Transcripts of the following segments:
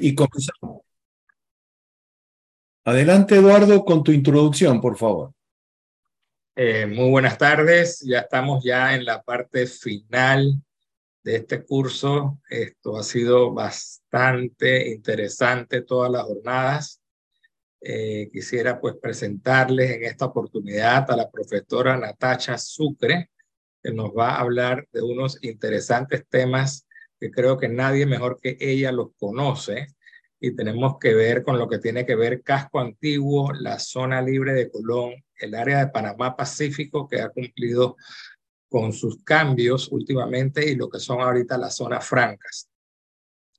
y comenzamos. Adelante, Eduardo, con tu introducción, por favor. Eh, muy buenas tardes, ya estamos ya en la parte final de este curso. Esto ha sido bastante interesante todas las jornadas. Eh, quisiera pues presentarles en esta oportunidad a la profesora Natacha Sucre, que nos va a hablar de unos interesantes temas que creo que nadie mejor que ella los conoce y tenemos que ver con lo que tiene que ver Casco Antiguo, la zona libre de Colón, el área de Panamá Pacífico que ha cumplido con sus cambios últimamente y lo que son ahorita las zonas francas.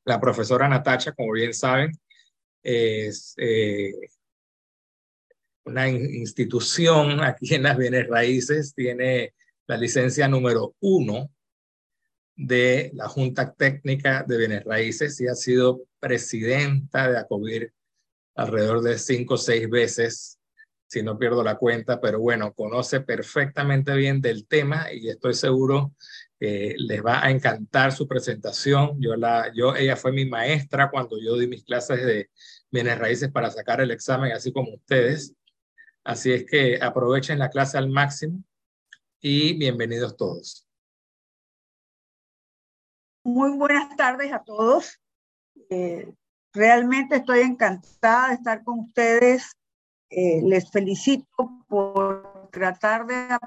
La profesora Natacha, como bien saben, es eh, una institución aquí en las bienes raíces, tiene la licencia número uno de la Junta Técnica de Bienes Raíces y ha sido presidenta de ACOBIR alrededor de cinco o seis veces, si no pierdo la cuenta, pero bueno, conoce perfectamente bien del tema y estoy seguro que les va a encantar su presentación. Yo la, yo, ella fue mi maestra cuando yo di mis clases de bienes raíces para sacar el examen, así como ustedes. Así es que aprovechen la clase al máximo y bienvenidos todos. Muy buenas tardes a todos. Eh, realmente estoy encantada de estar con ustedes. Eh, les felicito por tratar de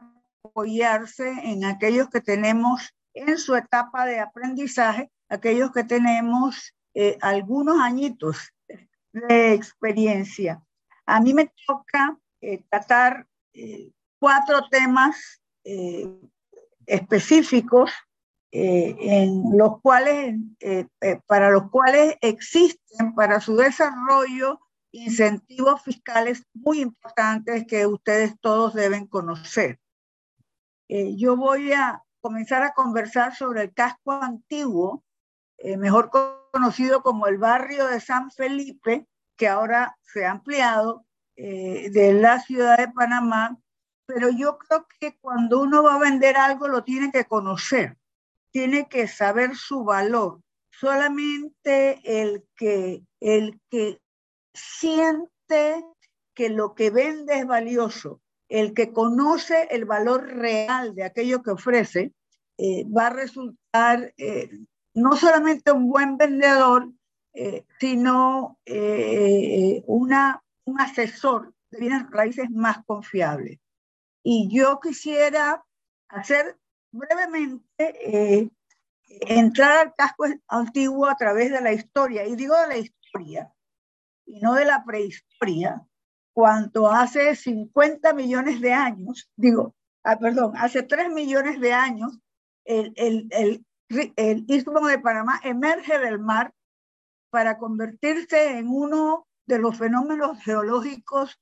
apoyarse en aquellos que tenemos en su etapa de aprendizaje, aquellos que tenemos eh, algunos añitos de experiencia. A mí me toca tratar cuatro temas específicos eh, en los cuales, eh, eh, para los cuales existen para su desarrollo incentivos fiscales muy importantes que ustedes todos deben conocer. yo voy a comenzar a conversar sobre el casco antiguo, mejor conocido como el barrio de San Felipe, que ahora se ha ampliado de la ciudad de Panamá, pero yo creo que cuando uno va a vender algo lo tiene que conocer tiene que saber su valor. Solamente el que, el que siente que lo que vende es valioso, el que conoce el valor real de aquello que ofrece, eh, va a resultar eh, no solamente un buen vendedor, eh, sino una, un asesor de bienes raíces más confiable. Y yo quisiera hacer brevemente eh, entrar al casco antiguo a través de la historia. Y digo de la historia y no de la prehistoria, cuanto hace 50 millones de años, digo, ah, perdón, hace 3 millones de años, el, el, el, el istmo de Panamá emerge del mar para convertirse en uno de los fenómenos geológicos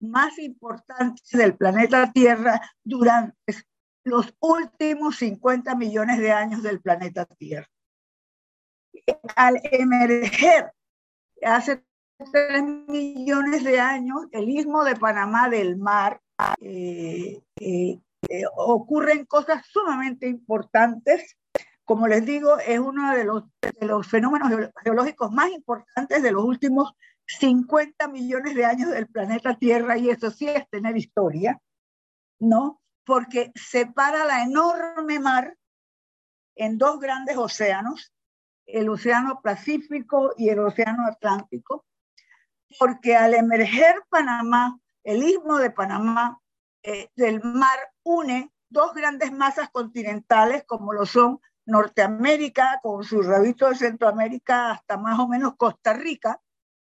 más importantes del planeta Tierra durante los últimos 50 millones de años del planeta Tierra. Al emerger hace 3 millones de años, el istmo de Panamá del mar, eh, eh, eh, ocurren cosas sumamente importantes. Como les digo, es uno de los, de los fenómenos geológicos más importantes de los últimos 50 millones de años del planeta Tierra, y eso sí es tener historia, ¿no? Porque separa la enorme mar en dos grandes océanos, el Océano Pacífico y el Océano Atlántico, porque al emerger Panamá, el istmo de Panamá eh, del mar une dos grandes masas continentales como lo son Norteamérica con su rabito de Centroamérica hasta más o menos Costa Rica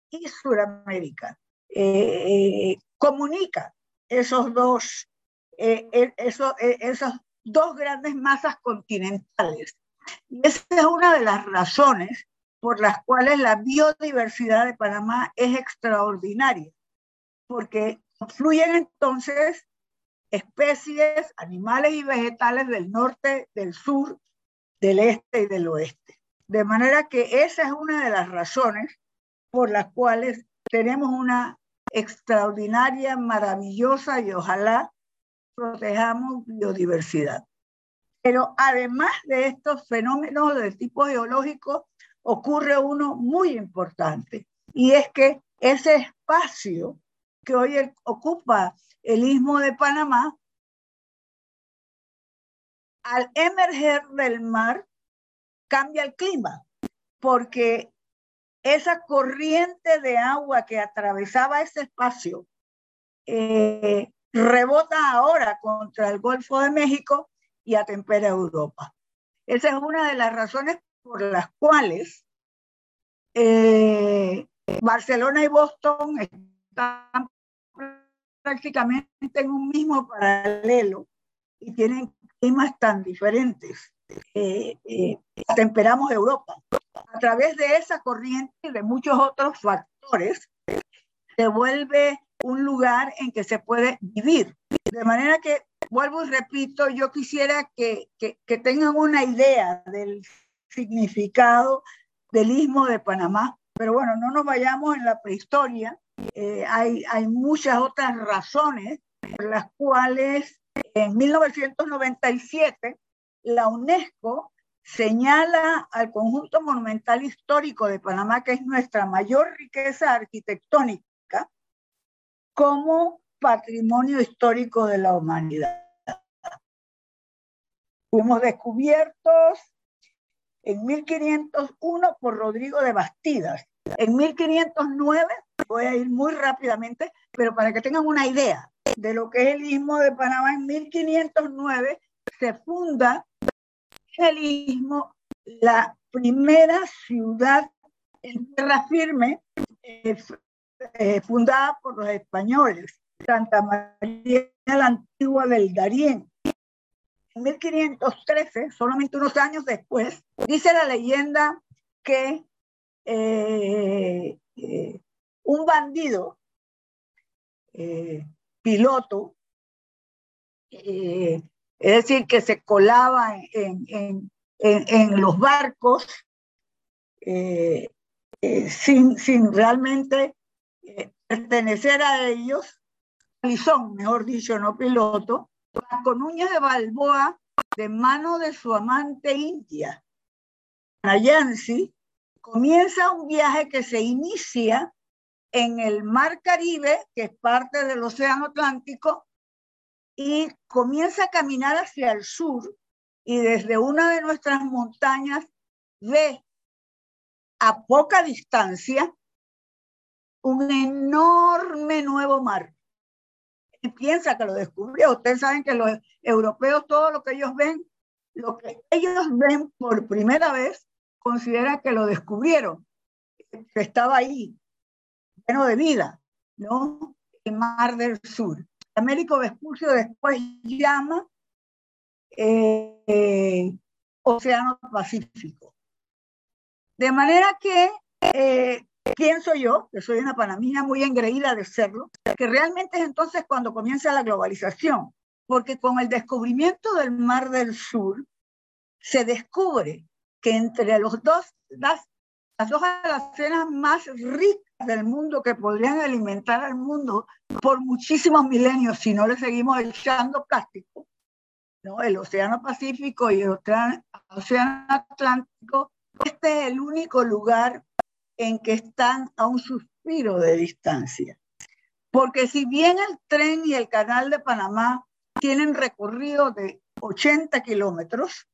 y Suramérica. Eh, eh, comunica esos dos eh, eh, eso, eh, esas dos grandes masas continentales. Y esa es una de las razones por las cuales la biodiversidad de Panamá es extraordinaria, porque fluyen entonces especies, animales y vegetales del norte, del sur, del este y del oeste. De manera que esa es una de las razones por las cuales tenemos una extraordinaria, maravillosa y ojalá protejamos biodiversidad. Pero además de estos fenómenos de tipo geológico, ocurre uno muy importante, y es que ese espacio que hoy ocupa el istmo de Panamá, al emerger del mar, cambia el clima, porque esa corriente de agua que atravesaba ese espacio eh, rebota ahora contra el Golfo de México y atempera Europa. Esa es una de las razones por las cuales eh, Barcelona y Boston están prácticamente en un mismo paralelo y tienen climas tan diferentes. Eh, eh, temperamos Europa. A través de esa corriente y de muchos otros factores, se vuelve un lugar en que se puede vivir. De manera que, vuelvo y repito, yo quisiera que, que, tengan una idea del significado del istmo de Panamá. Pero bueno, no nos vayamos en la prehistoria. Eh, hay, hay muchas otras razones por las cuales en 1997 la UNESCO señala al conjunto monumental histórico de Panamá, que es nuestra mayor riqueza arquitectónica, como patrimonio histórico de la humanidad. Fuimos descubiertos en 1501 por Rodrigo de Bastidas. En 1509, voy a ir muy rápidamente, pero para que tengan una idea de lo que es el istmo de Panamá, en 1509 se funda el istmo la primera ciudad en tierra firme eh, eh, fundada por los españoles, Santa María la Antigua del Darién. En 1513, solamente unos años después, dice la leyenda que eh, un bandido piloto es decir, que se colaba en, los barcos eh, eh, sin, sin, realmente pertenecer a ellos, son, mejor dicho, no piloto, con uñas de Balboa de mano de su amante india. Nayansi comienza un viaje que se inicia en el Mar Caribe, que es parte del Océano Atlántico, y comienza a caminar hacia el sur y desde una de nuestras montañas ve a poca distancia un enorme nuevo mar. Y piensa que lo descubrió. Ustedes saben que los europeos, todo lo que ellos ven, lo que ellos ven por primera vez, consideran que lo descubrieron, que estaba ahí, lleno de vida, ¿no? El mar del sur. Américo Vespucio después llama eh, Océano Pacífico. De manera que eh, pienso yo, que soy una panamina muy engreída de serlo, que realmente es entonces cuando comienza la globalización, porque con el descubrimiento del Mar del Sur se descubre que entre los dos, las, las dos alacenas más ricas del mundo que podrían alimentar al mundo por muchísimos milenios si no le seguimos echando plástico, ¿no? el Océano Pacífico y el Océano Atlántico, este es el único lugar en que están a un suspiro de distancia. Porque si bien el tren y el canal de Panamá tienen recorrido de 80 kilómetros,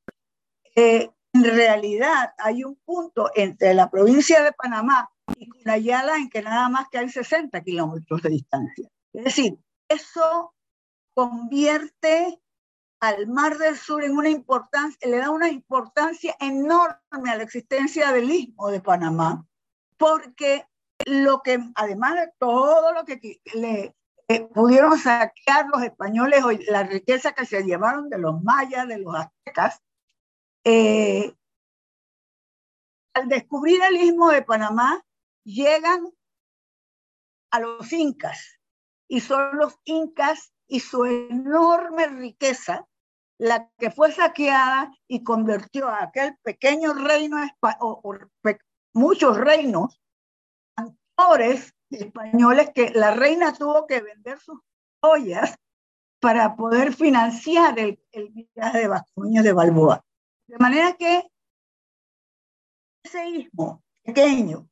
eh, en realidad hay un punto entre la provincia de Panamá y Cunayala en que nada más que hay 60 kilómetros de distancia. Es decir, eso convierte al Mar del Sur en una importancia, le da una importancia enorme a la existencia del istmo de Panamá, porque lo que, además de todo lo que le eh, pudieron saquear los españoles, la riqueza que se llevaron de los mayas, de los aztecas, eh, al descubrir el istmo de Panamá, llegan a los incas y son los incas y su enorme riqueza la que fue saqueada y convirtió a aquel pequeño reino, o, muchos reinos, actores españoles que la reina tuvo que vender sus joyas para poder financiar el, el viaje de Vascoña de Balboa. De manera que ese istmo pequeño,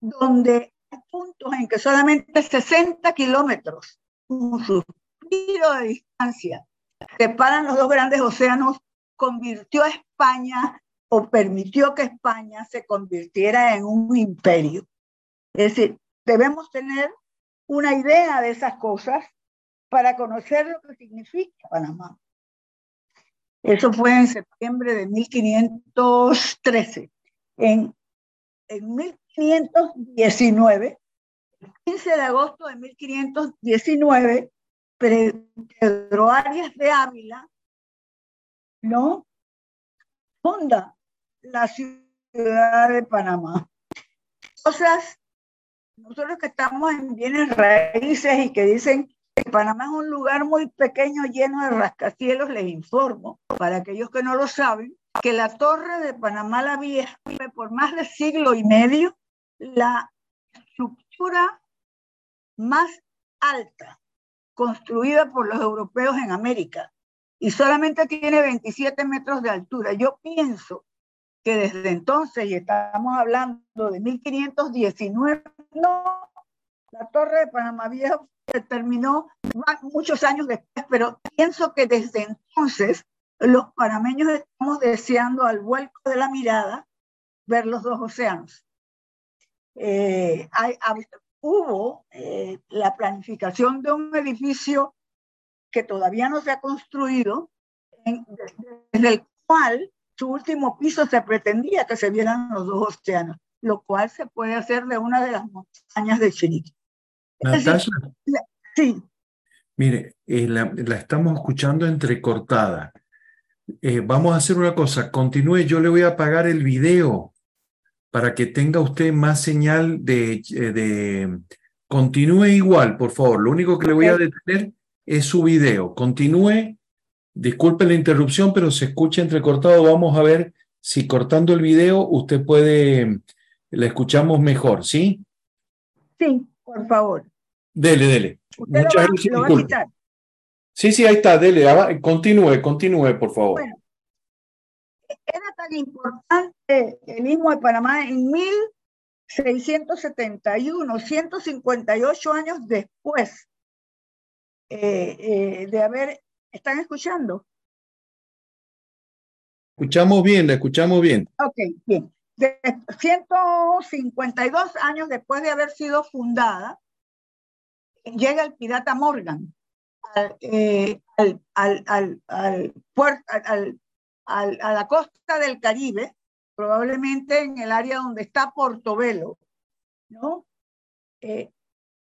donde hay puntos en que solamente 60 kilómetros, un suspiro de distancia, separan los dos grandes océanos, convirtió a España o permitió que España se convirtiera en un imperio. Es decir, debemos tener una idea de esas cosas para conocer lo que significa Panamá. Eso fue en septiembre de 1513. En, en 1519, el 15 de agosto de 1519, Pedro Arias de Ávila, ¿no? Funda la ciudad de Panamá. Cosas, nosotros que estamos en bienes raíces y que dicen que Panamá es un lugar muy pequeño lleno de rascacielos, les informo, para aquellos que no lo saben, que la torre de Panamá la Vieja por más de siglo y medio la estructura más alta construida por los europeos en América y solamente tiene 27 metros de altura. Yo pienso que desde entonces, y estamos hablando de 1519, no, la torre de Panamá Viejo se terminó muchos años después, pero pienso que desde entonces los panameños estamos deseando al vuelco de la mirada ver los dos océanos. Eh, hay, hubo eh, la planificación de un edificio que todavía no se ha construido, en, desde el cual su último piso se pretendía que se vieran los dos océanos, lo cual se puede hacer de una de las montañas de Chiriquí. Natasha. Sí. Mire, eh, la, la, estamos escuchando entrecortada. Eh, vamos a hacer una cosa, continúe, yo le voy a apagar el video para que tenga usted más señal de, eh, de... Continúe igual, por favor. Lo único que le voy a detener es su video. Continúe. Disculpe la interrupción, pero se escucha entrecortado. Vamos a ver si cortando el video usted puede, le escuchamos mejor, ¿sí? Sí, por favor. Dele, dele. Usted Muchas lo va, gracias. lo va a disculpe. quitar. Sí, sí, ahí está, dele. ava- Continúe, continúe, por favor. Bueno, era tan importante el istmo de Panamá en 1671, 158 años después eh, eh, de haber, ¿están escuchando? Escuchamos bien, la escuchamos bien. Ok, bien. De 152 años después de haber sido fundada, llega el pirata Morgan al, eh, al, al, al, a la costa del Caribe, probablemente en el área donde está Portobelo, ¿no? Eh,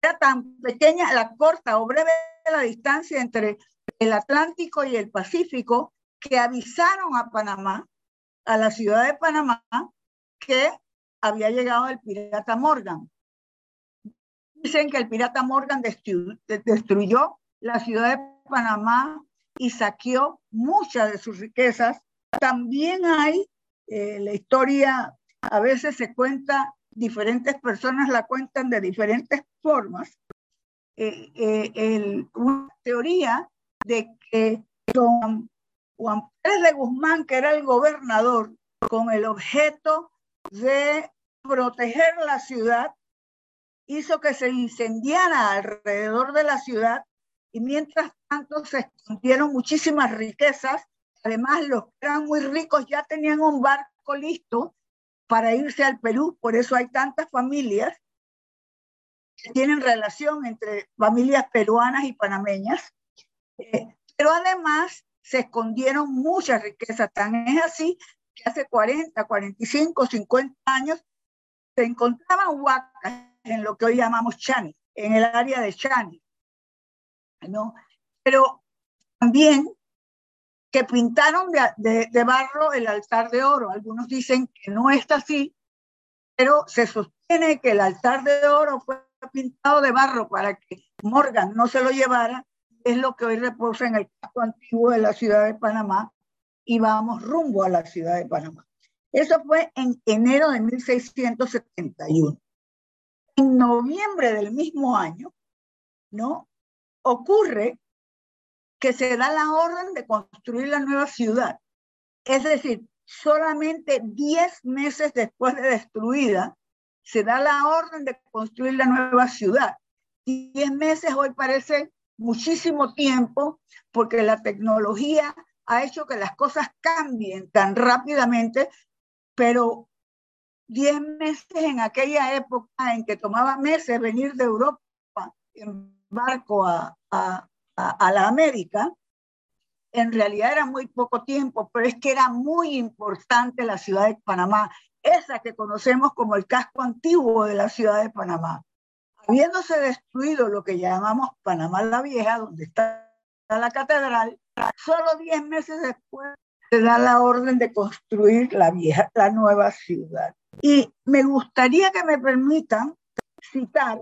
era tan pequeña, la corta o breve la distancia entre el Atlántico y el Pacífico que avisaron a Panamá, a la ciudad de Panamá, que había llegado el pirata Morgan. Dicen que el pirata Morgan destruyó, la ciudad de Panamá y saqueó muchas de sus riquezas. También hay, eh, la historia a veces se cuenta, diferentes personas la cuentan de diferentes formas. Eh, eh, una teoría de que don Juan Pérez de Guzmán, que era el gobernador, con el objeto de proteger la ciudad, hizo que se incendiara alrededor de la ciudad y mientras tanto se escondieron muchísimas riquezas. Además, los que eran muy ricos ya tenían un barco listo para irse al Perú, por eso hay tantas familias que tienen relación entre familias peruanas y panameñas. Eh, pero además se escondieron muchas riquezas, tan es así que hace 40, 45, 50 años se encontraban huacas en lo que hoy llamamos Chani, en el área de Chani. ¿no? Pero también que pintaron de, de, de, barro el altar de oro. Algunos dicen que no es así, pero se sostiene que el altar de oro fue pintado de barro para que Morgan no se lo llevara. Es lo que hoy reposa en el casco antiguo de la ciudad de Panamá y vamos rumbo a la ciudad de Panamá. Eso fue en enero de 1671. En noviembre del mismo año, ¿no? Ocurre que se da la orden de construir la nueva ciudad. Es decir, solamente 10 meses después de destruida, se da la orden de construir la nueva ciudad. 10 meses hoy parece muchísimo tiempo porque la tecnología ha hecho que las cosas cambien tan rápidamente, pero 10 meses en aquella época en que tomaba meses venir de Europa en barco a, a, a, la América, en realidad era muy poco tiempo, pero es que era muy importante la ciudad de Panamá, esa que conocemos como el casco antiguo de la ciudad de Panamá. Habiéndose destruido lo que llamamos Panamá la Vieja, donde está la catedral, solo 10 meses después se da la orden de construir la nueva ciudad. Y me gustaría que me permitan citar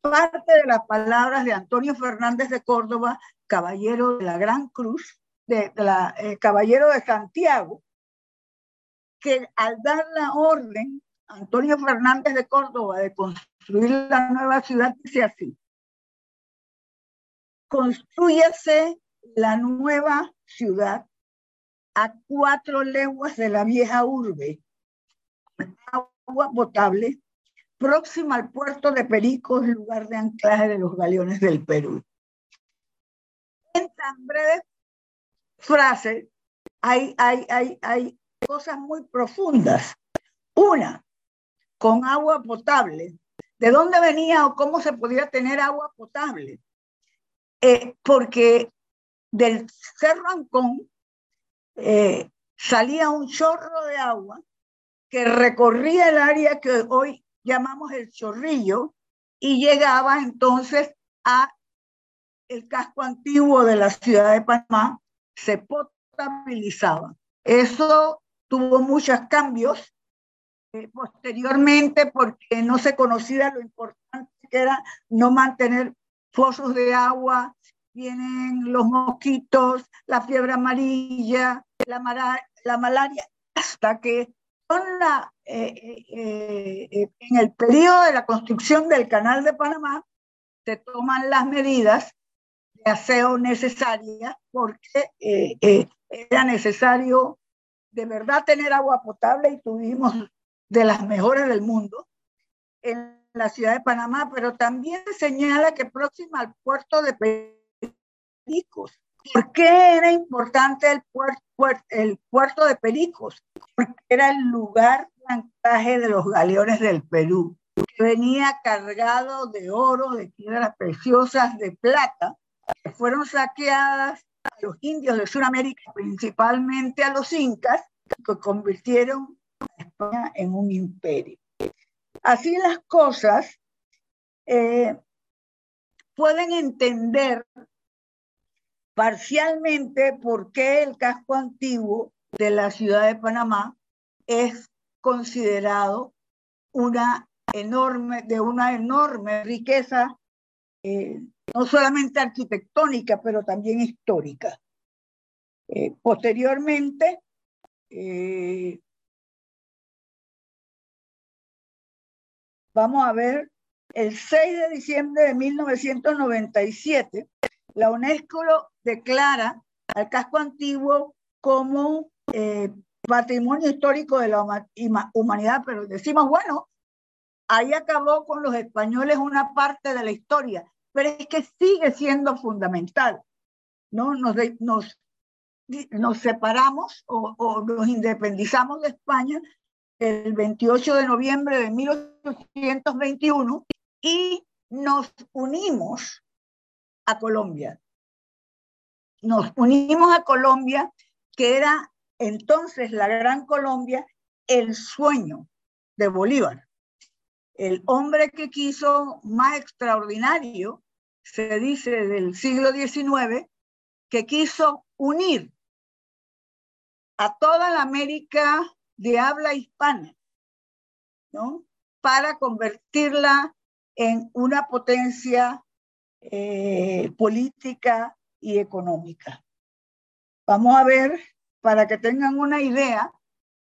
parte de las palabras de Antonio Fernández de Córdoba, caballero de la Gran Cruz, de, la, eh, caballero de Santiago, que al dar la orden, Antonio Fernández de Córdoba, de construir la nueva ciudad, dice así, construyese la nueva ciudad a cuatro leguas de la vieja urbe, agua potable, próxima al puerto de Pericos, lugar de anclaje de los galeones del Perú. En tan breve frase hay, hay, hay, hay cosas muy profundas. Una, con agua potable. ¿De dónde venía o cómo se podía tener agua potable? Eh, porque del Cerro Ancón eh, salía un chorro de agua que recorría el área que hoy llamamos el chorrillo y llegaba entonces a el casco antiguo de la ciudad de Panamá, se potabilizaba. Eso tuvo muchos cambios eh, posteriormente porque no se conocía lo importante que era no mantener pozos de agua, vienen los mosquitos, la fiebre amarilla, la, la malaria, hasta que eh, eh, en el periodo de la construcción del canal de Panamá se toman las medidas de aseo necesarias porque era necesario de verdad tener agua potable y tuvimos de las mejores del mundo en la ciudad de Panamá, pero también señala que próxima al puerto de Pericos. ¿Por qué era importante el, puerto, de Pericos? Porque era el lugar de anclaje de los galeones del Perú, que venía cargado de oro, de piedras preciosas, de plata, que fueron saqueadas a los indios de Sudamérica, principalmente a los incas, que convirtieron España en un imperio. Así las cosas eh, pueden entender parcialmente por qué el casco antiguo de la ciudad de Panamá es considerado una enorme, de una enorme riqueza, eh, no solamente arquitectónica, pero también histórica. Eh, posteriormente, Vamos a ver, el 6 de diciembre de 1997, la UNESCO declara al casco antiguo como eh, patrimonio histórico de la humanidad, pero decimos, bueno, ahí acabó con los españoles una parte de la historia, pero es que sigue siendo fundamental. ¿no? Nos, nos, nos separamos o, o, nos independizamos de España el 28 de noviembre de 1821 y nos unimos a Colombia. Nos unimos a Colombia, que era entonces la Gran Colombia, el sueño de Bolívar. El hombre que quiso más extraordinario, se dice del siglo XIX, que quiso unir a toda la América de habla hispana, ¿no? Para convertirla en una potencia eh, política y económica. Vamos a ver, para que tengan una idea,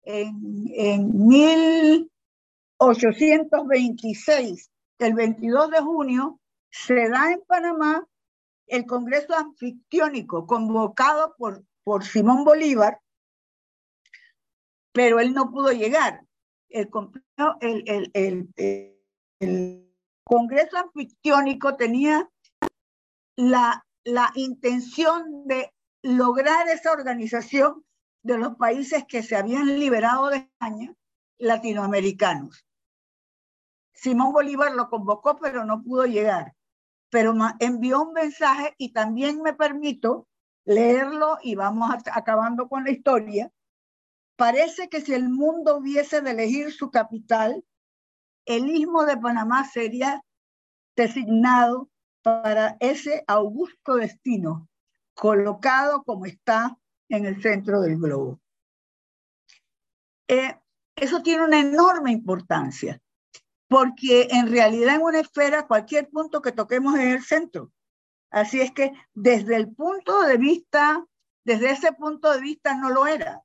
en, en 1826, el 22 de junio, se da en Panamá el Congreso Anfictiónico convocado por, por Simón Bolívar pero él no pudo llegar. El, Congreso Anfictiónico tenía la, la intención de lograr esa organización de los países que se habían liberado de España, latinoamericanos. Simón Bolívar lo convocó, pero no pudo llegar. Pero envió un mensaje y también me permito leerlo y vamos acabando con la historia. Parece que si el mundo hubiese de elegir su capital, el istmo de Panamá sería designado para ese augusto destino, colocado como está en el centro del globo. Eh, eso tiene una enorme importancia, porque en realidad en una esfera cualquier punto que toquemos es el centro. Así es que desde el punto de vista, desde ese punto de vista no lo era,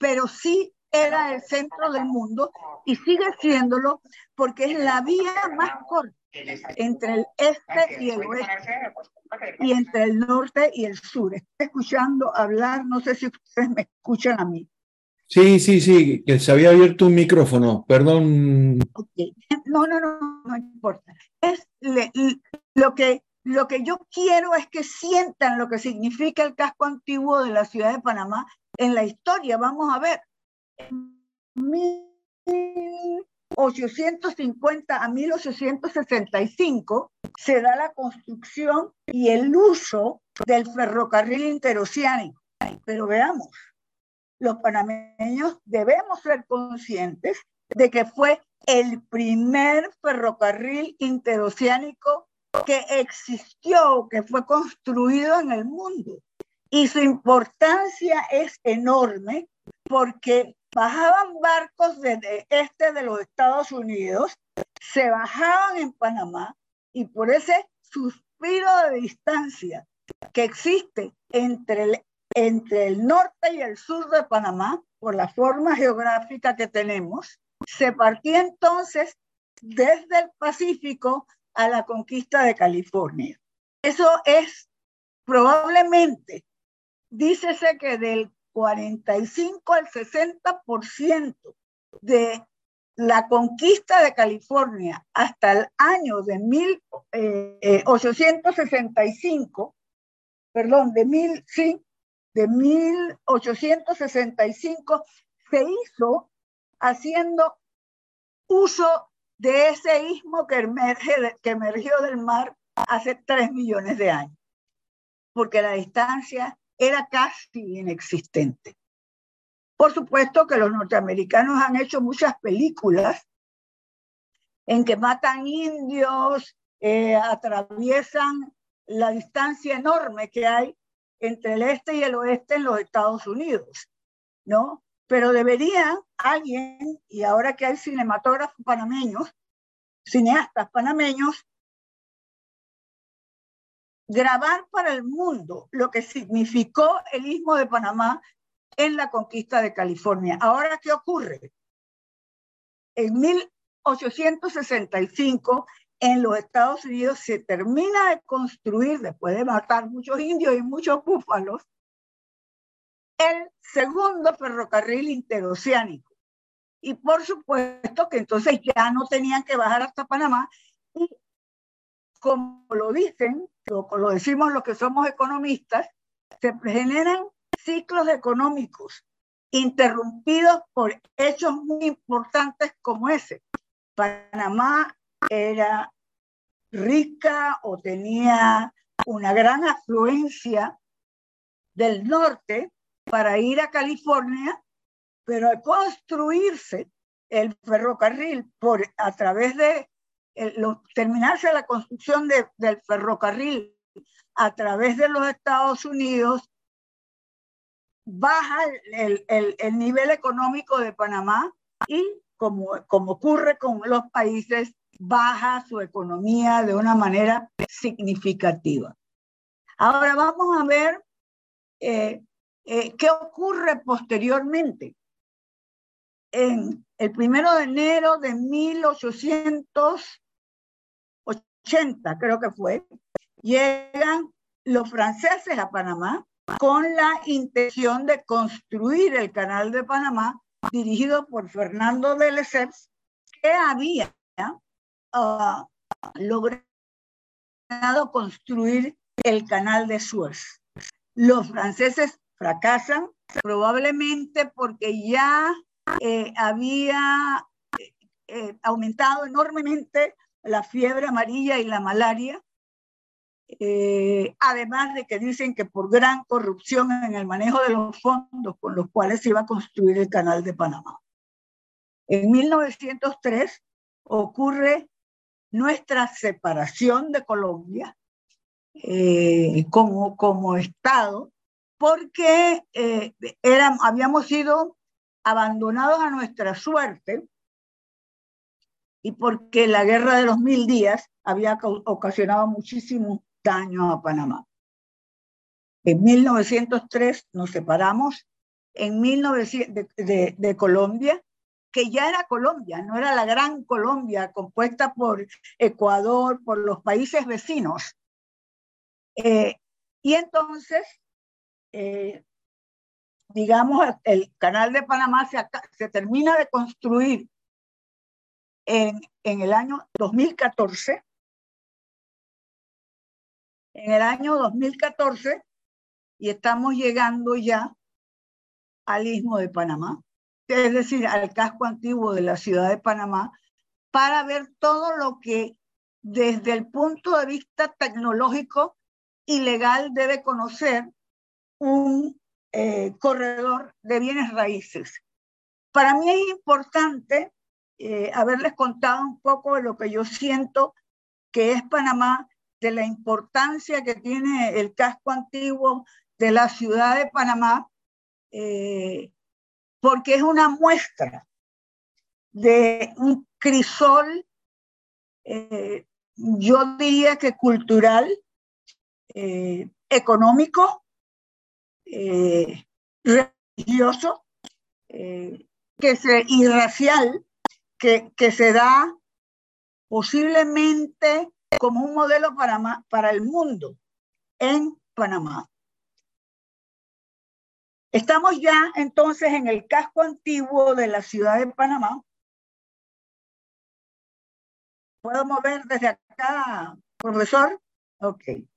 pero sí era el centro del mundo y sigue siéndolo porque es la vía más corta entre el este y el oeste y entre el norte y el sur. Estoy escuchando hablar, no sé si ustedes me escuchan a mí. Sí, sí, sí, que se había abierto un micrófono, perdón. No, no, no, no importa. Es lo, que, lo que yo quiero es que sientan lo que significa el casco antiguo de la ciudad de Panamá en la historia. Vamos a ver. 1850 a 1865 se da la construcción y el uso del ferrocarril interoceánico. Pero veamos, los panameños debemos ser conscientes de que fue el primer ferrocarril interoceánico que existió, que fue construido en el mundo. Y su importancia es enorme porque bajaban barcos desde este de los Estados Unidos, se bajaban en Panamá y por ese suspiro de distancia que existe entre el, entre el norte y el sur de Panamá, por la forma geográfica que tenemos, se partía entonces desde el Pacífico a la conquista de California. Eso es probablemente, dícese que del 45 al 60% de la conquista de California hasta el año de 1865, eh, perdón, de, mil, sí, de 1865 se hizo haciendo uso de ese istmo que, emerge, que emergió del mar hace 3 millones de años, porque la distancia era casi inexistente. Por supuesto que los norteamericanos han hecho muchas películas en que matan indios, eh, atraviesan la distancia enorme que hay entre el este y el oeste en los Estados Unidos, ¿no? Pero debería alguien, y ahora que hay cinematógrafos panameños, cineastas panameños, grabar para el mundo lo que significó el istmo de Panamá en la conquista de California. Ahora, ¿qué ocurre? En 1865, en los Estados Unidos se termina de construir, después de matar muchos indios y muchos búfalos, el segundo ferrocarril interoceánico. Y por supuesto que entonces ya no tenían que bajar hasta Panamá como lo dicen, lo decimos los que somos economistas, se generan ciclos económicos interrumpidos por hechos muy importantes como ese. Panamá era rica o tenía una gran afluencia del norte para ir a California, pero al construirse el ferrocarril por, a través de terminarse la construcción del ferrocarril a través de los Estados Unidos, baja el, el, nivel económico de Panamá y, como, como ocurre con los países, baja su economía de una manera significativa. Ahora vamos a ver eh, eh, qué ocurre posteriormente. En el primero de enero de 1800 creo que fue, llegan los franceses a Panamá con la intención de construir el canal de Panamá dirigido por Fernando de Lesseps, que había uh, logrado construir el canal de Suez. Los franceses fracasan, probablemente porque ya eh, había eh, eh, aumentado enormemente la fiebre amarilla y la malaria, además de que dicen que por gran corrupción en el manejo de los fondos con los cuales se iba a construir el canal de Panamá. En 1903 ocurre nuestra separación de Colombia como, como Estado porque eh, habíamos sido abandonados a nuestra suerte y porque la guerra de los mil días había ocasionado muchísimo daño a Panamá. En 1903 nos separamos en 1900 de, Colombia, que ya era Colombia, no era la gran Colombia compuesta por Ecuador, por los países vecinos. Eh, y entonces eh, digamos, el canal de Panamá se, termina de construir en, en, el año 2014. En el año 2014 y estamos llegando ya al istmo de Panamá, es decir, al casco antiguo de la ciudad de Panamá, para ver todo lo que desde el punto de vista tecnológico y legal debe conocer un eh, corredor de bienes raíces. Para mí es importante eh, haberles contado un poco de lo que yo siento que es Panamá, de la importancia que tiene el casco antiguo de la ciudad de Panamá, eh, porque es una muestra de un crisol, yo diría que cultural, económico eh, religioso eh, que se, y racial que, que se da posiblemente como un modelo para, para el mundo en Panamá. Estamos ya entonces en el casco antiguo de la ciudad de Panamá. ¿Puedo mover desde acá, profesor? Ok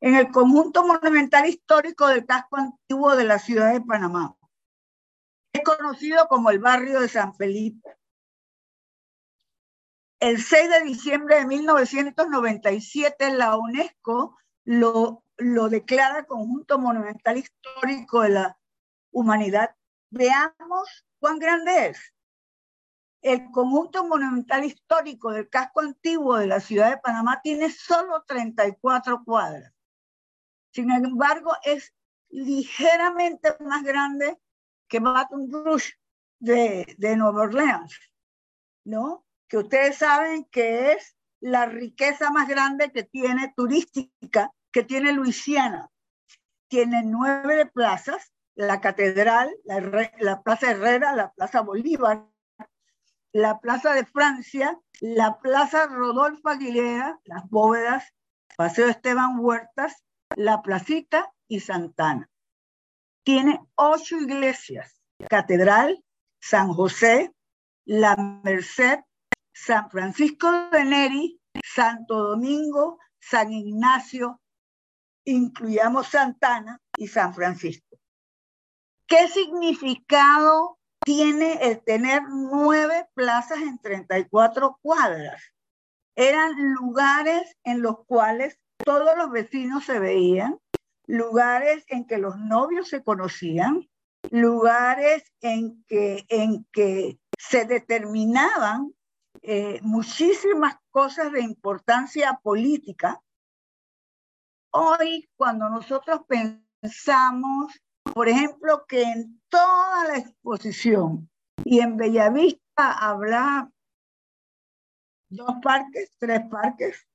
en el conjunto monumental histórico del casco antiguo de la ciudad de Panamá. Es conocido como el barrio de San Felipe. El 6 de diciembre de 1997 la UNESCO lo, lo declara conjunto monumental histórico de la humanidad. Veamos cuán grande es. El conjunto monumental histórico del casco antiguo de la ciudad de Panamá tiene solo 34 cuadras. Sin embargo, es ligeramente más grande que Baton Rouge de, de Nueva Orleans, ¿no? Que ustedes saben que es la riqueza más grande que tiene turística, que tiene Luisiana. Tiene nueve plazas, la catedral, la, la Plaza Herrera, la Plaza Bolívar, la Plaza de Francia, la Plaza Rodolfo Aguilera, las bóvedas, Paseo Esteban Huertas, la Placita y Santana. Tiene ocho iglesias, Catedral, San José, La Merced, San Francisco de Neri, Santo Domingo, San Ignacio, incluyamos Santana y San Francisco. ¿Qué significado tiene el tener nueve plazas en 34 cuadras? Eran lugares en los cuales todos los vecinos se veían, lugares en que los novios se conocían, lugares en que, en que se determinaban eh, muchísimas cosas de importancia política. Hoy, cuando nosotros pensamos, por ejemplo, que en toda la exposición y en Bellavista habrá dos parques, tres parques,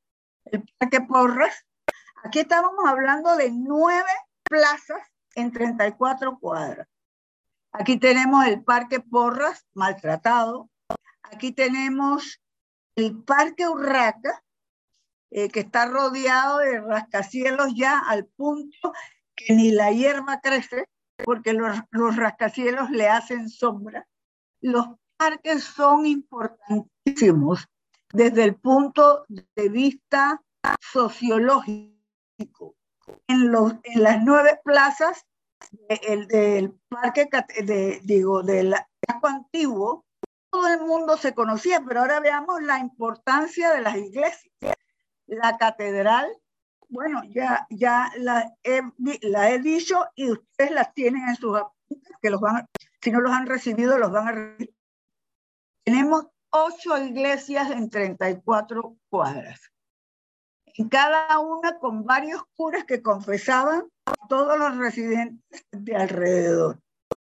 el Parque Porras. Aquí estábamos hablando de nueve plazas en 34 cuadras. Aquí tenemos el Parque Porras, maltratado. Aquí tenemos el Parque Urraca, eh, que está rodeado de rascacielos ya al punto que ni la hierba crece, porque los, los rascacielos le hacen sombra. los parques son importantísimos desde el punto de vista sociológico. En, los, en las nueve plazas el del parque, de, digo, del casco antiguo, todo el mundo se conocía, pero ahora veamos la importancia de las iglesias. La catedral, bueno, ya, ya la, he, la he dicho y ustedes las tienen en sus apuntes, que los van, si no los han recibido, los van a recibir. Tenemos ocho iglesias en 34 cuadras. En cada una con varios curas que confesaban a todos los residentes de alrededor,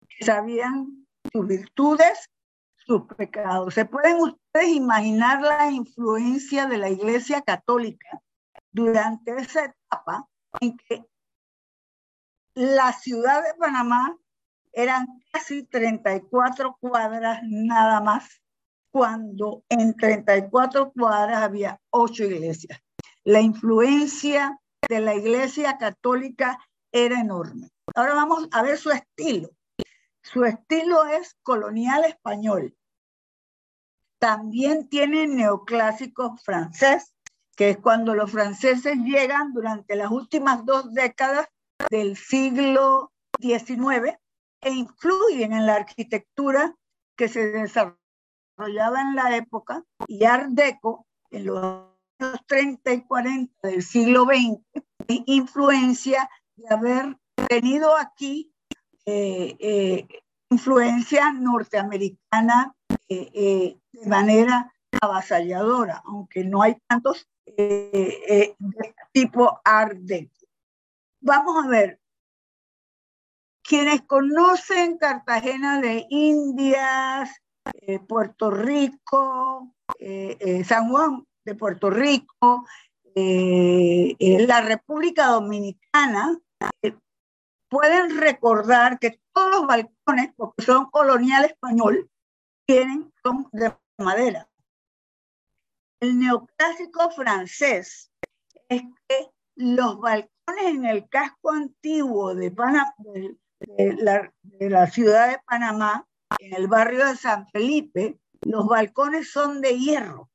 que sabían sus virtudes, sus pecados. ¿Se pueden ustedes imaginar la influencia de la Iglesia Católica durante esa etapa en que la ciudad de Panamá eran casi 34 cuadras nada más, cuando en 34 cuadras había ocho iglesias. La influencia de la iglesia católica era enorme. Ahora vamos a ver su estilo. Su estilo es colonial español. También tiene neoclásico francés, que es cuando los franceses llegan durante las últimas dos décadas del siglo XIX e influyen en la arquitectura que se desarrollaba en la época y Art Deco en los años 30 y 40 del siglo XX, influencia de haber tenido aquí eh, eh, influencia norteamericana eh, de manera avasalladora, aunque no hay tantos de tipo Art Deco. Vamos a ver, quienes conocen Cartagena de Indias, eh, Puerto Rico, eh, eh, San Juan de Puerto Rico, la República Dominicana, pueden recordar que todos los balcones, porque son colonial español, tienen son de madera. El neoclásico francés es que los balcones en el casco antiguo de la, ciudad de Panamá, en el barrio de San Felipe, los balcones son de hierro.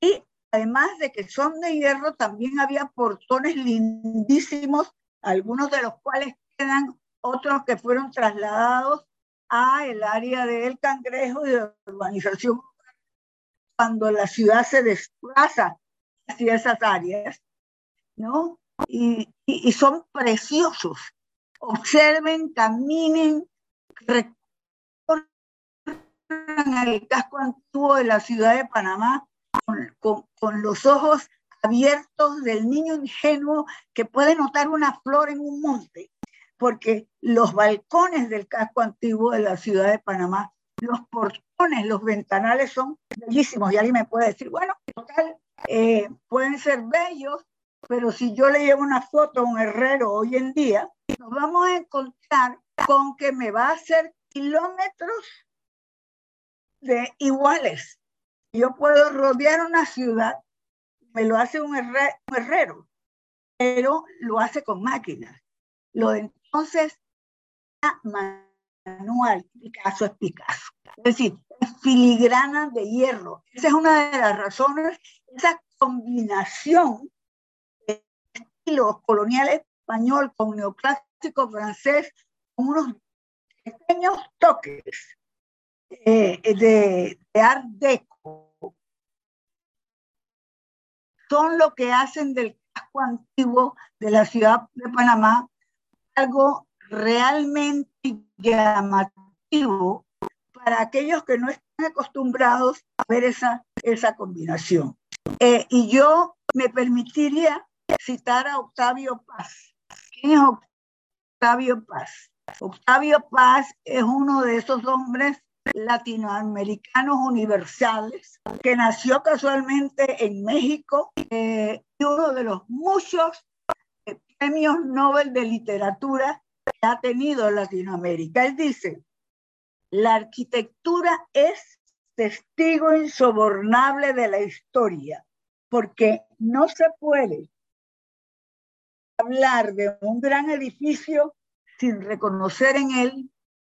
Y además de que son de hierro, también había portones lindísimos, algunos de los cuales quedan, otros que fueron trasladados a el área del Cangrejo y de urbanización cuando la ciudad se desplaza hacia esas áreas, ¿no? y son preciosos observen, caminen, recorran el casco antiguo de la ciudad de Panamá con, con, los ojos abiertos del niño ingenuo que puede notar una flor en un monte, porque los balcones del casco antiguo de la ciudad de Panamá, los portones, los ventanales son bellísimos. Y alguien me puede decir, bueno, total, eh, pueden ser bellos, pero si yo le llevo una foto a un herrero hoy en día, nos vamos a encontrar con que me va a hacer kilómetros de iguales. Yo puedo rodear una ciudad, me lo hace un, herrero, pero lo hace con máquinas. Lo de entonces, manual, Picasso es Picasso. Es decir, es filigrana de hierro. Esa es una de las razones, esa combinación de estilos coloniales español con neoclásico francés, con unos pequeños toques eh, de, de art deco. Son lo que hacen del casco antiguo de la ciudad de Panamá algo realmente llamativo para aquellos que no están acostumbrados a ver esa, esa combinación. Eh, y yo me permitiría citar a Octavio Paz, ¿Quién es Octavio Paz? Octavio Paz es uno de esos hombres latinoamericanos universales que nació casualmente en México eh, y uno de los muchos eh, premios Nobel de literatura que ha tenido Latinoamérica. Él dice, la arquitectura es testigo insobornable de la historia, porque no se puede hablar de un gran edificio sin reconocer en él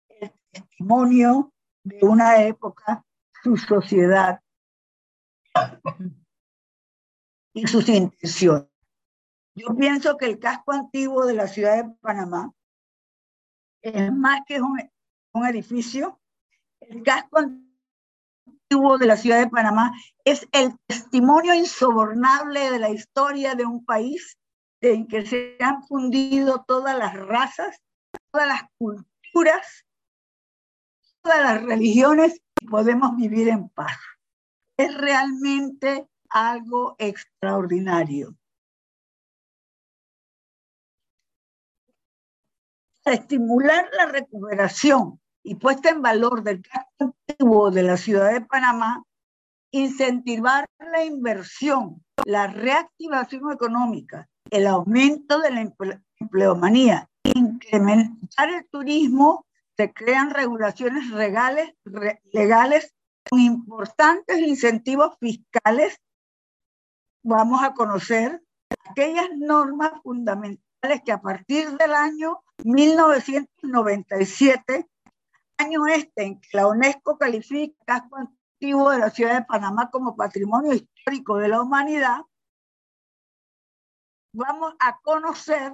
el testimonio de una época su sociedad y sus intenciones. Yo pienso que el casco antiguo de la ciudad de Panamá es más que un, edificio. El casco antiguo de la ciudad de Panamá es el testimonio insobornable de la historia de un país en que se han fundido todas las razas, todas las culturas, todas las religiones y podemos vivir en paz. Es realmente algo extraordinario. Para estimular la recuperación y puesta en valor del casco antiguo de la ciudad de Panamá, incentivar la inversión, la reactivación económica, el aumento de la empleomanía, incrementar el turismo, se crean regulaciones legales, con importantes incentivos fiscales. Vamos a conocer aquellas normas fundamentales que a partir del año 1997, año este en que la UNESCO califica el casco antiguo de la ciudad de Panamá como patrimonio histórico de la humanidad, vamos a conocer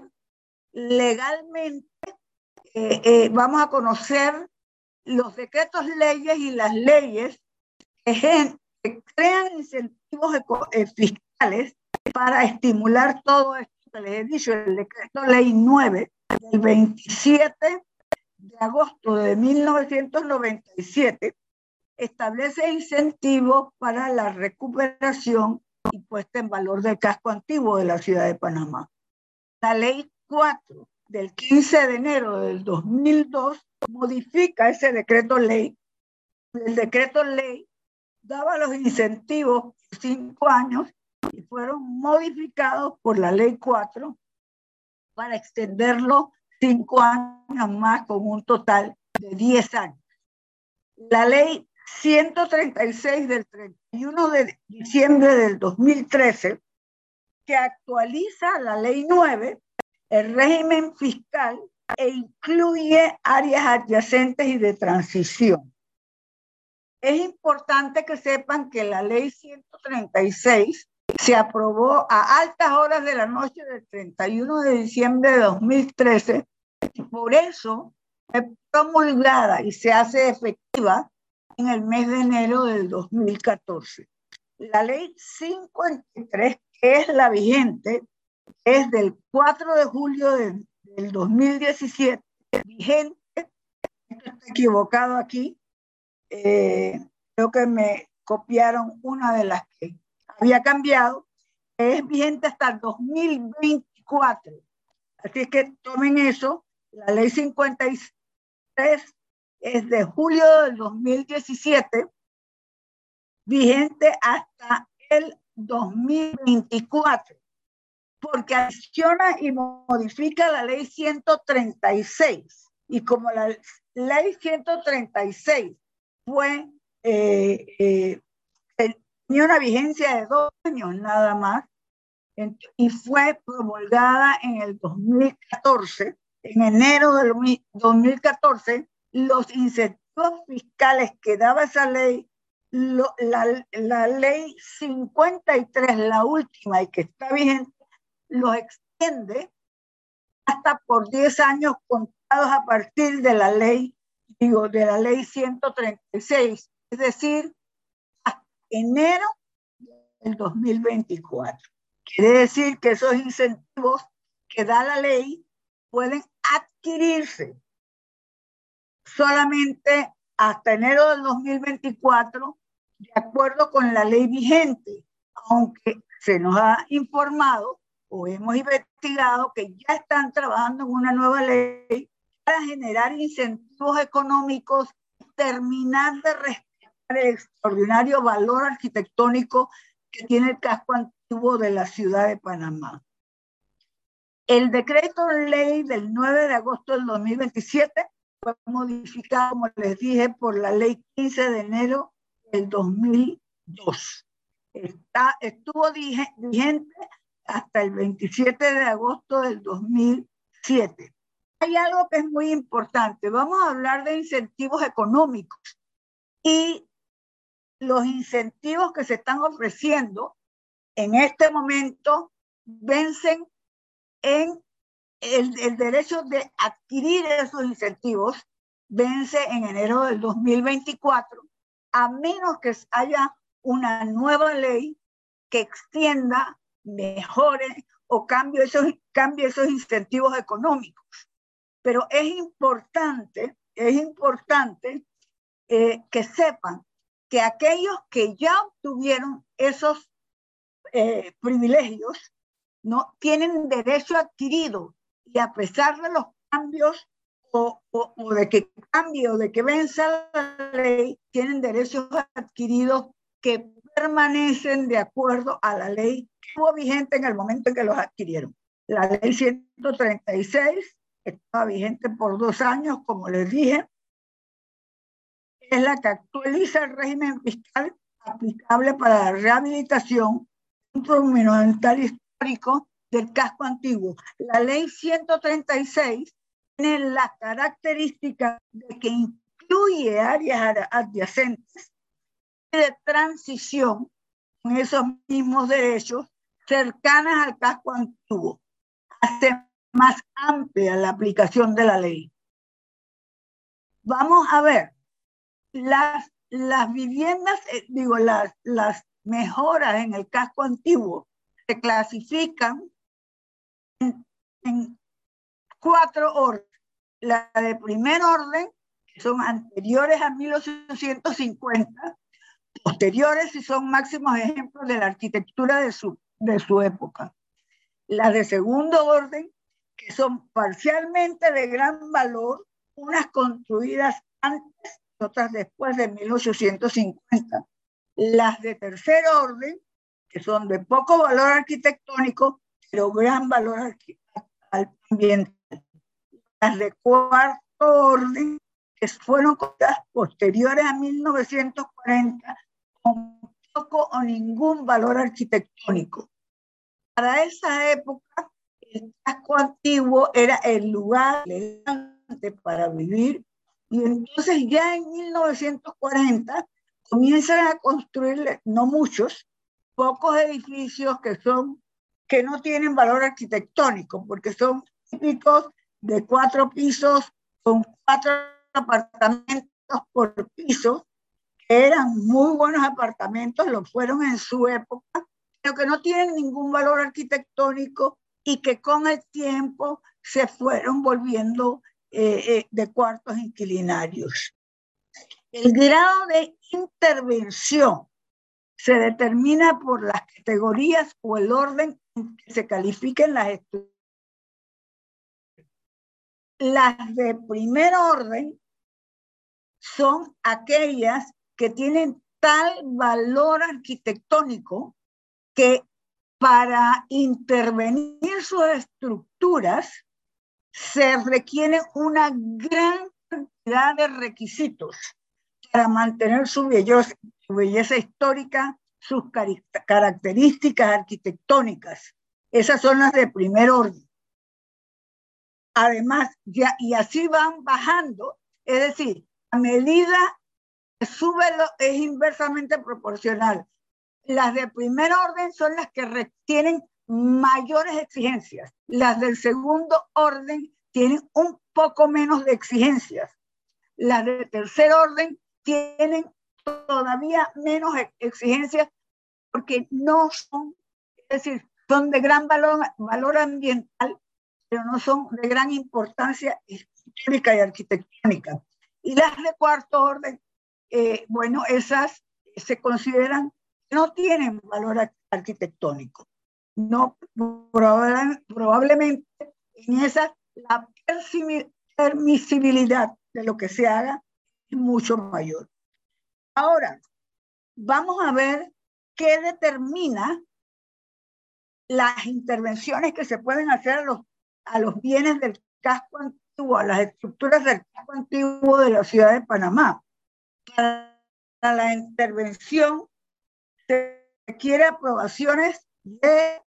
legalmente, eh, eh, vamos a conocer los decretos leyes y las leyes que, crean incentivos eh, fiscales para estimular todo esto que les he dicho, el decreto ley 9 del 27 de agosto de 1997 establece incentivos para la recuperación y puesta en valor del casco antiguo de la ciudad de Panamá. La ley 4 del 15 de enero del 2002 modifica ese decreto ley. El decreto ley daba los incentivos cinco años y fueron modificados por la ley 4 para extenderlo cinco años más con un total de 10 años. La ley 136 del 31 de diciembre del 2013, que actualiza la ley 9, el régimen fiscal e incluye áreas adyacentes y de transición. Es importante que sepan que la ley 136 se aprobó a altas horas de la noche del 31 de diciembre de 2013 y por eso es promulgada y se hace efectiva en el mes de enero del 2014. La ley 53, que es la vigente, es del 4 de julio del 2017, vigente, estoy equivocado aquí, eh, creo que me copiaron una de las que había cambiado, es vigente hasta el 2024. Así que tomen eso, la ley 53 es de julio del 2017, vigente hasta el 2024, porque adiciona y modifica la ley 136. Y como la ley 136 fue, eh, eh, tenía una vigencia de dos años nada más, y fue promulgada en el 2014, en enero del 2014, los incentivos fiscales que daba esa ley, la, la, ley 53, la última y que está vigente, los extiende hasta por 10 años contados a partir de la ley, digo, de la ley 136, es decir, hasta enero del 2024. Quiere decir que esos incentivos que da la ley pueden adquirirse solamente hasta enero del 2024, de acuerdo con la ley vigente, aunque se nos ha informado o hemos investigado que ya están trabajando en una nueva ley para generar incentivos económicos, terminar de respetar el extraordinario valor arquitectónico que tiene el casco antiguo de la ciudad de Panamá. El decreto ley del 9 de agosto del 2027 fue modificado, como les dije, por la ley 15 de enero del 2002. Está, estuvo vigente hasta el 27 de agosto del 2007. Hay algo que es muy importante. Vamos a hablar de incentivos económicos y los incentivos que se están ofreciendo en este momento vencen en el, el, derecho de adquirir esos incentivos, vence en enero del 2024, a menos que haya una nueva ley que extienda, mejore o cambie esos, esos incentivos económicos. Pero es importante, es importante eh, que sepan que aquellos que ya obtuvieron esos eh, privilegios no tienen derecho adquirido y a pesar de los cambios o, o, de que cambie o de que venza la ley, tienen derechos adquiridos que permanecen de acuerdo a la ley estuvo vigente en el momento en que los adquirieron. La ley 136 estaba vigente por dos años, como les dije, es la que actualiza el régimen fiscal aplicable para la rehabilitación monumental histórico del casco antiguo. La ley 136 tiene la característica de que incluye áreas adyacentes de transición con esos mismos derechos cercanas al casco antiguo. Hace más amplia la aplicación de la ley. Vamos a ver, las, las viviendas, eh, digo, las, las mejoras en el casco antiguo se clasifican en, en cuatro órdenes. La de primer orden, que son anteriores a 1850, posteriores y son máximos ejemplos de la arquitectura de su, de su época. Las de segundo orden, que son parcialmente de gran valor, unas construidas antes y otras después de 1850. Las de tercer orden, que son de poco valor arquitectónico, pero gran valor ambiental. Las de cuarto orden, que fueron construidas posteriores a 1940, con poco o ningún valor arquitectónico. Para esa época, el casco antiguo era el lugar elegante para vivir y entonces ya en 1940 comienzan a construir, no muchos, pocos edificios que son que no tienen valor arquitectónico, porque son típicos de cuatro pisos con cuatro apartamentos por piso, eran muy buenos apartamentos, lo fueron en su época, pero que no tienen ningún valor arquitectónico y que con el tiempo se fueron volviendo eh, eh, de cuartos inquilinarios. El grado de intervención se determina por las categorías o el orden en que se califiquen las estructuras. Las de primer orden son aquellas que tienen tal valor arquitectónico que para intervenir sus estructuras se requiere una gran cantidad de requisitos para mantener su belleza, su belleza histórica, sus características arquitectónicas. Esas son las de primer orden. Además, ya, y así van bajando, es decir, a medida que sube lo, es inversamente proporcional. Las de primer orden son las que tienen mayores exigencias. Las del segundo orden tienen un poco menos de exigencias. Las de tercer orden tienen todavía menos exigencias porque no son, es decir, son de gran valor, valor ambiental, pero no son de gran importancia histórica y arquitectónica. Y las de cuarto orden, eh, bueno, esas se consideran no tienen valor arquitectónico. No, probablemente en esa la permisibilidad de lo que se haga es mucho mayor. Ahora, vamos a ver qué determina las intervenciones que se pueden hacer a los, a los bienes del casco antiguo, a las estructuras del casco antiguo de la ciudad de Panamá. Para la intervención se requiere aprobaciones de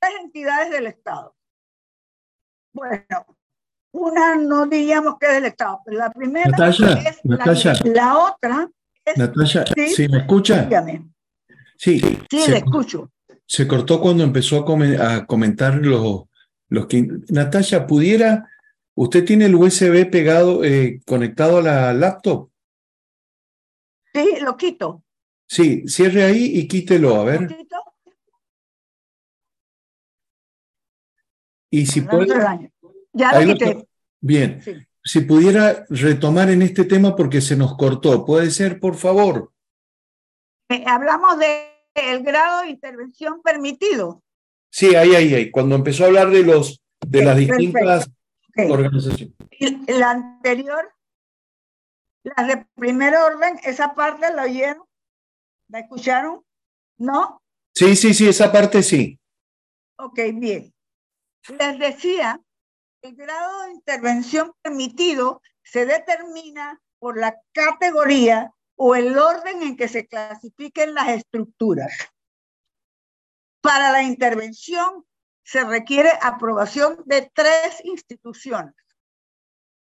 tres entidades del Estado. Bueno, una no diríamos que es del Estado, pero la primera es la, otra es... Natalia, ¿sí, me escucha? Dígame. Sí, sí, le escucho. Se cortó cuando empezó a, comentar los, los que... Natalia, ¿pudiera... ¿Usted tiene el USB pegado, eh, conectado a la laptop? Sí, lo quito. Sí, cierre ahí y quítelo, a ver. Y si puede... Ya lo quité. Bien. Si pudiera retomar en este tema porque se nos cortó, ¿puede ser, por favor? Eh, hablamos del grado de intervención permitido. Sí, ahí, ahí, ahí. Cuando empezó a hablar de los de las distintas organizaciones. Y la anterior, la de primer orden, esa parte la oyeron, la escucharon, ¿no? Sí, sí, sí, esa parte sí. Ok, bien. Les decía, el grado de intervención permitido se determina por la categoría o el orden en que se clasifiquen las estructuras. Para la intervención se requiere aprobación de tres instituciones.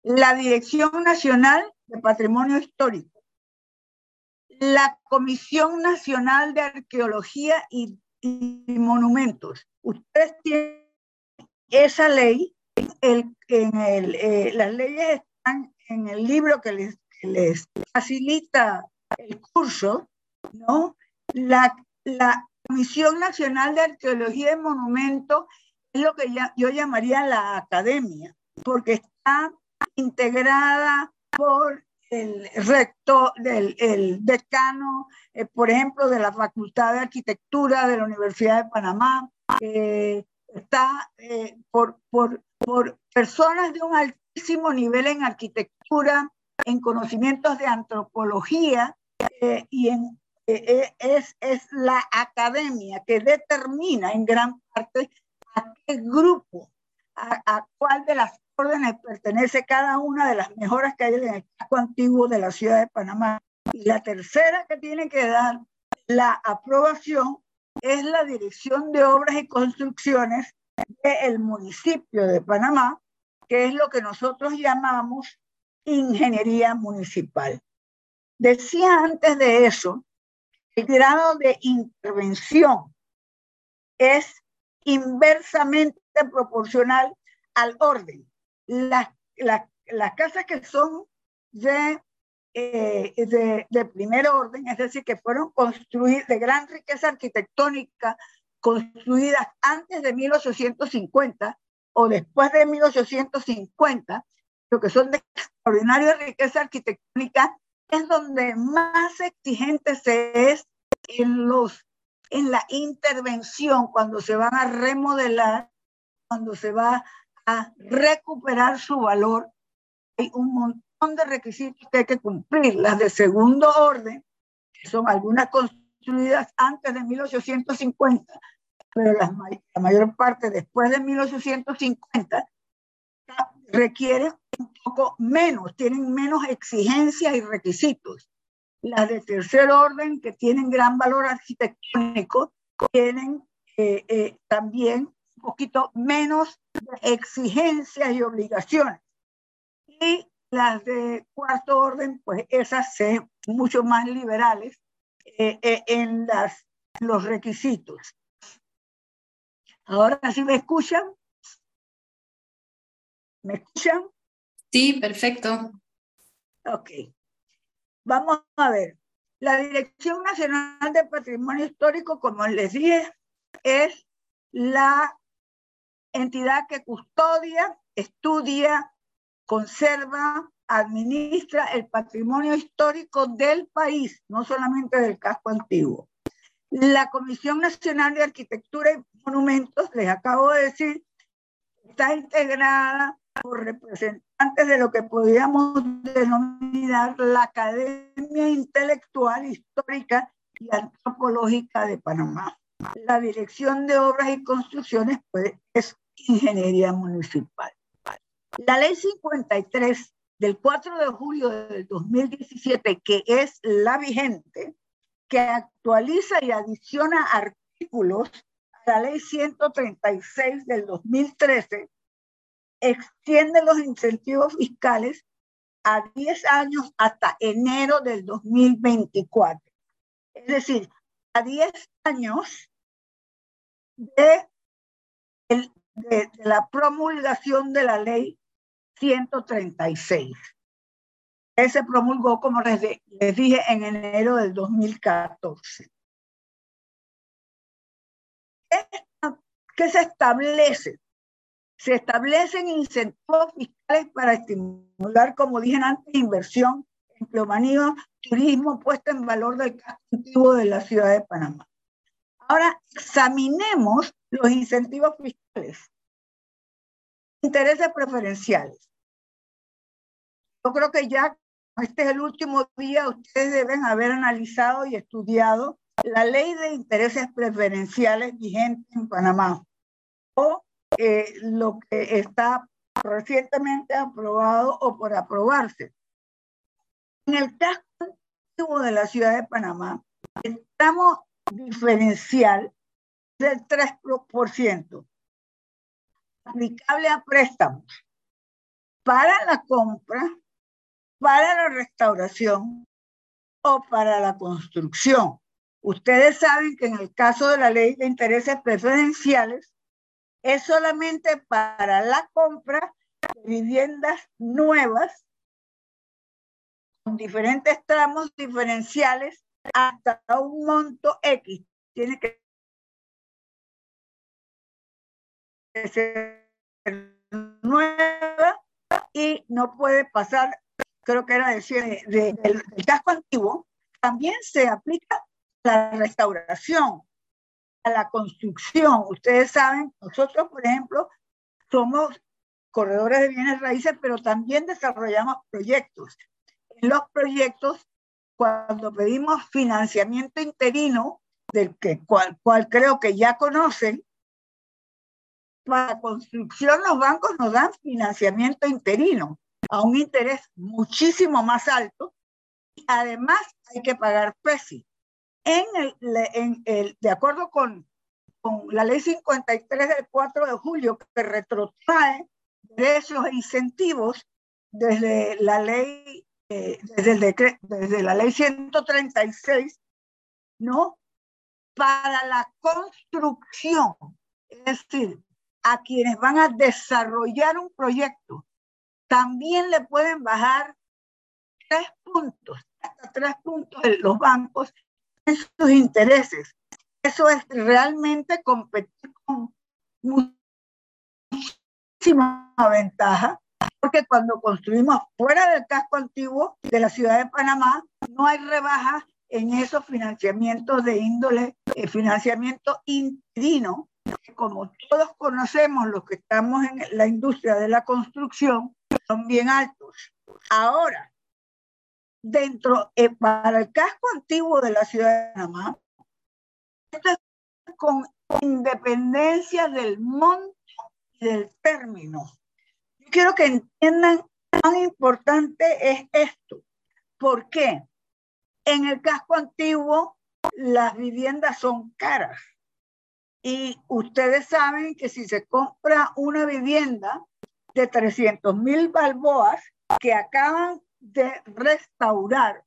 La Dirección Nacional de Patrimonio Histórico, la Comisión Nacional de Arqueología y, Monumentos. Ustedes tienen esa ley, eh, las leyes están en el libro que les, facilita el curso, ¿no? La Comisión Nacional de Arqueología y Monumentos es lo que yo llamaría la academia, porque está integrada por el rector, del el decano, eh, por ejemplo, de la Facultad de Arquitectura de la Universidad de Panamá, eh, está eh, por, personas de un altísimo nivel en arquitectura, en conocimientos de antropología y en, es, es la academia que determina en gran parte a qué grupo, a, a cuál de las órdenes pertenece cada una de las mejoras que hay en el casco antiguo de la ciudad de Panamá. Y la tercera que tiene que dar la aprobación es la Dirección de Obras y Construcciones del municipio de Panamá, que es lo que nosotros llamamos ingeniería municipal. Decía antes de eso, el grado de intervención es inversamente proporcional al orden. Las, las, casas que son de, eh, de, de, primer orden, es decir, que fueron construidas de gran riqueza arquitectónica, construidas antes de 1850 o después de 1850, lo que son de extraordinaria riqueza arquitectónica, es donde más exigente se es en, los, en la intervención, cuando se van a remodelar, cuando se va a recuperar su valor, hay un montón de requisitos que hay que cumplir. Las de segundo orden, que son algunas construidas antes de 1850, pero la mayor parte después de 1850, requieren un poco menos, tienen menos exigencias y requisitos. Las de tercer orden, que tienen gran valor arquitectónico, tienen eh, eh, también un poquito menos exigencias y obligaciones. Y las de cuarto orden, pues esas son mucho más liberales eh, en las, los requisitos. Ahora sí me escuchan. ¿Me escuchan? Sí, perfecto. Ok. Vamos a ver. La Dirección Nacional de Patrimonio Histórico, como les dije, es la entidad que custodia, estudia, conserva, administra el patrimonio histórico del país, no solamente del casco antiguo. La Comisión Nacional de Arquitectura y Monumentos, les acabo de decir, está integrada por representantes de lo que podríamos denominar la Academia Intelectual, Histórica y Antropológica de Panamá. La Dirección de Obras y Construcciones pues, es ingeniería municipal. La ley 53 del 4 de julio del 2017, que es la vigente, que actualiza y adiciona artículos a la ley 136 del 2013, extiende los incentivos fiscales a 10 años hasta enero del 2024. Es decir, a 10 años de, de, la promulgación de la ley 136. Ese promulgó, como les, les dije, en enero del 2014. ¿Qué se establece? Se establecen incentivos fiscales para estimular, como dije antes, inversión, empleomanía, turismo, puesta en valor del casco de la ciudad de Panamá. Ahora examinemos los incentivos fiscales. Intereses preferenciales. Yo creo que ya este es el último día, ustedes deben haber analizado y estudiado la ley de intereses preferenciales vigente en Panamá o eh, lo que está recientemente aprobado o por aprobarse. En el caso de la ciudad de Panamá, estamos diferencial del 3% aplicable a préstamos para la compra, para la restauración o para la construcción. Ustedes saben que en el caso de la ley de intereses preferenciales es solamente para la compra de viviendas nuevas con diferentes tramos diferenciales hasta un monto X. Tiene que ser nueva y no puede pasar, creo que era decir, del casco antiguo, también se aplica la restauración, la construcción. Ustedes saben, nosotros, por ejemplo, somos corredores de bienes raíces, pero también desarrollamos proyectos. En los proyectos, cuando pedimos financiamiento interino, del que, cual, cual creo que ya conocen, para construcción los bancos nos dan financiamiento interino a un interés muchísimo más alto. Además, hay que pagar PESI en el, de acuerdo con, con, la ley 53 del 4 de julio, que retrotrae esos incentivos desde la ley, eh, desde, el decreto, desde la ley 136, ¿no? Para la construcción, es decir, a quienes van a desarrollar un proyecto, también le pueden bajar tres puntos, hasta tres puntos en los bancos sus intereses. Eso es realmente competir con muchísima ventaja, porque cuando construimos fuera del casco antiguo de la ciudad de Panamá, no hay rebaja en esos financiamientos de índole, eh, financiamiento interino, como todos conocemos los que estamos en la industria de la construcción, son bien altos. Ahora, dentro, eh, para el casco antiguo de la ciudad de Panamá, con independencia del monto y del término. Yo quiero que entiendan cuán importante es esto. ¿Por qué? En el casco antiguo las viviendas son caras. Y ustedes saben que si se compra una vivienda de 300 mil balboas que acaban de restaurar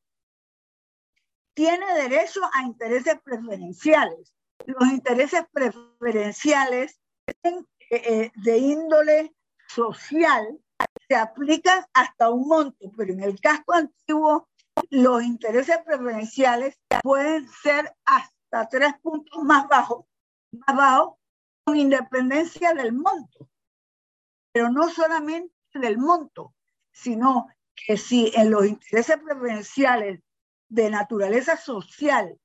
tiene derecho a intereses preferenciales. Los intereses preferenciales eh, eh, de índole social se aplican hasta un monto, pero en el casco antiguo los intereses preferenciales pueden ser hasta tres puntos más bajos, más bajos, con independencia del monto. Pero no solamente del monto, sino que si en los intereses preferenciales de naturaleza social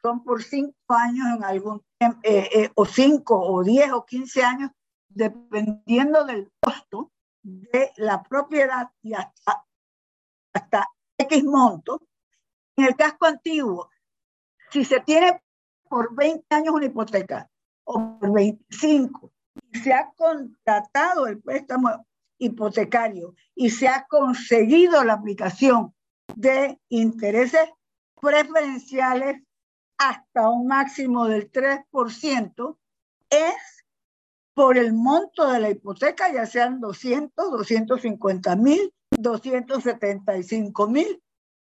son por cinco años en algún tiempo, eh, eh, o cinco, o diez, o quince años, dependiendo del costo de la propiedad y hasta, hasta X monto. En el casco antiguo, si se tiene por 20 años una hipoteca o por 25 y se ha contratado el préstamo hipotecario y se ha conseguido la aplicación de intereses preferenciales hasta un máximo del 3%, es por el monto de la hipoteca, ya sean 200, 250 mil, 275 mil,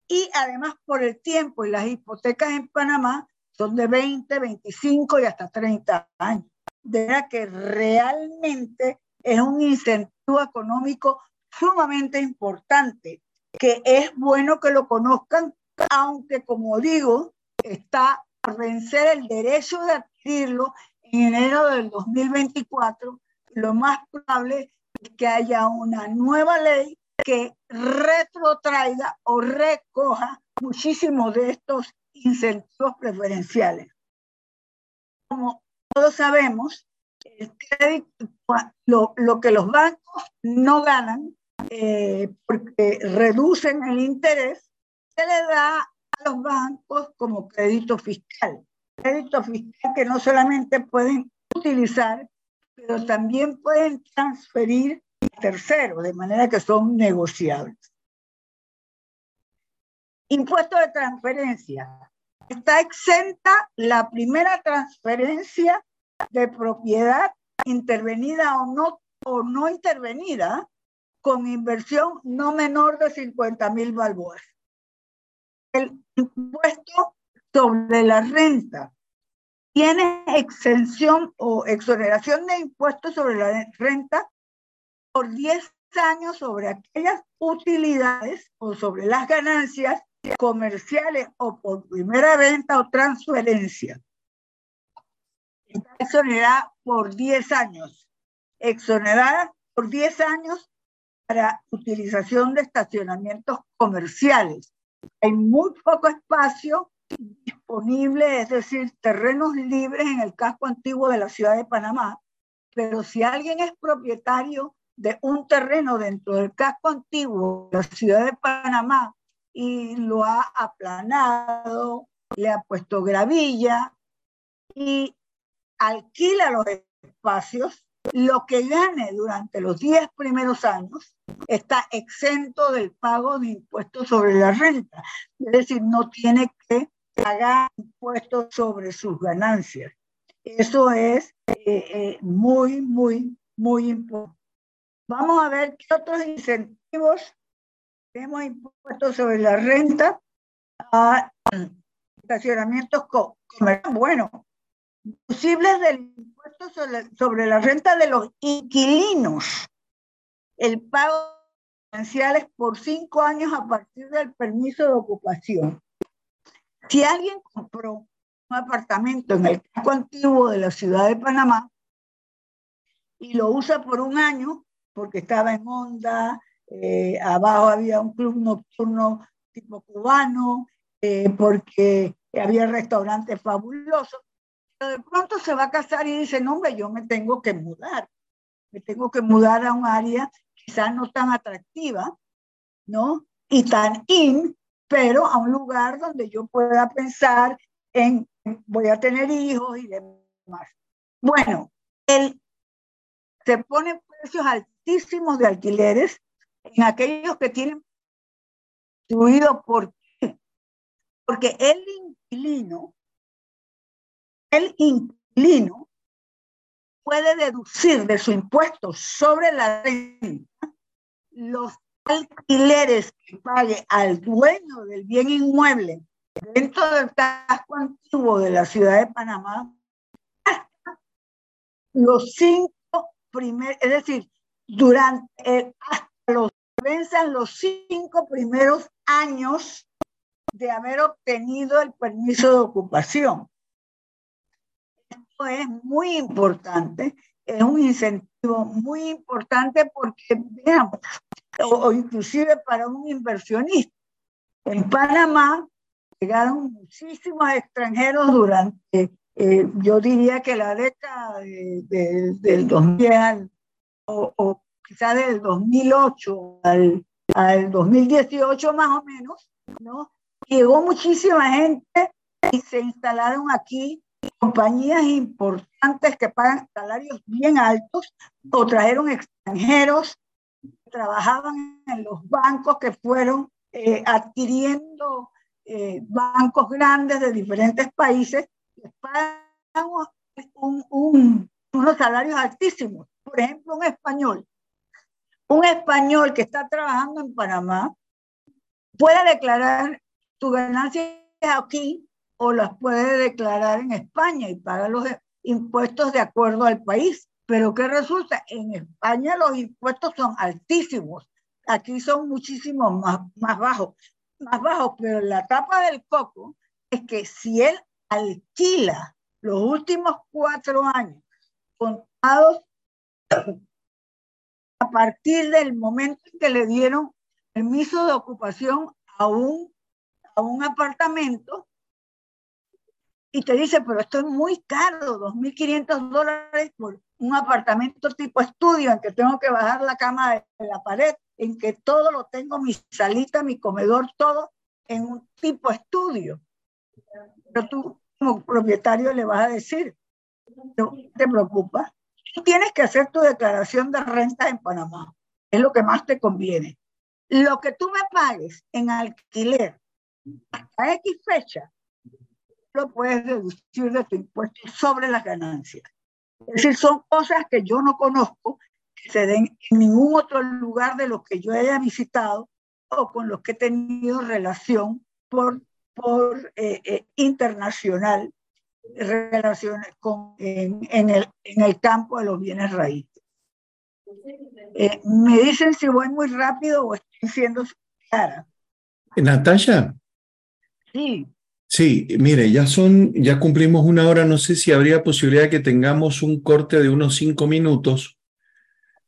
y además por el tiempo y las hipotecas en Panamá son de 20, 25 y hasta 30 años. De verdad que realmente es un incentivo económico sumamente importante, que es bueno que lo conozcan, aunque como digo, está por vencer el derecho de adquirirlo en enero del 2024. Lo más probable es que haya una nueva ley que retrotraiga o recoja muchísimos de estos incentivos preferenciales. Como todos sabemos, lo, lo que los bancos no ganan eh, porque reducen el interés, se le da a los bancos como crédito fiscal. Crédito fiscal que no solamente pueden utilizar, pero también pueden transferir a terceros, de manera que son negociables. Impuesto de transferencia. Está exenta la primera transferencia de propiedad intervenida o no, o no intervenida con inversión no menor de 50 mil balboas. El impuesto sobre la renta tiene exención o exoneración de impuestos sobre la renta por 10 años sobre aquellas utilidades o sobre las ganancias comerciales o por primera venta o transferencia. Exonerada por 10 años. Exonerada por 10 años para utilización de estacionamientos comerciales. Hay muy poco espacio disponible, es decir, terrenos libres en el casco antiguo de la ciudad de Panamá, pero si alguien es propietario de un terreno dentro del casco antiguo de la ciudad de Panamá y lo ha aplanado, le ha puesto gravilla y alquila los espacios, lo que gane durante los 10 primeros años está exento del pago de impuestos sobre la renta. Es decir, no tiene que pagar impuestos sobre sus ganancias. Eso es eh, eh, muy, muy, muy importante. Vamos a ver qué otros incentivos tenemos impuestos sobre la renta a estacionamientos comerciales. Bueno, posibles del impuesto sobre, la renta de los inquilinos. El pago financieros por cinco años a partir del permiso de ocupación. Si alguien compró un apartamento en el casco antiguo de la ciudad de Panamá y lo usa por un año porque estaba en onda, eh, abajo había un club nocturno tipo cubano, eh, porque había restaurantes fabulosos. Pero de pronto se va a casar y dice, no, hombre, yo me tengo que mudar. Me tengo que mudar a un área quizás no tan atractiva, ¿no? Y tan in, pero a un lugar donde yo pueda pensar en, voy a tener hijos y demás. Bueno, él se pone precios altísimos de alquileres en aquellos que tienen construido por qué? Porque el inquilino, el inquilino puede deducir de su impuesto sobre la renta los alquileres que pague al dueño del bien inmueble dentro del casco antiguo de la ciudad de Panamá hasta los cinco primeros, es decir, durante el, hasta los los cinco primeros años de haber obtenido el permiso de ocupación. Es muy importante, es un incentivo muy importante porque, veamos, o, inclusive para un inversionista. En Panamá llegaron muchísimos extranjeros durante, eh, yo diría que la década del 2000 o, o quizás del 2008 al, al 2018 más o menos, ¿no? Llegó muchísima gente y se instalaron aquí compañías importantes que pagan salarios bien altos o trajeron extranjeros que trabajaban en los bancos que fueron eh, adquiriendo eh, bancos grandes de diferentes países, pagan un, un, unos salarios altísimos. Por ejemplo, un español, un español que está trabajando en Panamá puede declarar sus ganancias aquí o las puede declarar en España y paga los impuestos de acuerdo al país. Pero ¿qué resulta? En España los impuestos son altísimos. Aquí son muchísimos más, más bajos. Más bajos, pero la tapa del coco es que si él alquila los últimos cuatro años contados a partir del momento en que le dieron permiso de ocupación a un, a un apartamento y te dice, pero esto es muy caro, 2.500 dólares por un apartamento tipo estudio en que tengo que bajar la cama de la pared, en que todo lo tengo, mi salita, mi comedor, todo en un tipo estudio. Pero tú como propietario le vas a decir, no te preocupa, tú tienes que hacer tu declaración de renta en Panamá, es lo que más te conviene. Lo que tú me pagues en alquiler a X fecha, lo puedes deducir de tu impuesto sobre las ganancias. Es decir, son cosas que yo no conozco, que se den en ningún otro lugar de los que yo haya visitado o con los que he tenido relación por, por eh, eh, internacional, relaciones con, en, en, el, en el campo de los bienes raíces. Eh, me dicen si voy muy rápido o estoy siendo clara. Natalia. Sí. Sí, mire, ya son, ya cumplimos una hora, no sé si habría posibilidad de que tengamos un corte de unos cinco minutos.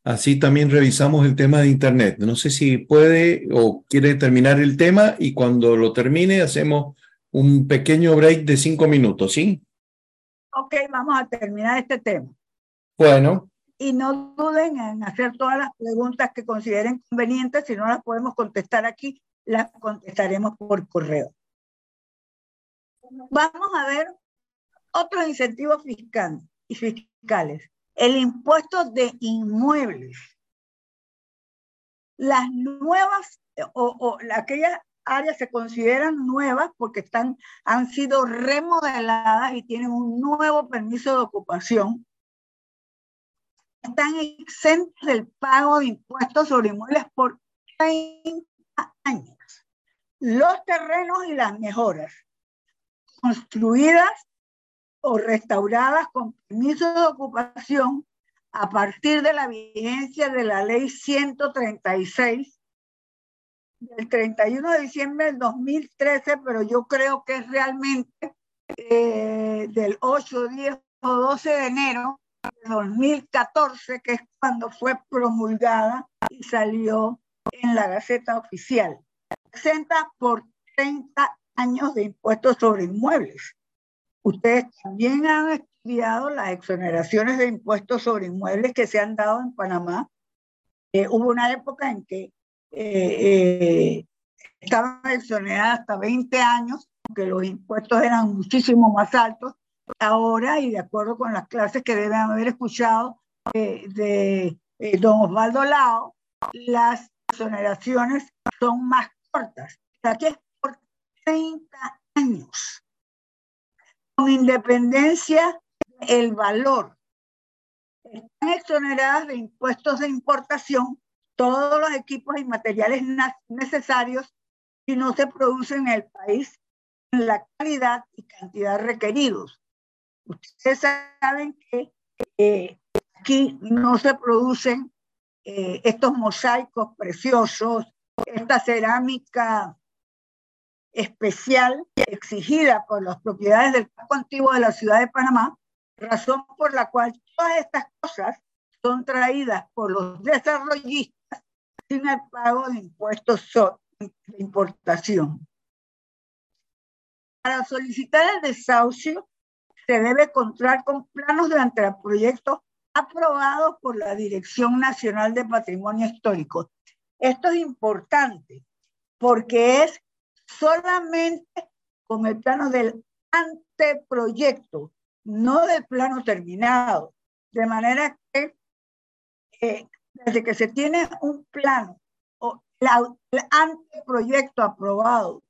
Así también revisamos el tema de Internet. No sé si puede o quiere terminar el tema y cuando lo termine hacemos un pequeño break de cinco minutos, ¿sí? Ok, vamos a terminar este tema. Bueno. Y no duden en hacer todas las preguntas que consideren convenientes. Si no las podemos contestar aquí, las contestaremos por correo. Vamos a ver otros incentivos y fiscales. El impuesto de inmuebles. Las nuevas o, o aquellas áreas se consideran nuevas porque están, han sido remodeladas y tienen un nuevo permiso de ocupación. Están exentos del pago de impuestos sobre inmuebles por 30 años. Los terrenos y las mejoras construidas o restauradas con permiso de ocupación a partir de la vigencia de la ley 136 del 31 de diciembre del 2013, pero yo creo que es realmente eh, del 8, 10 o 12 de enero de 2014, que es cuando fue promulgada y salió en la Gaceta Oficial. Presenta por 30 años de impuestos sobre inmuebles. Ustedes también han estudiado las exoneraciones de impuestos sobre inmuebles que se han dado en Panamá. Eh, hubo una época en que eh, eh, estaban exoneradas hasta 20 años, que los impuestos eran muchísimo más altos. Ahora, y de acuerdo con las clases que deben haber escuchado eh, de don Osvaldo Lao, las exoneraciones son más cortas. Es por 30 años. Con independencia el valor. Están exoneradas de impuestos de importación todos los equipos y materiales necesarios y no se producen en el país en la calidad y cantidad requeridos. Ustedes saben que eh, aquí no se producen eh, estos mosaicos preciosos, esta cerámica especial exigida por las propiedades del casco antiguo de la ciudad de Panamá, razón por la cual todas estas cosas son traídas por los desarrollistas sin el pago de impuestos de importación. Para solicitar el desahucio se debe contar con planos de anteproyectos aprobados por la Dirección Nacional de Patrimonio Histórico. Esto es importante porque es solamente con el plano del anteproyecto, no del plano terminado. De manera que eh, desde que se tiene un plano o el anteproyecto aprobado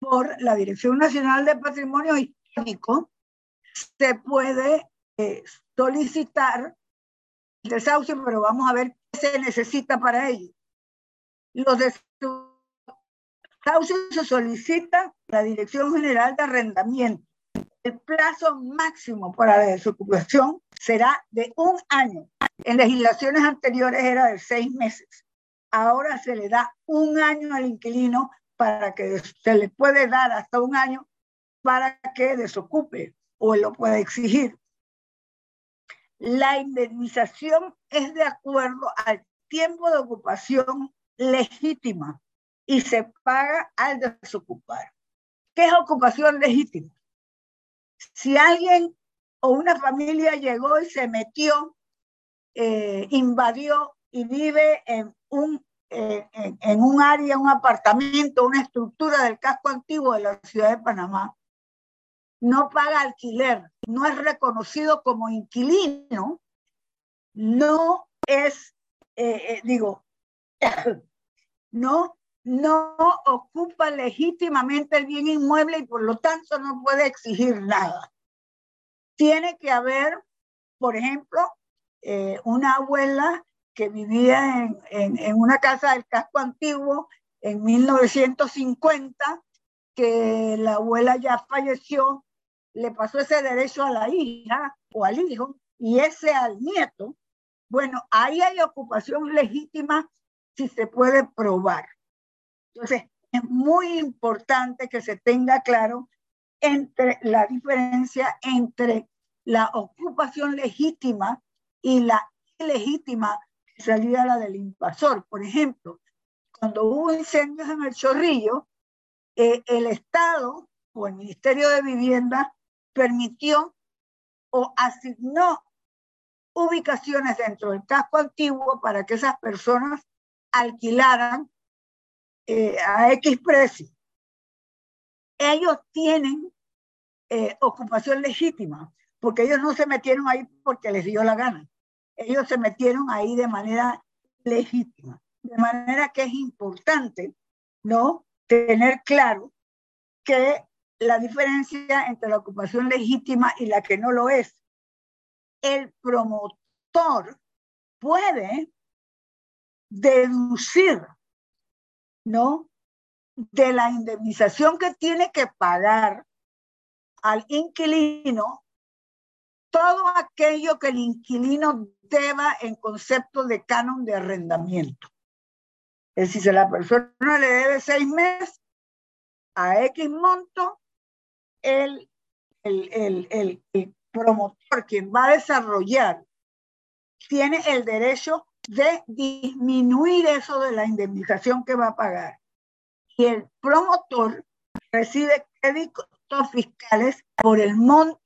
por la Dirección Nacional de Patrimonio Histórico, se puede eh, solicitar el desahucio, pero vamos a ver qué se necesita para ello. Los desahucios se solicita la Dirección General de Arrendamiento. El plazo máximo para la desocupación será de un año. En legislaciones anteriores era de seis meses. Ahora se le da un año al inquilino para que se le puede dar hasta un año para que desocupe o lo puede exigir. La indemnización es de acuerdo al tiempo de ocupación legítima y se paga al desocupar. ¿Qué es ocupación legítima? Si alguien o una familia llegó y se metió, eh, invadió y vive en un, eh, en un área, un apartamento, una estructura del casco antiguo de la ciudad de Panamá, no paga alquiler, no es reconocido como inquilino, no es, eh, digo, no, no ocupa legítimamente el bien inmueble y por lo tanto no puede exigir nada. Tiene que haber, por ejemplo, eh, una abuela que vivía en, en, en una casa del casco antiguo en 1950, que la abuela ya falleció le pasó ese derecho a la hija o al hijo y ese al nieto, bueno, ahí hay ocupación legítima si se puede probar. Entonces, es muy importante que se tenga claro entre la diferencia entre la ocupación legítima y la ilegítima que salía la del invasor. Por ejemplo, cuando hubo incendios en el Chorrillo, eh, el Estado o el Ministerio de Vivienda permitió o asignó ubicaciones dentro del casco antiguo para que esas personas alquilaran eh, a X precio. Ellos tienen eh, ocupación legítima, porque ellos no se metieron ahí porque les dio la gana. Ellos se metieron ahí de manera legítima. De manera que es importante, ¿no? Tener claro que la diferencia entre la ocupación legítima y la que no lo es. El promotor puede deducir, ¿no? De la indemnización que tiene que pagar al inquilino todo aquello que el inquilino deba en concepto de canon de arrendamiento. Es decir, si la persona le debe seis meses a X monto, el, el, el, el promotor, quien va a desarrollar, tiene el derecho de disminuir eso de la indemnización que va a pagar. Y el promotor recibe créditos fiscales por el monto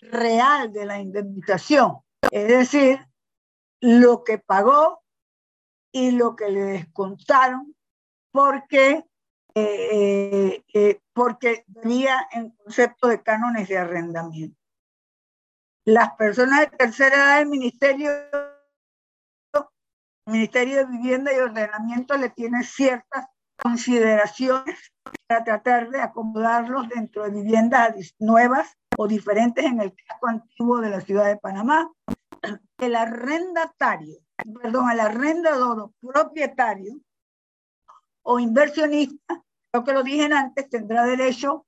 real de la indemnización, es decir, lo que pagó y lo que le descontaron porque eh, eh, porque venía en concepto de cánones de arrendamiento. Las personas de tercera edad del Ministerio, Ministerio de Vivienda y Ordenamiento le tiene ciertas consideraciones para tratar de acomodarlos dentro de viviendas nuevas o diferentes en el casco antiguo de la ciudad de Panamá. El arrendatario, perdón, el arrendador propietario o inversionista, lo que lo dije antes, tendrá derecho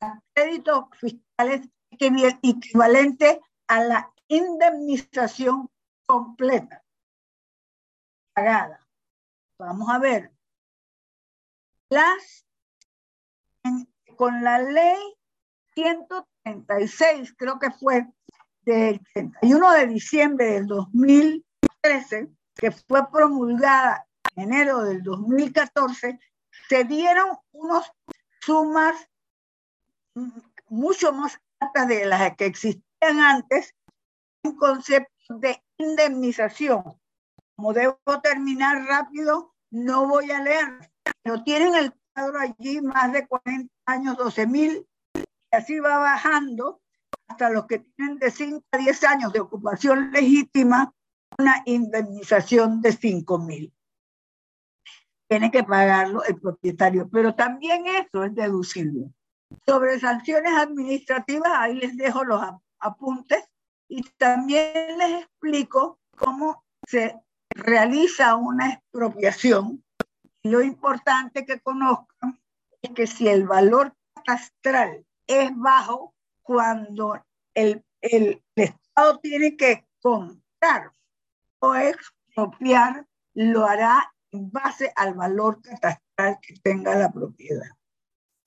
a créditos fiscales equivalentes a la indemnización completa pagada. Vamos a ver. Las, con la ley 136, creo que fue del 31 de diciembre del 2013, que fue promulgada enero del 2014, se dieron unas sumas mucho más altas de las que existían antes, un concepto de indemnización. Como debo terminar rápido, no voy a leer, pero tienen el cuadro allí más de 40 años, 12 mil, y así va bajando hasta los que tienen de 5 a 10 años de ocupación legítima, una indemnización de 5 mil tiene que pagarlo el propietario, pero también eso es deducible. Sobre sanciones administrativas, ahí les dejo los apuntes y también les explico cómo se realiza una expropiación. Lo importante que conozcan es que si el valor catastral es bajo, cuando el, el, Estado tiene que comprar o expropiar, lo hará en base al valor catastral que tenga la propiedad.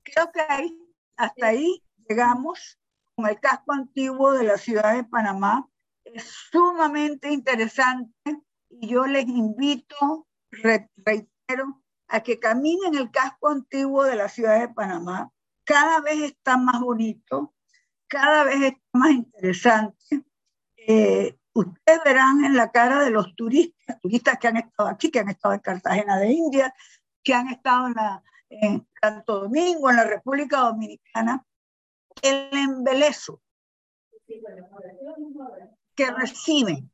Creo que ahí, hasta ahí llegamos con el casco antiguo de la ciudad de Panamá. Es sumamente interesante y yo les invito, reitero, a que caminen el casco antiguo de la ciudad de Panamá. Cada vez está más bonito, cada vez está más interesante. Eh, ustedes verán en la cara de los turistas, turistas que han estado aquí, que han estado en Cartagena de India, que han estado en, en Santo Domingo, en la República Dominicana, el embelezo que reciben,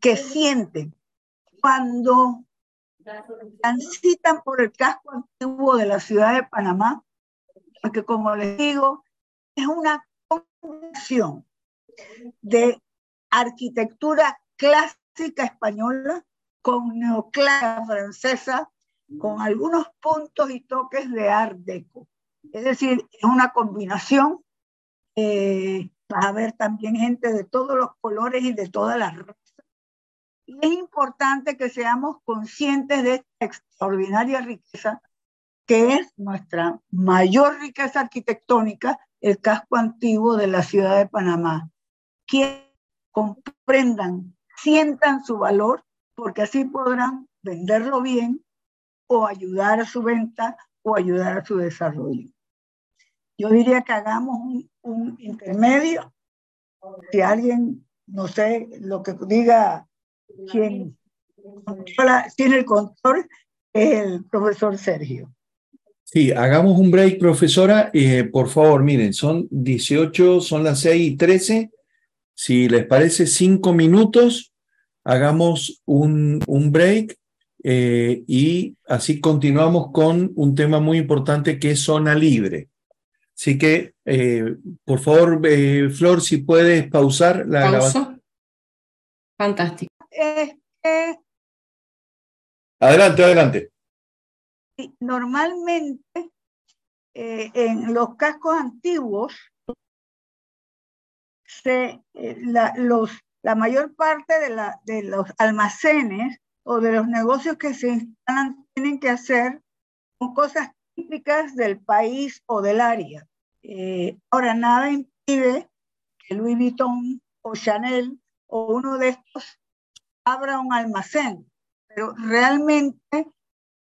que sienten cuando transitan por el casco antiguo de la ciudad de Panamá, porque como les digo, es una combinación de arquitectura clásica española con neoclásica francesa, con algunos puntos y toques de art deco. Es decir, es una combinación. Eh, a ver también gente de todos los colores y de todas las razas y es importante que seamos conscientes de esta extraordinaria riqueza que es nuestra mayor riqueza arquitectónica, el casco antiguo de la ciudad de Panamá. Que comprendan, sientan su valor, porque así podrán venderlo bien o ayudar a su venta o ayudar a su desarrollo. Yo diría que hagamos un, un intermedio. Si alguien, no sé, lo que diga quien tiene el control es el profesor Sergio. Sí, hagamos un break, profesora. Eh, por favor, miren, son 18, son las 6 y 13. Si les parece, cinco minutos, hagamos un, un break eh, y así continuamos con un tema muy importante que es zona libre. Así que, eh, por favor, Flor, si puedes pausar la grabación. Fantástico es que... Adelante, adelante. Normalmente eh, en los cascos antiguos, se, eh, la, los, la mayor parte de, la, de los almacenes o de los negocios que se instalan tienen que hacer con cosas típicas del país o del área. Eh, ahora, nada impide que Louis Vuitton o Chanel o uno de estos abra un almacén, pero realmente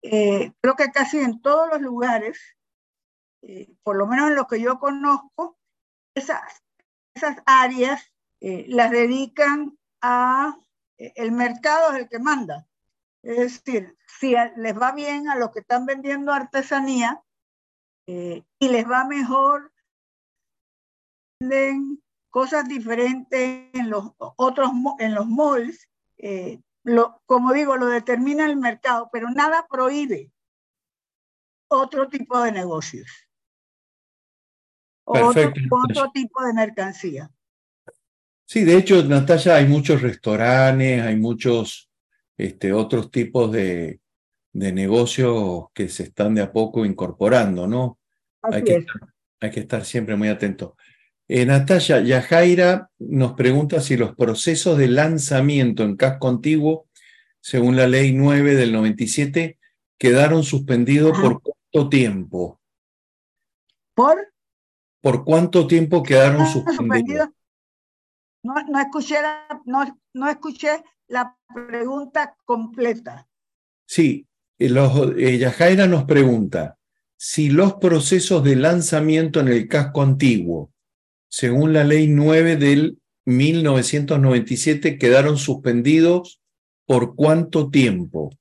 eh, creo que casi en todos los lugares, eh, por lo menos en lo que yo conozco, esas, esas áreas eh, las dedican a el mercado es el que manda. Es decir, si les va bien a los que están vendiendo artesanía y les va mejor, venden cosas diferentes en los otros en los malls eh, lo, como digo, lo determina el mercado, pero nada prohíbe otro tipo de negocios. Otro, otro, tipo de mercancía. Sí, de hecho, Natalia, hay muchos restaurantes, hay muchos este, otros tipos de, de negocios que se están de a poco incorporando, ¿no? hay que, hay que estar siempre muy atentos. Eh, Natalia, Yajaira nos pregunta si los procesos de lanzamiento en casco antiguo, según la ley 9 del 97, quedaron suspendidos por cuánto tiempo. ¿Por? ¿Por cuánto tiempo quedaron suspendidos? No, escuché la, no, escuché la pregunta completa. Sí, eh, los, eh, Yajaira nos pregunta si los procesos de lanzamiento en el casco antiguo según la ley 9 del 1997, quedaron suspendidos por cuánto tiempo?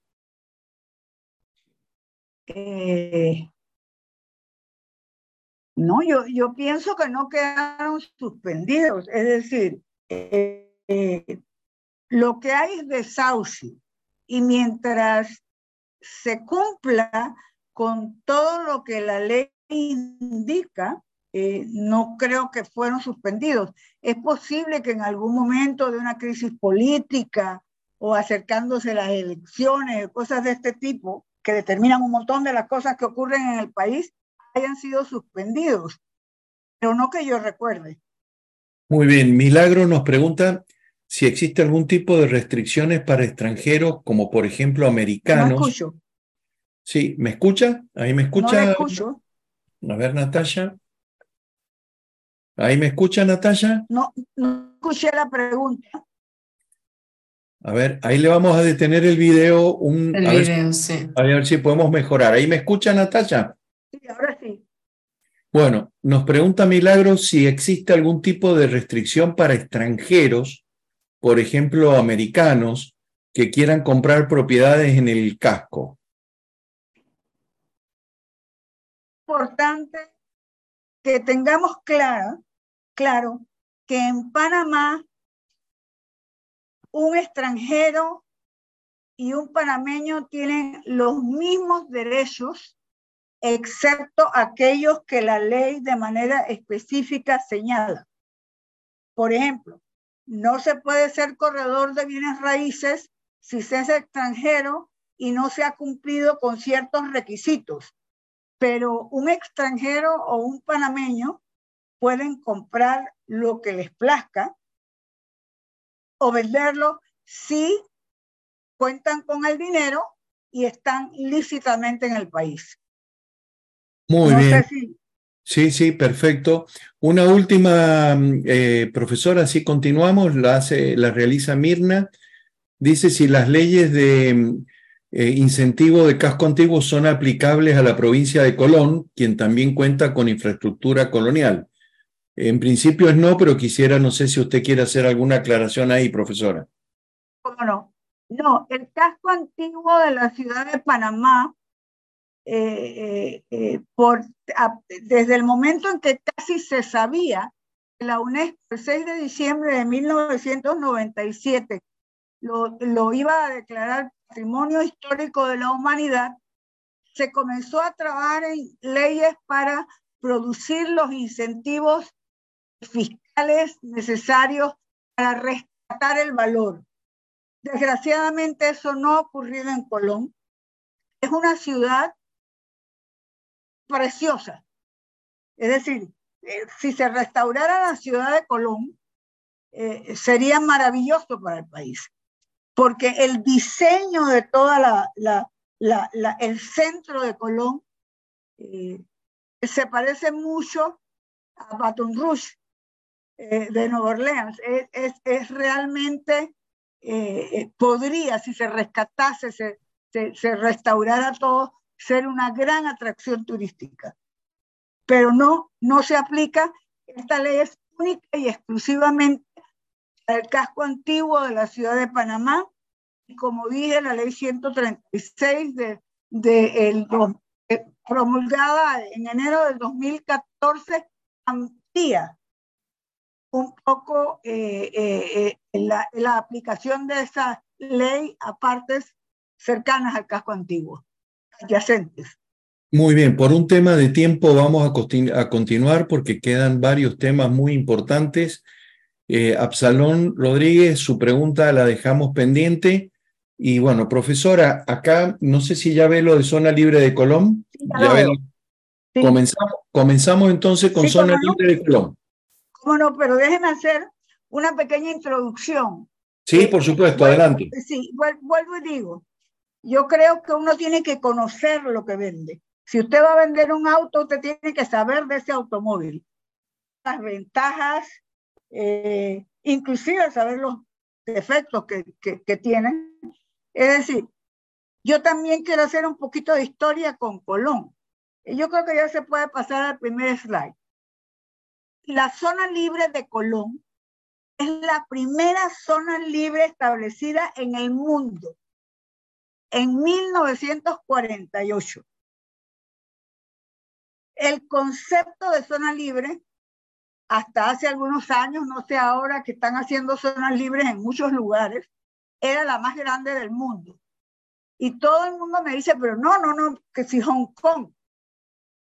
Eh, no, yo, yo pienso que no quedaron suspendidos. Es decir, eh, lo que hay es desahucio. Y mientras se cumpla con todo lo que la ley indica, eh, no creo que fueron suspendidos. Es posible que en algún momento de una crisis política o acercándose las elecciones, cosas de este tipo, que determinan un montón de las cosas que ocurren en el país, hayan sido suspendidos, pero no que yo recuerde. Muy bien, Milagro nos pregunta si existe algún tipo de restricciones para extranjeros, como por ejemplo americanos. No escucho. Sí, ¿me escucha? ¿Ahí me escucha? No escucho. A ver, Natalia. ¿Ahí me escucha, Natalia? No, no escuché la pregunta. A ver, ahí le vamos a detener el video. Un, el video, sí. A ver si podemos mejorar. ¿Ahí me escucha, Natalia? Sí, ahora sí. Bueno, nos pregunta Milagro si existe algún tipo de restricción para extranjeros, por ejemplo, americanos, que quieran comprar propiedades en el casco. Importante que tengamos claro claro que en Panamá un extranjero y un panameño tienen los mismos derechos, excepto aquellos que la ley de manera específica señala. Por ejemplo, no se puede ser corredor de bienes raíces si se es extranjero y no se ha cumplido con ciertos requisitos. Pero un extranjero o un panameño pueden comprar lo que les plazca o venderlo si cuentan con el dinero y están lícitamente en el país. Muy bien. Sí, sí, perfecto. Una última, eh, profesora, si continuamos, la, hace, la realiza Mirna. Dice si las leyes de eh, incentivo de casco antiguo son aplicables a la provincia de Colón, quien también cuenta con infraestructura colonial. En principio es no, pero quisiera, no sé si usted quiere hacer alguna aclaración ahí, profesora. ¿Cómo no? No, el casco antiguo de la ciudad de Panamá, eh, eh, eh, desde el momento en que casi se sabía que la UNESCO, el 6 de diciembre de 1997, lo, lo iba a declarar patrimonio histórico de la humanidad, se comenzó a trabajar en leyes para producir los incentivos fiscales necesarios para rescatar el valor. Desgraciadamente eso no ha ocurrido en Colón. Es una ciudad preciosa. Es decir, eh, si se restaurara la ciudad de Colón, eh, sería maravilloso para el país, porque el diseño de toda la, el centro de Colón eh, se parece mucho a Baton Rouge, eh, de Nueva Orleans. Es, es, realmente, eh, eh, podría, si se rescatase, se, se, restaurara todo, ser una gran atracción turística. Pero no, no se aplica. Esta ley es única y exclusivamente el casco antiguo de la ciudad de Panamá. Y como dije, la ley 136 de, de el, promulgada en enero del 2014 amplía un poco eh, eh, eh, la, la, aplicación de esa ley a partes cercanas al casco antiguo, adyacentes. Muy bien, por un tema de tiempo vamos a, a continuar porque quedan varios temas muy importantes. Absalón Rodríguez, su pregunta la dejamos pendiente. Y bueno, profesora, acá no sé si ya ve lo de zona libre de Colón. ya Comenzamos, comenzamos entonces con zona libre de Colón. Bueno, pero déjenme hacer una pequeña introducción. Sí, por supuesto, adelante. Sí, vuelvo y digo, yo creo que uno tiene que conocer lo que vende. Si usted va a vender un auto, usted tiene que saber de ese automóvil, las ventajas, eh, inclusive saber los defectos que, que, que tienen. Es decir, yo también quiero hacer un poquito de historia con Colón. Yo creo que ya se puede pasar al primer slide la zona libre de Colón es la primera zona libre establecida en el mundo en 1948. El concepto de zona libre, hasta hace algunos años, no sé ahora que están haciendo zonas libres en muchos lugares, era la más grande del mundo. Y todo el mundo me dice, pero no, no, no, que si Hong Kong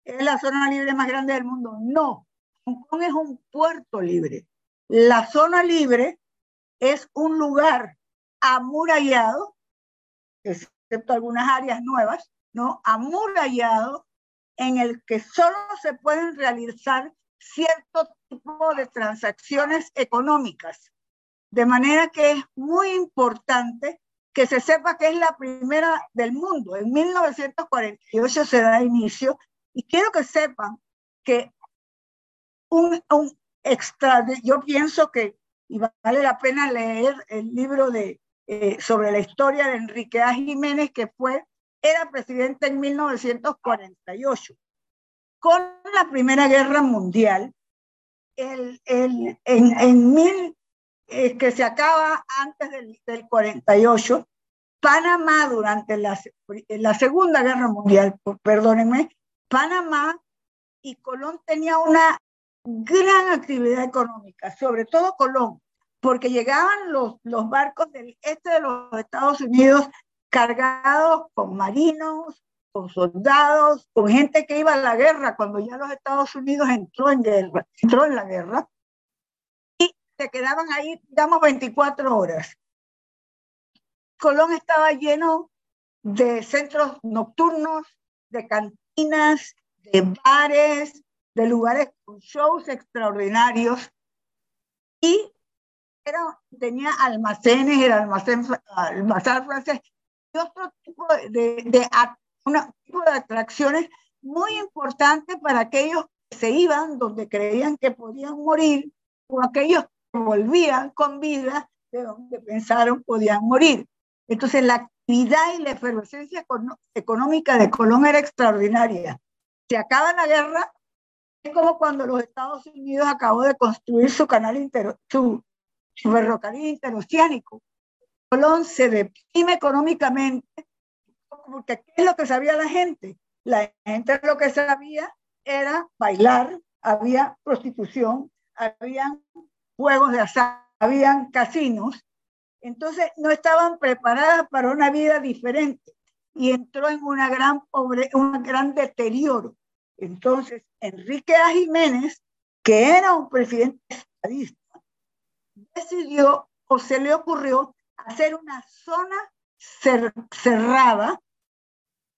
es la zona libre más grande del mundo. No, Hong Kong es un puerto libre. La zona libre es un lugar amurallado, excepto algunas áreas nuevas, ¿no? Amurallado en el que solo se pueden realizar cierto tipo de transacciones económicas. De manera que es muy importante que se sepa que es la primera del mundo. En 1948 se da inicio y quiero que sepan que un, un extra, yo pienso que y vale la pena leer el libro de, eh, sobre la historia de Enrique A. Jiménez, que fue, era presidente en 1948. Con la Primera Guerra Mundial, el, el, en, en mil, eh, que se acaba antes del, del 48, Panamá durante la, la Segunda Guerra Mundial, perdónenme, Panamá y Colón tenía una gran actividad económica, sobre todo Colón, porque llegaban los, los barcos del este de los Estados Unidos cargados con marinos, con soldados, con gente que iba a la guerra cuando ya los Estados Unidos entró en guerra, entró en la guerra, y se quedaban ahí, digamos, 24 horas. Colón estaba lleno de centros nocturnos, de cantinas, de bares, de lugares con shows extraordinarios y era, tenía almacenes, el almacén, almacén francés y otro tipo de, de, una, tipo de atracciones muy importantes para aquellos que se iban donde creían que podían morir o aquellos que volvían con vida de donde pensaron podían morir. Entonces la actividad y la efervescencia económica de Colón era extraordinaria. Se acaba la guerra es como cuando los Estados Unidos acabó de construir su canal inter, su, su ferrocarril interoceánico. Colón se deprime económicamente porque ¿qué es lo que sabía la gente? La gente lo que sabía era bailar, había prostitución, había juegos de azar, habían casinos. Entonces no estaban preparadas para una vida diferente y entró en una gran pobre, un gran deterioro. Entonces, Enrique A. Jiménez, que era un presidente estadista, decidió o se le ocurrió hacer una zona cerrada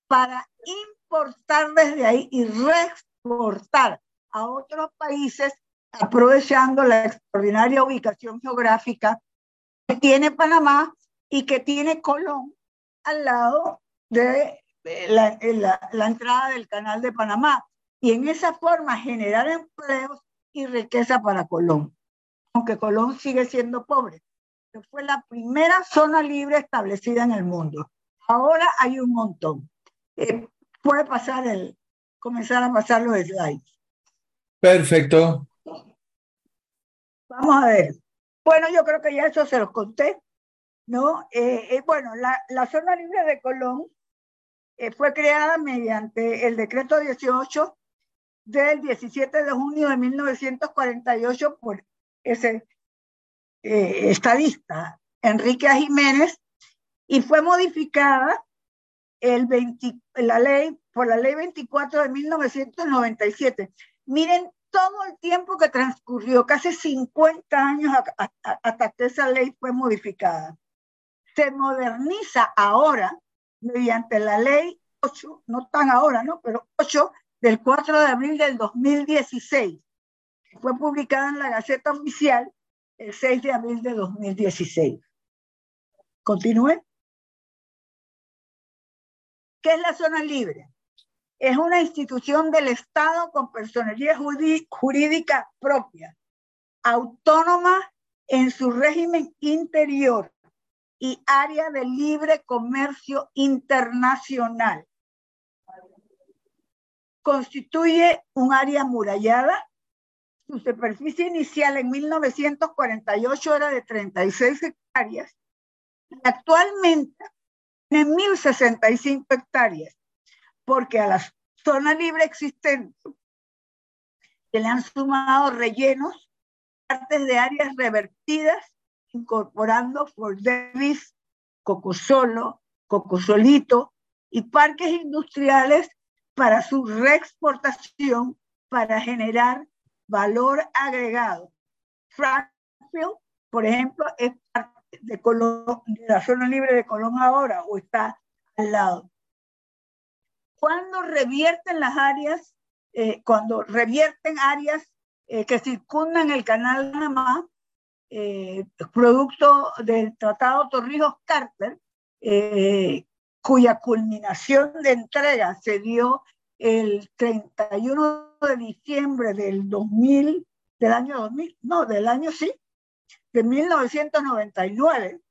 para importar desde ahí y reexportar a otros países aprovechando la extraordinaria ubicación geográfica que tiene Panamá y que tiene Colón al lado de la, la, la entrada del canal de Panamá y en esa forma generar empleos y riqueza para Colón, aunque Colón sigue siendo pobre. Fue la primera zona libre establecida en el mundo. Ahora hay un montón. Eh, puede pasar el, comenzar a pasar los slides. Perfecto. Vamos a ver. Bueno, yo creo que ya eso se los conté, ¿no? Eh, eh, bueno, la, la, zona libre de Colón eh, fue creada mediante el decreto 18 del 17 de junio de 1948 por ese eh, estadista Enrique A. Jiménez y fue modificada el 20, la ley, por la ley 24 de 1997. Miren todo el tiempo que transcurrió, casi 50 años hasta que esa ley fue modificada. Se moderniza ahora mediante la ley 8, no tan ahora, ¿no? Pero 8 del 4 de abril del 2016. Fue publicada en la Gaceta Oficial el 6 de abril de 2016. Continúe. ¿Qué es la zona libre? Es una institución del Estado con personería jurídica propia, autónoma en su régimen interior y área de libre comercio internacional constituye un área amurallada. Su superficie inicial en 1948 era de 36 hectáreas y actualmente tiene 1.065 hectáreas, porque a la zona libre existente se le han sumado rellenos, partes de áreas revertidas, incorporando Fort Davis, Cocosolo, Cocosolito y parques industriales para su reexportación para generar valor agregado. Frankfield, por ejemplo, es parte de, Colón, de la zona libre de Colón ahora o está al lado. Cuando revierten las áreas, eh, cuando revierten áreas eh, que circundan el canal Panamá, eh, producto del Tratado Torrijos-Carter, cuya culminación de entrega se dio el 31 de diciembre del 2000, del año 2000, no, del año sí, de 1999,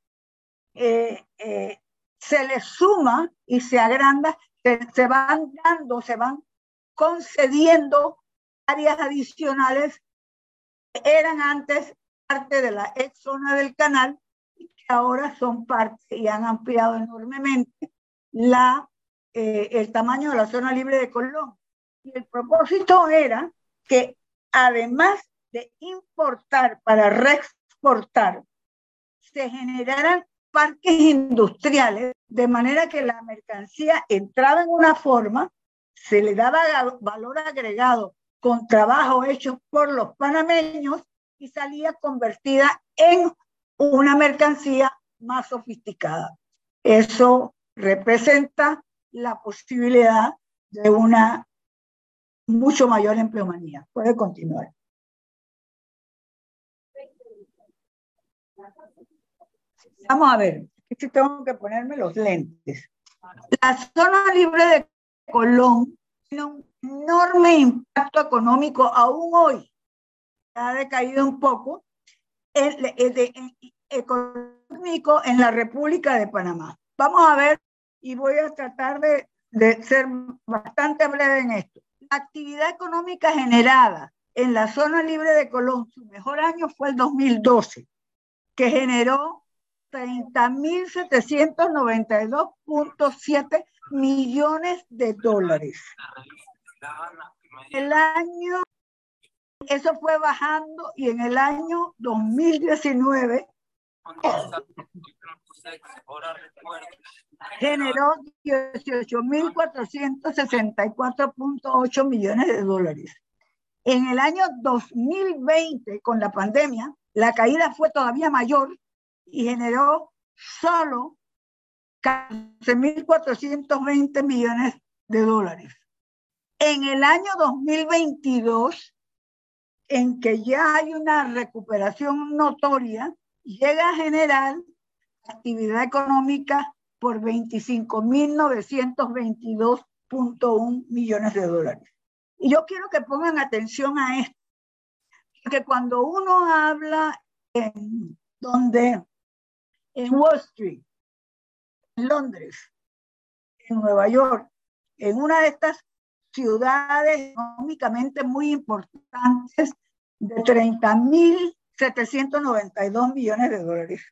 eh, eh, se le suma y se agranda, se, van dando, se van concediendo áreas adicionales que eran antes parte de la ex zona del canal y que ahora son parte y han ampliado enormemente la, eh, el tamaño de la zona libre de Colón. Y el propósito era que además de importar para reexportar, se generaran parques industriales, de manera que la mercancía entraba en una forma, se le daba valor agregado con trabajo hecho por los panameños y salía convertida en una mercancía más sofisticada. Eso representa la posibilidad de una mucho mayor empleomanía. Puede continuar. Vamos a ver, aquí tengo que ponerme los lentes. La zona libre de Colón tiene un enorme impacto económico aún hoy. Ha decaído un poco el, económico en la República de Panamá. Vamos a ver y voy a tratar de, ser bastante breve en esto. La actividad económica generada en la zona libre de Colón, su mejor año fue el 2012, que generó 30.792.7 millones de dólares. El año, eso fue bajando y en el año 2019 generó 18.464.8 millones de dólares. En el año 2020, con la pandemia, la caída fue todavía mayor y generó solo 14.420 millones de dólares. En el año 2022, en que ya hay una recuperación notoria, llega a generar actividad económica por 25.922.1 millones de dólares. Y yo quiero que pongan atención a esto, porque cuando uno habla en donde en Wall Street, en Londres, en Nueva York, en una de estas ciudades económicamente muy importantes de 30.792 millones de dólares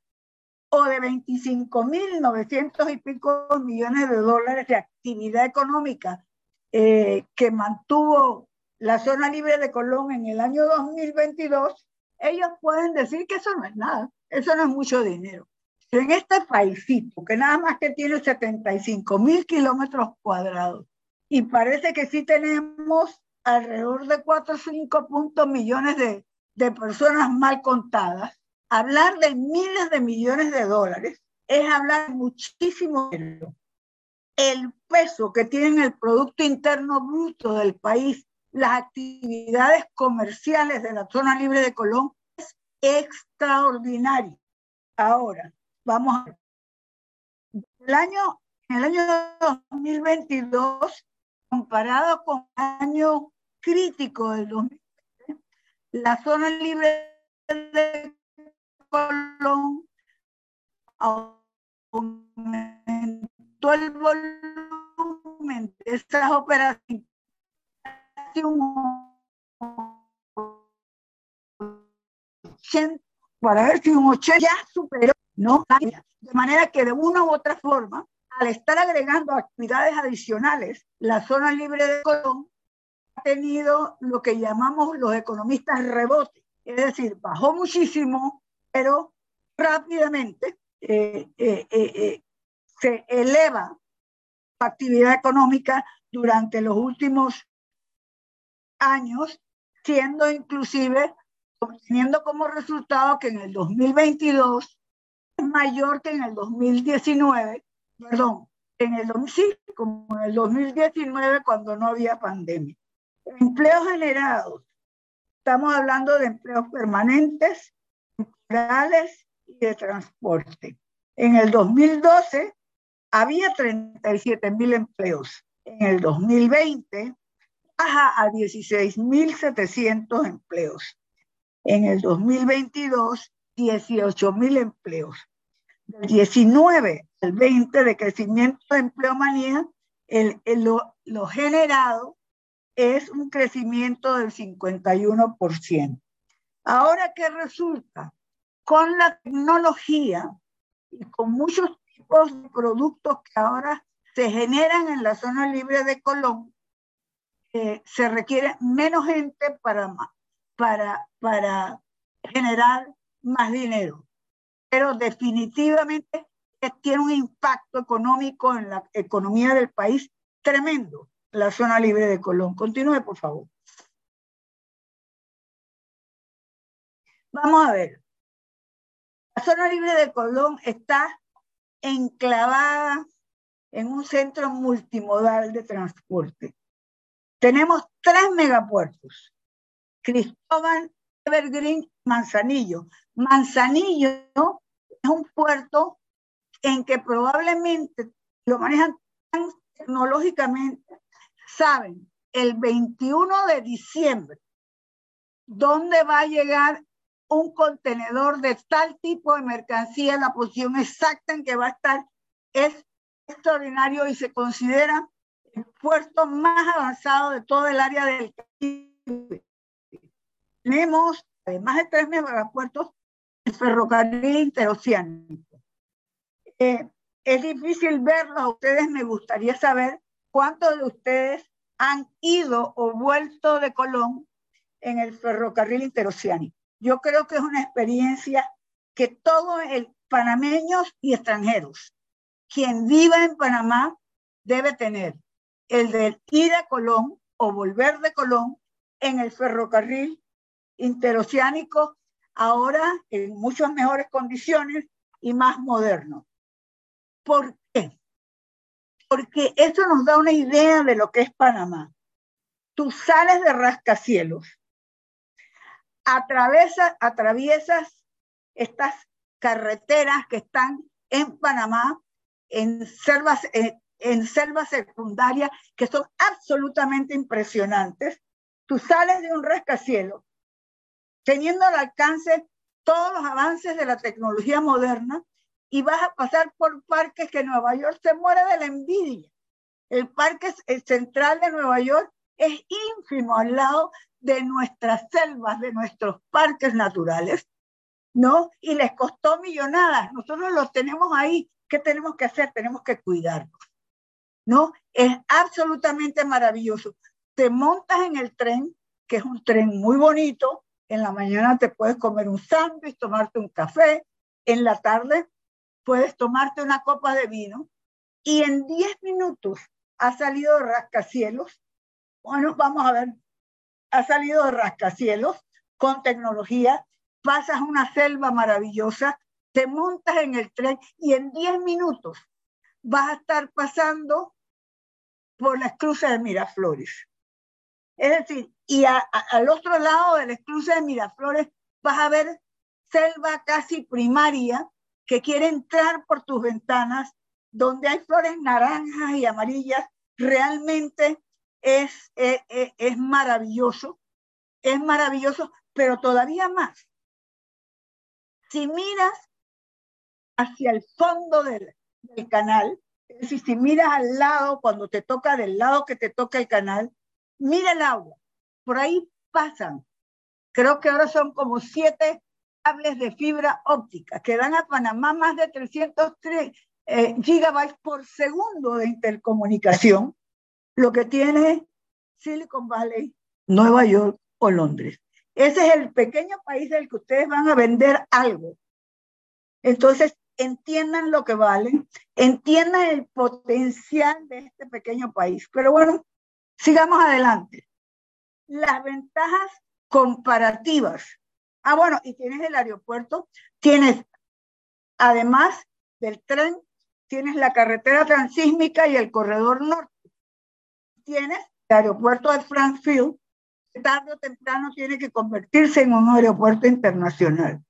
o de 25.900 y pico millones de dólares de actividad económica eh, que mantuvo la zona libre de Colón en el año 2022, ellos pueden decir que eso no es nada, eso no es mucho dinero. En este paísito, que nada más que tiene 75 mil kilómetros cuadrados, y parece que sí tenemos alrededor de 4 o 5 puntos millones de, de personas mal contadas, hablar de miles de millones de dólares es hablar muchísimo dinero. El peso que tiene el Producto Interno Bruto del país, las actividades comerciales de la zona libre de Colón es extraordinario. Ahora, vamos a. El año, el año 2022, comparado con el año crítico del 2020, la zona libre de Colón aumentó el volumen de esas operaciones para ver si un 80 ya superó, ¿no? De manera que de una u otra forma, al estar agregando actividades adicionales, la zona libre de Colón tenido lo que llamamos los economistas rebote, es decir, bajó muchísimo pero rápidamente eh, eh, eh, se eleva la actividad económica durante los últimos años siendo inclusive, teniendo como resultado que en el 2022 es mayor que en el 2019, perdón, en el, como en el 2019 cuando no había pandemia. Empleos generados. Estamos hablando de empleos permanentes, temporales y de transporte. En el 2012 había 37 mil empleos. En el 2020 baja a 16.700 empleos. En el 2022, 18.000 empleos. Del 19 al 20 de crecimiento de empleomanía, el, lo, lo generado es un crecimiento del 51%. Ahora, ¿qué resulta? Con la tecnología y con muchos tipos de productos que ahora se generan en la zona libre de Colón, eh, se requiere menos gente para, para, para generar más dinero. Pero definitivamente tiene un impacto económico en la economía del país tremendo, la zona libre de Colón. Continúe, por favor. Vamos a ver. La zona libre de Colón está enclavada en un centro multimodal de transporte. Tenemos tres megapuertos. Cristóbal, Evergreen, Manzanillo. Manzanillo es un puerto en que probablemente lo manejan tan tecnológicamente, saben el 21 de diciembre dónde va a llegar un contenedor de tal tipo de mercancía, la posición exacta en que va a estar es extraordinario y se considera el puerto más avanzado de todo el área del Caribe. Tenemos, además de tres megapuertos, el ferrocarril interoceánico. Eh, es difícil verlo a ustedes, me gustaría saber cuántos de ustedes han ido o vuelto de Colón en el ferrocarril interoceánico. Yo creo que es una experiencia que todos el panameños y extranjeros, quien viva en Panamá, debe tener el de ir a Colón o volver de Colón en el ferrocarril interoceánico, ahora en muchas mejores condiciones y más moderno. ¿Por qué? Porque eso nos da una idea de lo que es Panamá. Tú sales de rascacielos, atravesas, atraviesas estas carreteras que están en Panamá, en selvas, eh, en selvas secundarias que son absolutamente impresionantes. Tú sales de un rascacielos teniendo al alcance todos los avances de la tecnología moderna y vas a pasar por parques que Nueva York se muere de la envidia. El parque central de Nueva York es ínfimo al lado de nuestras selvas, de nuestros parques naturales, ¿no? Y les costó millonadas. Nosotros los tenemos ahí. ¿Qué tenemos que hacer? Tenemos que cuidarlos. ¿no? Es absolutamente maravilloso. Te montas en el tren, que es un tren muy bonito, en la mañana te puedes comer un sándwich, tomarte un café, en la tarde puedes tomarte una copa de vino y en 10 minutos ha salido rascacielos. Bueno, vamos a ver, ha salido rascacielos con tecnología, pasas una selva maravillosa, te montas en el tren y en 10 minutos vas a estar pasando por la esclusa de Miraflores. Es decir, y al otro lado de la esclusa de Miraflores vas a ver selva casi primaria que quiere entrar por tus ventanas, donde hay flores naranjas y amarillas. Realmente es, es, es maravilloso, es maravilloso, pero todavía más. Si miras hacia el fondo del, del canal, es decir, si miras al lado, cuando te toca del lado que te toca el canal, mira el agua. Por ahí pasan. Creo que ahora son como siete cables de fibra óptica que dan a Panamá más de 303 eh, gigabytes por segundo de intercomunicación, lo que tiene Silicon Valley, Nueva York o Londres. Ese es el pequeño país del que ustedes van a vender algo. Entonces, entiendan lo que vale, entiendan el potencial de este pequeño país. Pero bueno, sigamos adelante. Las ventajas comparativas. Ah, bueno, y tienes el aeropuerto, tienes, además del tren, tienes la carretera transísmica y el corredor norte. Tienes el aeropuerto de Frankfield, que tarde o temprano tiene que convertirse en un aeropuerto internacional.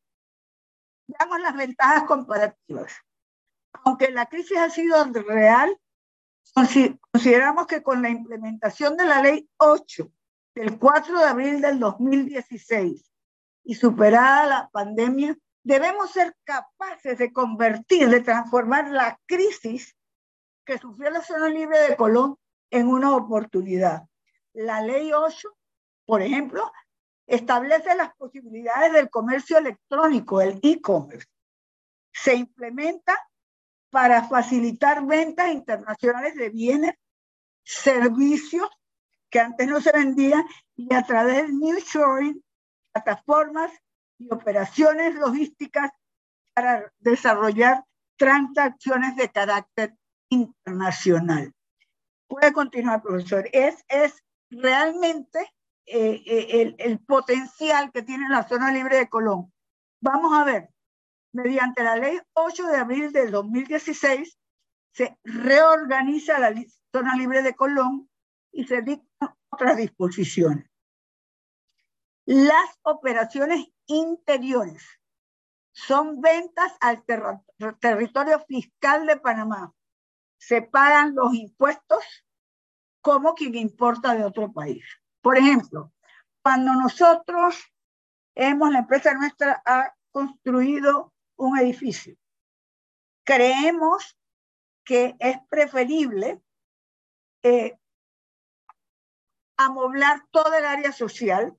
Veamos las ventajas comparativas. Aunque la crisis ha sido real, consideramos que con la implementación de la ley 8 del 4 de abril del 2016 y superada la pandemia, debemos ser capaces de convertir, de transformar la crisis que sufrió la zona libre de Colón en una oportunidad. La ley 8, por ejemplo, establece las posibilidades del comercio electrónico, el e-commerce. Se implementa para facilitar ventas internacionales de bienes, servicios que antes no se vendían y a través del New Shoring, plataformas y operaciones logísticas para desarrollar transacciones de carácter internacional. Puede continuar, profesor. Es, es realmente eh, eh, el, el potencial que tiene la zona libre de Colón. Vamos a ver, mediante la ley 8 de abril del 2016, se reorganiza la zona libre de Colón y se dictan otras disposiciones. Las operaciones interiores son ventas al territorio fiscal de Panamá. Se pagan los impuestos como quien importa de otro país. Por ejemplo, cuando nosotros hemos, la empresa nuestra ha construido un edificio, creemos que es preferible eh, amoblar toda el área social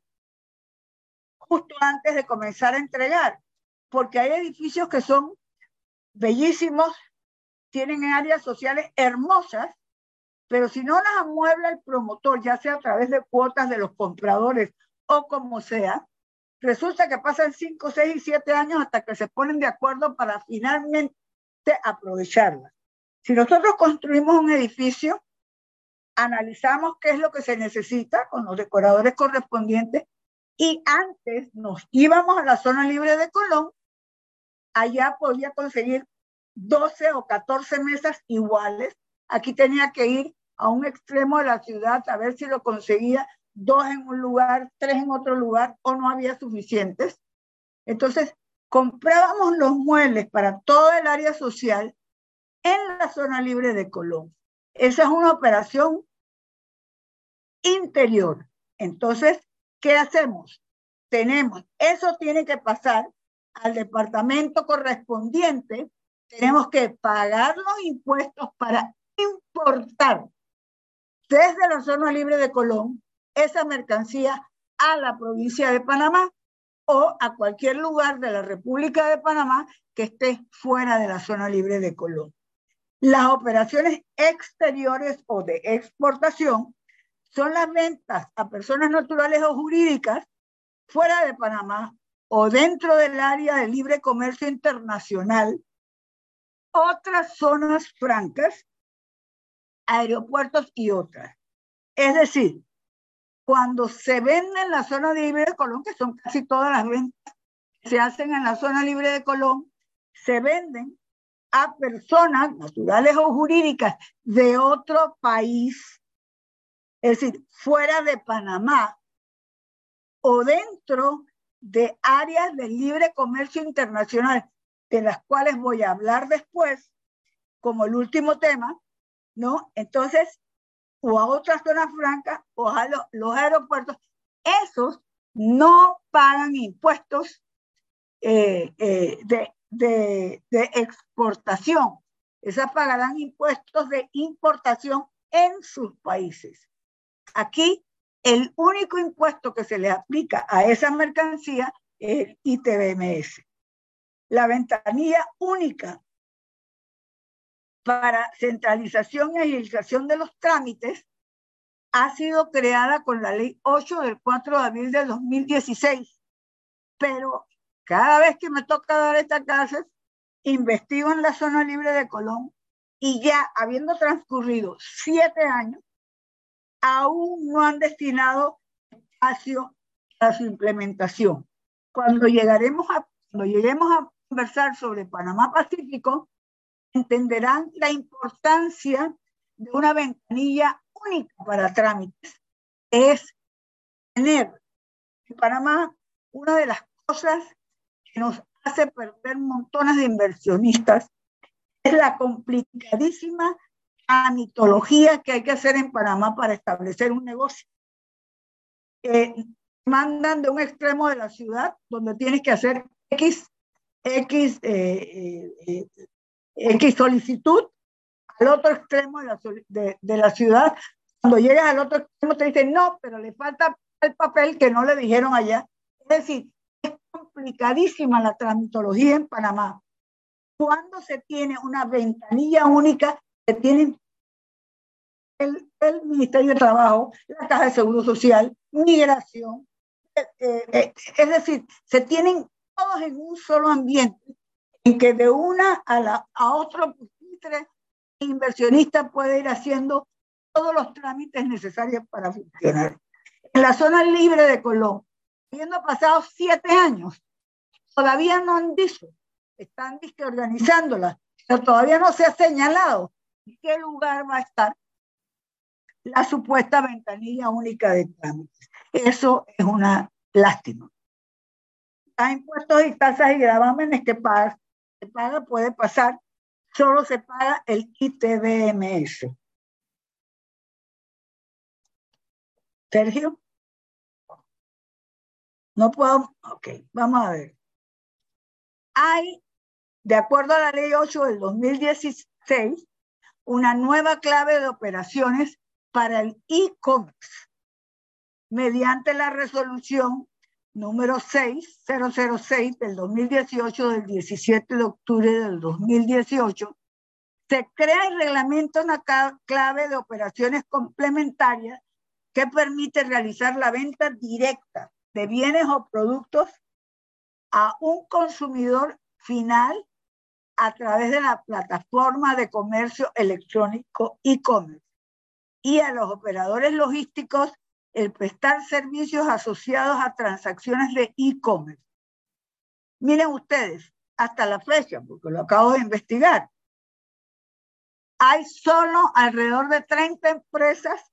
justo antes de comenzar a entregar, porque hay edificios que son bellísimos, tienen áreas sociales hermosas, pero si no las amuebla el promotor, ya sea a través de cuotas de los compradores o como sea, resulta que pasan 5, 6 y 7 años hasta que se ponen de acuerdo para finalmente aprovecharlas. Si nosotros construimos un edificio, analizamos qué es lo que se necesita con los decoradores correspondientes y antes nos íbamos a la zona libre de Colón, allá podía conseguir 12 o 14 mesas iguales. Aquí tenía que ir a un extremo de la ciudad a ver si lo conseguía dos en un lugar, tres en otro lugar o no había suficientes. Entonces, comprábamos los muebles para todo el área social en la zona libre de Colón. Esa es una operación interior. Entonces, ¿qué hacemos? Tenemos, eso tiene que pasar al departamento correspondiente, tenemos que pagar los impuestos para importar desde la zona libre de Colón esa mercancía a la provincia de Panamá o a cualquier lugar de la República de Panamá que esté fuera de la zona libre de Colón. Las operaciones exteriores o de exportación son las ventas a personas naturales o jurídicas fuera de Panamá o dentro del área de libre comercio internacional, otras zonas francas, aeropuertos y otras. Es decir, cuando se vende en la zona libre de Colón, que son casi todas las ventas que se hacen en la zona libre de Colón, se venden a personas naturales o jurídicas de otro país es decir, fuera de Panamá o dentro de áreas de libre comercio internacional, de las cuales voy a hablar después, como el último tema, ¿no? Entonces, o a otras zonas francas o a los aeropuertos, esos no pagan impuestos eh, eh, de, exportación. Esas pagarán impuestos de importación en sus países. Aquí el único impuesto que se le aplica a esa mercancía es el ITBMS. La ventanilla única para centralización y agilización de los trámites ha sido creada con la ley 8 del 4 de abril de 2016. Pero cada vez que me toca dar esta clase, investigo en la zona libre de Colón y ya habiendo transcurrido siete años, aún no han destinado espacio para su implementación. Cuando, llegaremos a, cuando lleguemos a conversar sobre Panamá Pacífico, entenderán la importancia de una ventanilla única para trámites. Es tener en Panamá una de las cosas que nos hace perder montones de inversionistas es la complicadísima mitología que hay que hacer en Panamá para establecer un negocio. Eh, mandan de un extremo de la ciudad donde tienes que hacer X, X, eh, eh, X solicitud al otro extremo de la, de la, ciudad. Cuando llegas al otro extremo te dicen no, pero le falta el papel que no le dijeron allá. Es decir, es complicadísima la tramitología en Panamá. Cuando se tiene una ventanilla única, se tienen el, el Ministerio de Trabajo, la Caja de Seguro Social, Migración, eh, eh, eh, es decir, se tienen todos en un solo ambiente en que de una a, la, a otro el inversionista puede ir haciendo todos los trámites necesarios para funcionar. En la zona libre de Colón, habiendo pasado siete años, todavía no han dicho, están organizándola, pero todavía no se ha señalado qué lugar va a estar la supuesta ventanilla única de trámites. Eso es una lástima. Los impuestos y tasas y gravámenes que paga, que paga puede pasar, solo se paga el ITBMS. Sergio. No puedo. Ok, vamos a ver. Hay, de acuerdo a la ley 8 del 2016, una nueva clave de operaciones para el e-commerce mediante la resolución número 6006 del 2018 del 17 de octubre del 2018 se crea y reglamenta una clave de operaciones complementarias que permite realizar la venta directa de bienes o productos a un consumidor final a través de la plataforma de comercio electrónico e-commerce y a los operadores logísticos el prestar servicios asociados a transacciones de e-commerce. Miren ustedes, hasta la fecha, porque lo acabo de investigar, hay solo alrededor de 30 empresas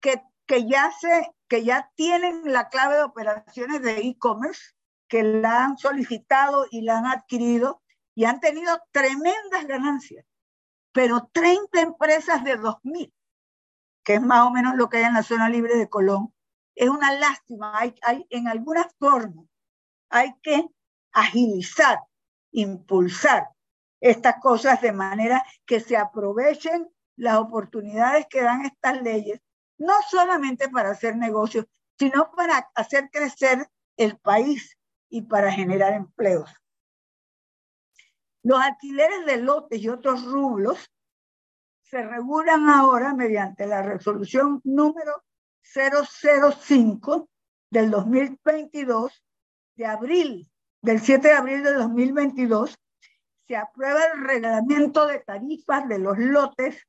que, que, ya, se, que ya tienen la clave de operaciones de e-commerce, que la han solicitado y la han adquirido y han tenido tremendas ganancias, pero 30 empresas de 2.000 que es más o menos lo que hay en la zona libre de Colón, es una lástima. Hay, en algunas formas hay que agilizar, impulsar estas cosas de manera que se aprovechen las oportunidades que dan estas leyes, no solamente para hacer negocios, sino para hacer crecer el país y para generar empleos. Los alquileres de lotes y otros rublos se regulan ahora mediante la resolución número 005 del 2022 de abril, del 7 de abril de 2022, se aprueba el reglamento de tarifas de los lotes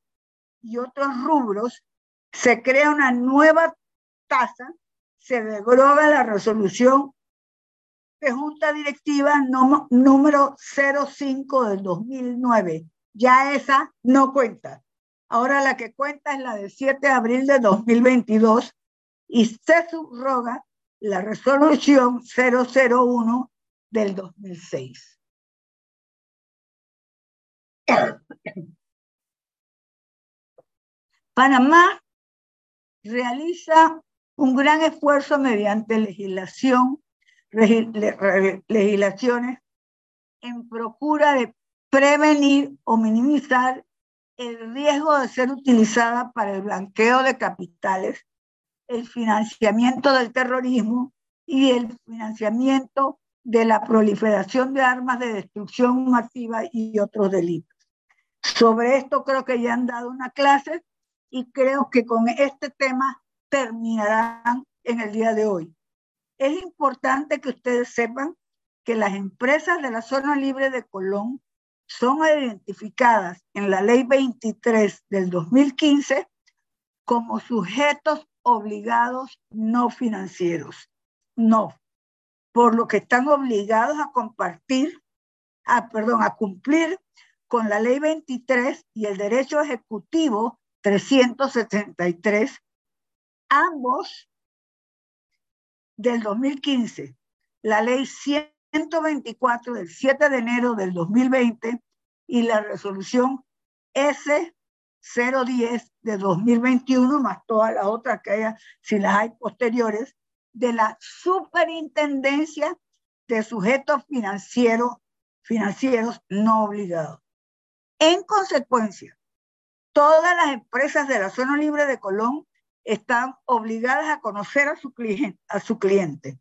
y otros rubros, se crea una nueva tasa, se deroga la resolución de Junta Directiva número 05 del 2009. Ya esa no cuenta. Ahora la que cuenta es la del 7 de abril de 2022 y se subroga la resolución 001 del 2006. Panamá realiza un gran esfuerzo mediante legislación, legislaciones en procura de prevenir o minimizar el riesgo de ser utilizada para el blanqueo de capitales, el financiamiento del terrorismo y el financiamiento de la proliferación de armas de destrucción masiva y otros delitos. Sobre esto creo que ya han dado una clase y creo que con este tema terminarán en el día de hoy. Es importante que ustedes sepan que las empresas de la zona libre de Colón son identificadas en la ley 23 del 2015 como sujetos obligados no financieros. no, por lo que están obligados a compartir, a, perdón, a cumplir con la ley 23 y el derecho ejecutivo 373, ambos del 2015, la ley 124 del 7 de enero del 2020 y la resolución S010 de 2021, más todas las otras que haya, si las hay posteriores, de la superintendencia de sujetos financieros, financieros no obligados. En consecuencia, todas las empresas de la zona libre de Colón están obligadas a conocer a su cliente,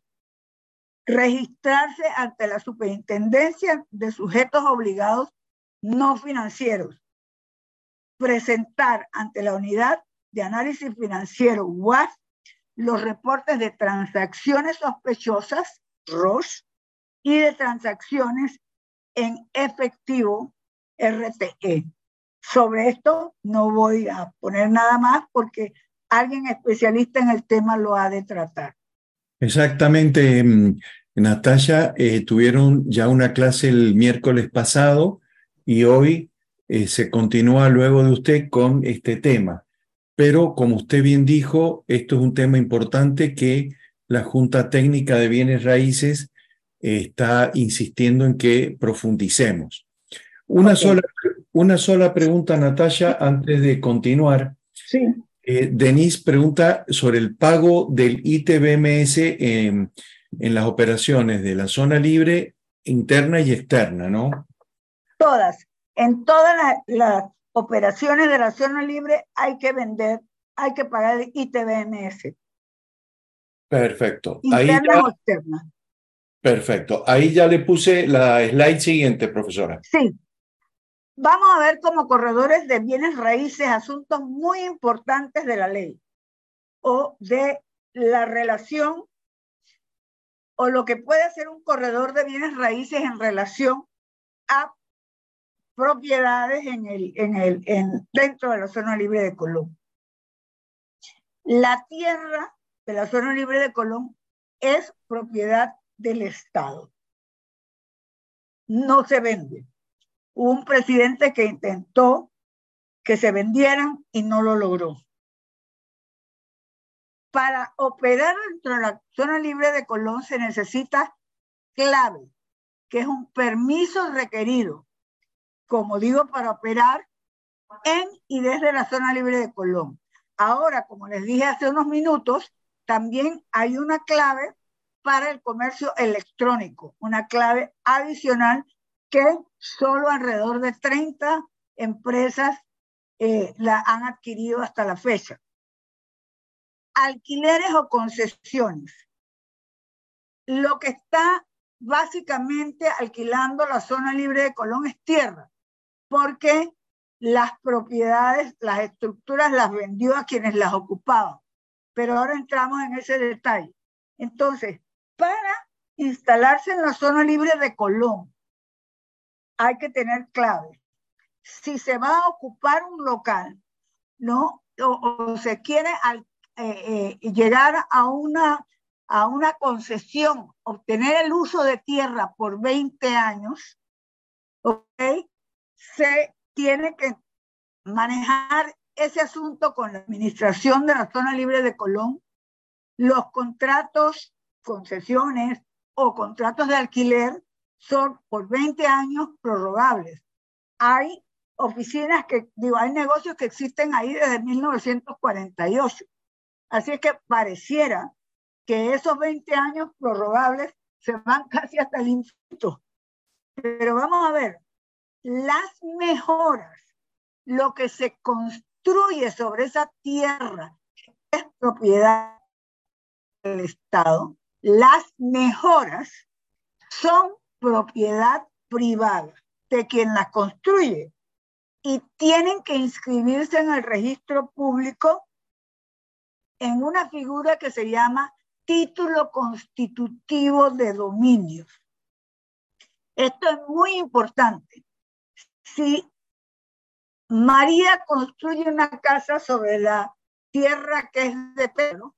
registrarse ante la superintendencia de sujetos obligados no financieros, presentar ante la unidad de análisis financiero UAS los reportes de transacciones sospechosas, ROS, y de transacciones en efectivo, RTE. Sobre esto no voy a poner nada más porque alguien especialista en el tema lo ha de tratar. Exactamente, mm, Natalia, eh, tuvieron ya una clase el miércoles pasado y hoy eh, se continúa luego de usted con este tema. Pero como usted bien dijo, esto es un tema importante que la Junta Técnica de Bienes Raíces eh, está insistiendo en que profundicemos. Una, sola, una sola pregunta, Natalia, antes de continuar. Sí. Eh, Denise pregunta sobre el pago del ITBMS en, en las operaciones de la zona libre interna y externa, ¿no? Todas. En todas las, operaciones de la zona libre hay que vender, hay que pagar el ITBMS. Perfecto. Interna o externa. Perfecto. Ahí ya le puse la slide siguiente, profesora. Sí. Vamos a ver como corredores de bienes raíces asuntos muy importantes de la ley o de la relación o lo que puede ser un corredor de bienes raíces en relación a propiedades en el, en el, en, dentro de la zona libre de Colón. La tierra de la zona libre de Colón es propiedad del Estado. No se vende un presidente que intentó que se vendieran y no lo logró. Para operar dentro de la zona libre de Colón se necesita clave, que es un permiso requerido, como digo, para operar en y desde la zona libre de Colón. Ahora, como les dije hace unos minutos, también hay una clave para el comercio electrónico, una clave adicional que solo alrededor de 30 empresas eh, la han adquirido hasta la fecha. Alquileres o concesiones. Lo que está básicamente alquilando la zona libre de Colón es tierra, porque las propiedades, las estructuras las vendió a quienes las ocupaban. Pero ahora entramos en ese detalle. Entonces, para instalarse en la zona libre de Colón, hay que tener clave. Si se va a ocupar un local, ¿no? O, se quiere eh, eh, llegar a una, a una concesión, obtener el uso de tierra por 20 años, ¿ok? Se tiene que manejar ese asunto con la administración de la zona libre de Colón, los contratos, concesiones o contratos de alquiler son por 20 años prorrogables. Hay oficinas que, digo, hay negocios que existen ahí desde 1948. Así es que pareciera que esos 20 años prorrogables se van casi hasta el infinito. Pero vamos a ver, las mejoras, lo que se construye sobre esa tierra es propiedad del Estado, las mejoras son propiedad privada de quien la construye y tienen que inscribirse en el registro público en una figura que se llama título constitutivo de dominios. Esto es muy importante. Si María construye una casa sobre la tierra que es de Pedro,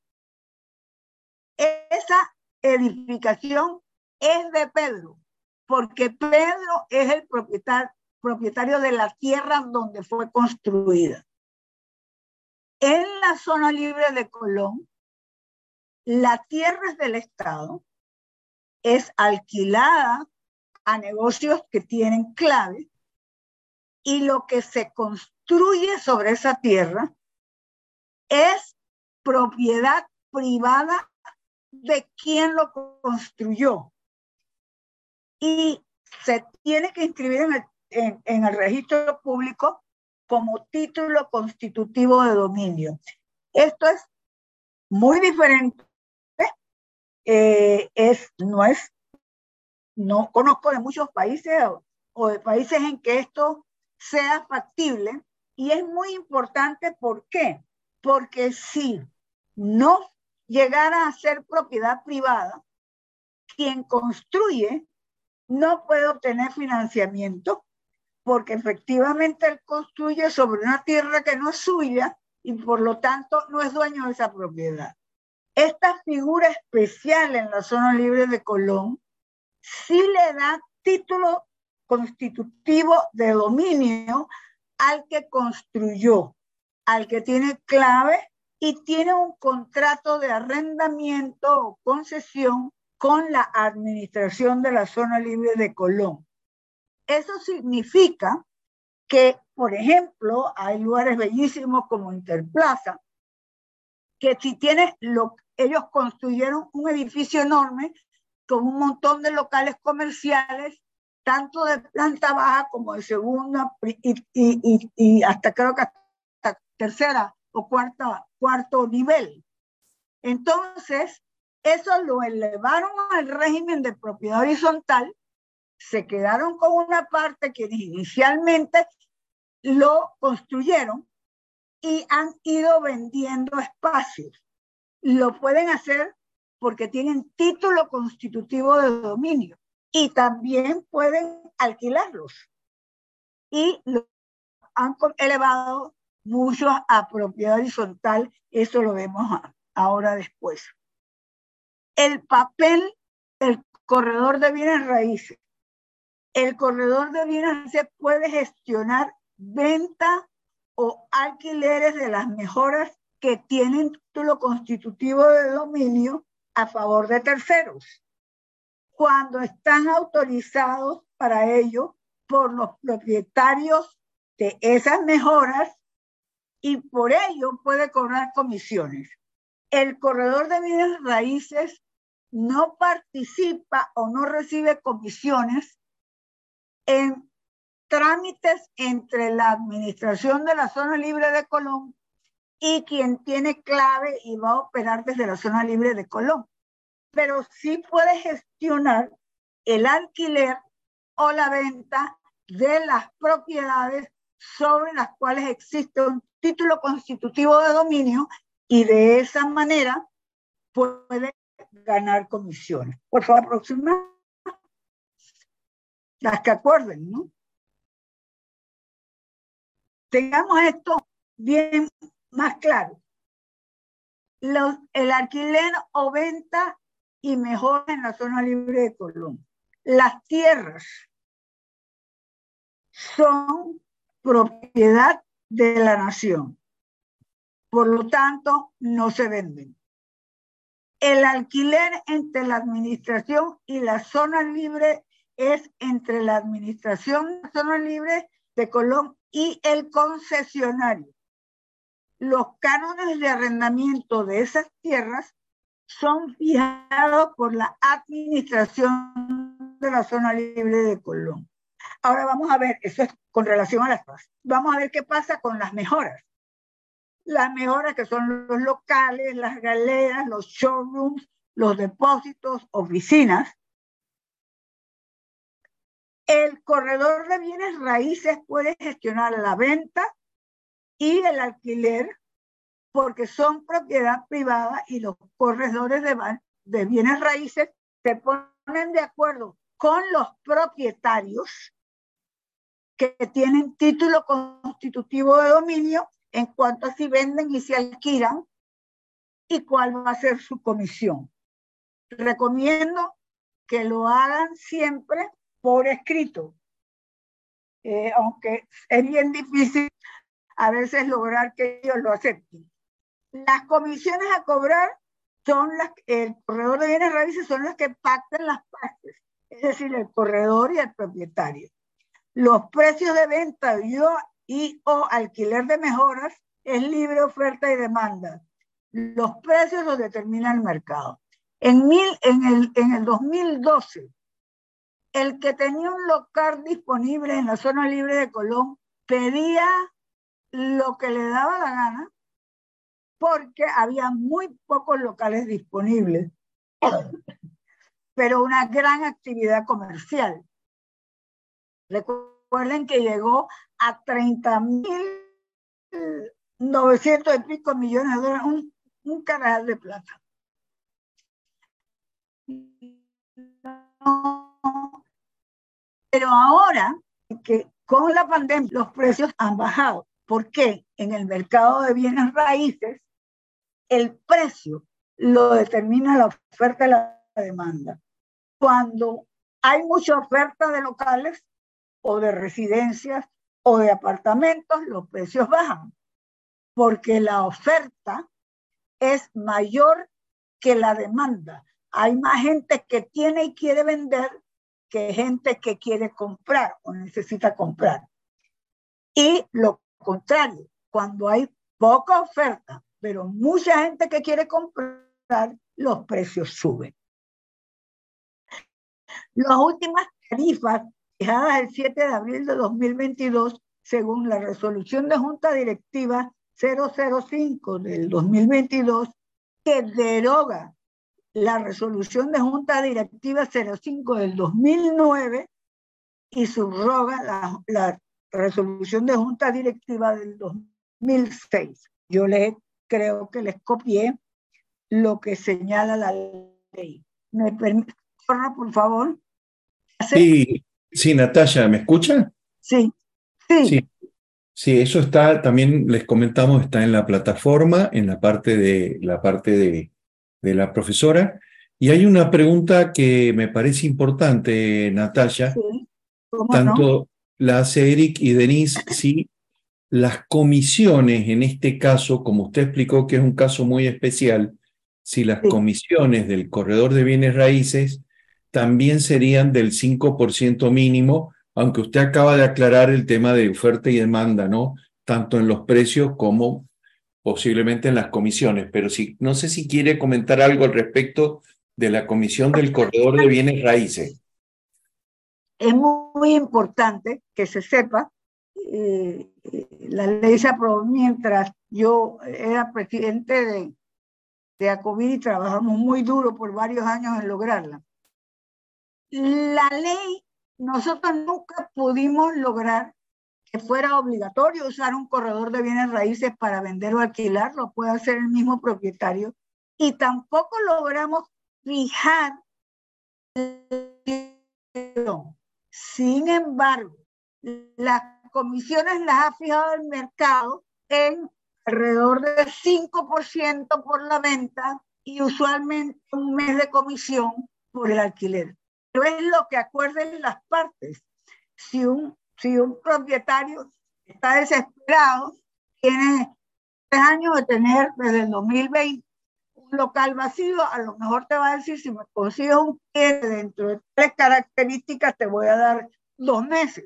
esa edificación es de Pedro, porque Pedro es el propietario, propietario de la tierra donde fue construida. En la zona libre de Colón, la tierra es del Estado, es alquilada a negocios que tienen clave y lo que se construye sobre esa tierra es propiedad privada de quien lo construyó. Y se tiene que inscribir en el, en, el registro público como título constitutivo de dominio. Esto es muy diferente. Eh, es, no es, no conozco de muchos países o de países en que esto sea factible y es muy importante. ¿Por qué? Porque si no llegara a ser propiedad privada, quien construye no puede obtener financiamiento porque efectivamente él construye sobre una tierra que no es suya y por lo tanto no es dueño de esa propiedad. Esta figura especial en la zona libre de Colón sí le da título constitutivo de dominio al que construyó, al que tiene clave y tiene un contrato de arrendamiento o concesión con la administración de la zona libre de Colón. Eso significa que, por ejemplo, hay lugares bellísimos como Interplaza, que si tienes lo, ellos construyeron un edificio enorme con un montón de locales comerciales, tanto de planta baja como de segunda y, y, y hasta creo que hasta tercera o cuarta, cuarto nivel. Entonces, eso lo elevaron al régimen de propiedad horizontal, se quedaron con una parte que inicialmente lo construyeron y han ido vendiendo espacios. Lo pueden hacer porque tienen título constitutivo de dominio y también pueden alquilarlos. Y lo han elevado mucho a propiedad horizontal, eso lo vemos ahora después. El papel del corredor de bienes raíces. El corredor de bienes raíces puede gestionar venta o alquileres de las mejoras que tienen título constitutivo de dominio a favor de terceros, cuando están autorizados para ello por los propietarios de esas mejoras y por ello puede cobrar comisiones. El corredor de bienes raíces no participa o no recibe comisiones en trámites entre la administración de la zona libre de Colón y quien tiene clave y va a operar desde la zona libre de Colón. Pero sí puede gestionar el alquiler o la venta de las propiedades sobre las cuales existe un título constitutivo de dominio y de esa manera puede ganar comisiones. Por favor, próxima. Las que acuerden, ¿no? Tengamos esto bien más claro. Los, el alquiler o venta y mejora en la zona libre de Colombia. Las tierras son propiedad de la nación. Por lo tanto, no se venden. El alquiler entre la administración y la zona libre es entre la administración la zona libre de Colón y el concesionario. Los cánones de arrendamiento de esas tierras son fijados por la administración de la zona libre de Colón. Ahora vamos a ver, eso es con relación a las cosas. Vamos a ver qué pasa con las mejoras. Las mejoras que son los locales, las galeras, los showrooms, los depósitos, oficinas. El corredor de bienes raíces puede gestionar la venta y el alquiler porque son propiedad privada y los corredores de, de bienes raíces se ponen de acuerdo con los propietarios que tienen título constitutivo de dominio en cuanto a si venden y se alquilan y cuál va a ser su comisión. recomiendo que lo hagan siempre por escrito, eh, aunque es bien difícil a veces lograr que ellos lo acepten. Las comisiones a cobrar son las, el corredor de bienes raíces son las que pactan las partes, es decir, el corredor y el propietario. Los precios de venta y o, y o alquiler de mejoras es libre oferta y demanda. Los precios los determina el mercado. En, mil, en, el, en el 2012, el que tenía un local disponible en la zona libre de Colón pedía lo que le daba la gana porque había muy pocos locales disponibles, pero una gran actividad comercial. Recuerden que llegó a 30 mil 900 y pico millones de dólares, un, un canal de plata. Pero ahora que con la pandemia los precios han bajado. ¿Por qué? En el mercado de bienes raíces, el precio lo determina la oferta y la demanda. Cuando hay mucha oferta de locales o de residencias o de apartamentos, los precios bajan, porque la oferta es mayor que la demanda. Hay más gente que tiene y quiere vender que gente que quiere comprar o necesita comprar. Y lo contrario, cuando hay poca oferta, pero mucha gente que quiere comprar, los precios suben. Las últimas tarifas fijadas el 7 de abril de 2022, según la resolución de Junta Directiva 005 del 2022, que deroga la resolución de Junta Directiva 05 del 2009 y subroga la, la resolución de Junta Directiva del 2006. Yo les creo que les copié lo que señala la ley. ¿Me permite, por favor? Sí, sí, Natalia, ¿me escucha? Sí, sí. Sí, sí eso está, también les comentamos, está en la plataforma, en la parte de la parte de de la profesora. Y hay una pregunta que me parece importante, Natalia. Tanto la hace Eric y Denise, si las comisiones, en este caso, como usted explicó que es un caso muy especial, si las comisiones del corredor de bienes raíces también serían del 5% mínimo, aunque usted acaba de aclarar el tema de oferta y demanda, ¿no? Tanto en los precios como posiblemente en las comisiones, pero si, no sé si quiere comentar algo al respecto de la Comisión del Corredor de Bienes Raíces. Es muy, importante que se sepa, eh, la ley se aprobó mientras yo era presidente de, de y trabajamos muy duro por varios años en lograrla. La ley, nosotros nunca pudimos lograr fuera obligatorio usar un corredor de bienes raíces para vender o alquilar, lo puede hacer el mismo propietario. Y tampoco logramos fijar. Sin embargo, las comisiones las ha fijado el mercado en alrededor del 5% por la venta y usualmente un mes de comisión por el alquiler. Es lo que acuerden las partes. Si un si un propietario está desesperado, tiene tres años de tener desde el 2020 un local vacío, a lo mejor te va a decir, si me consigues un cliente dentro de tres características, te voy a dar dos meses.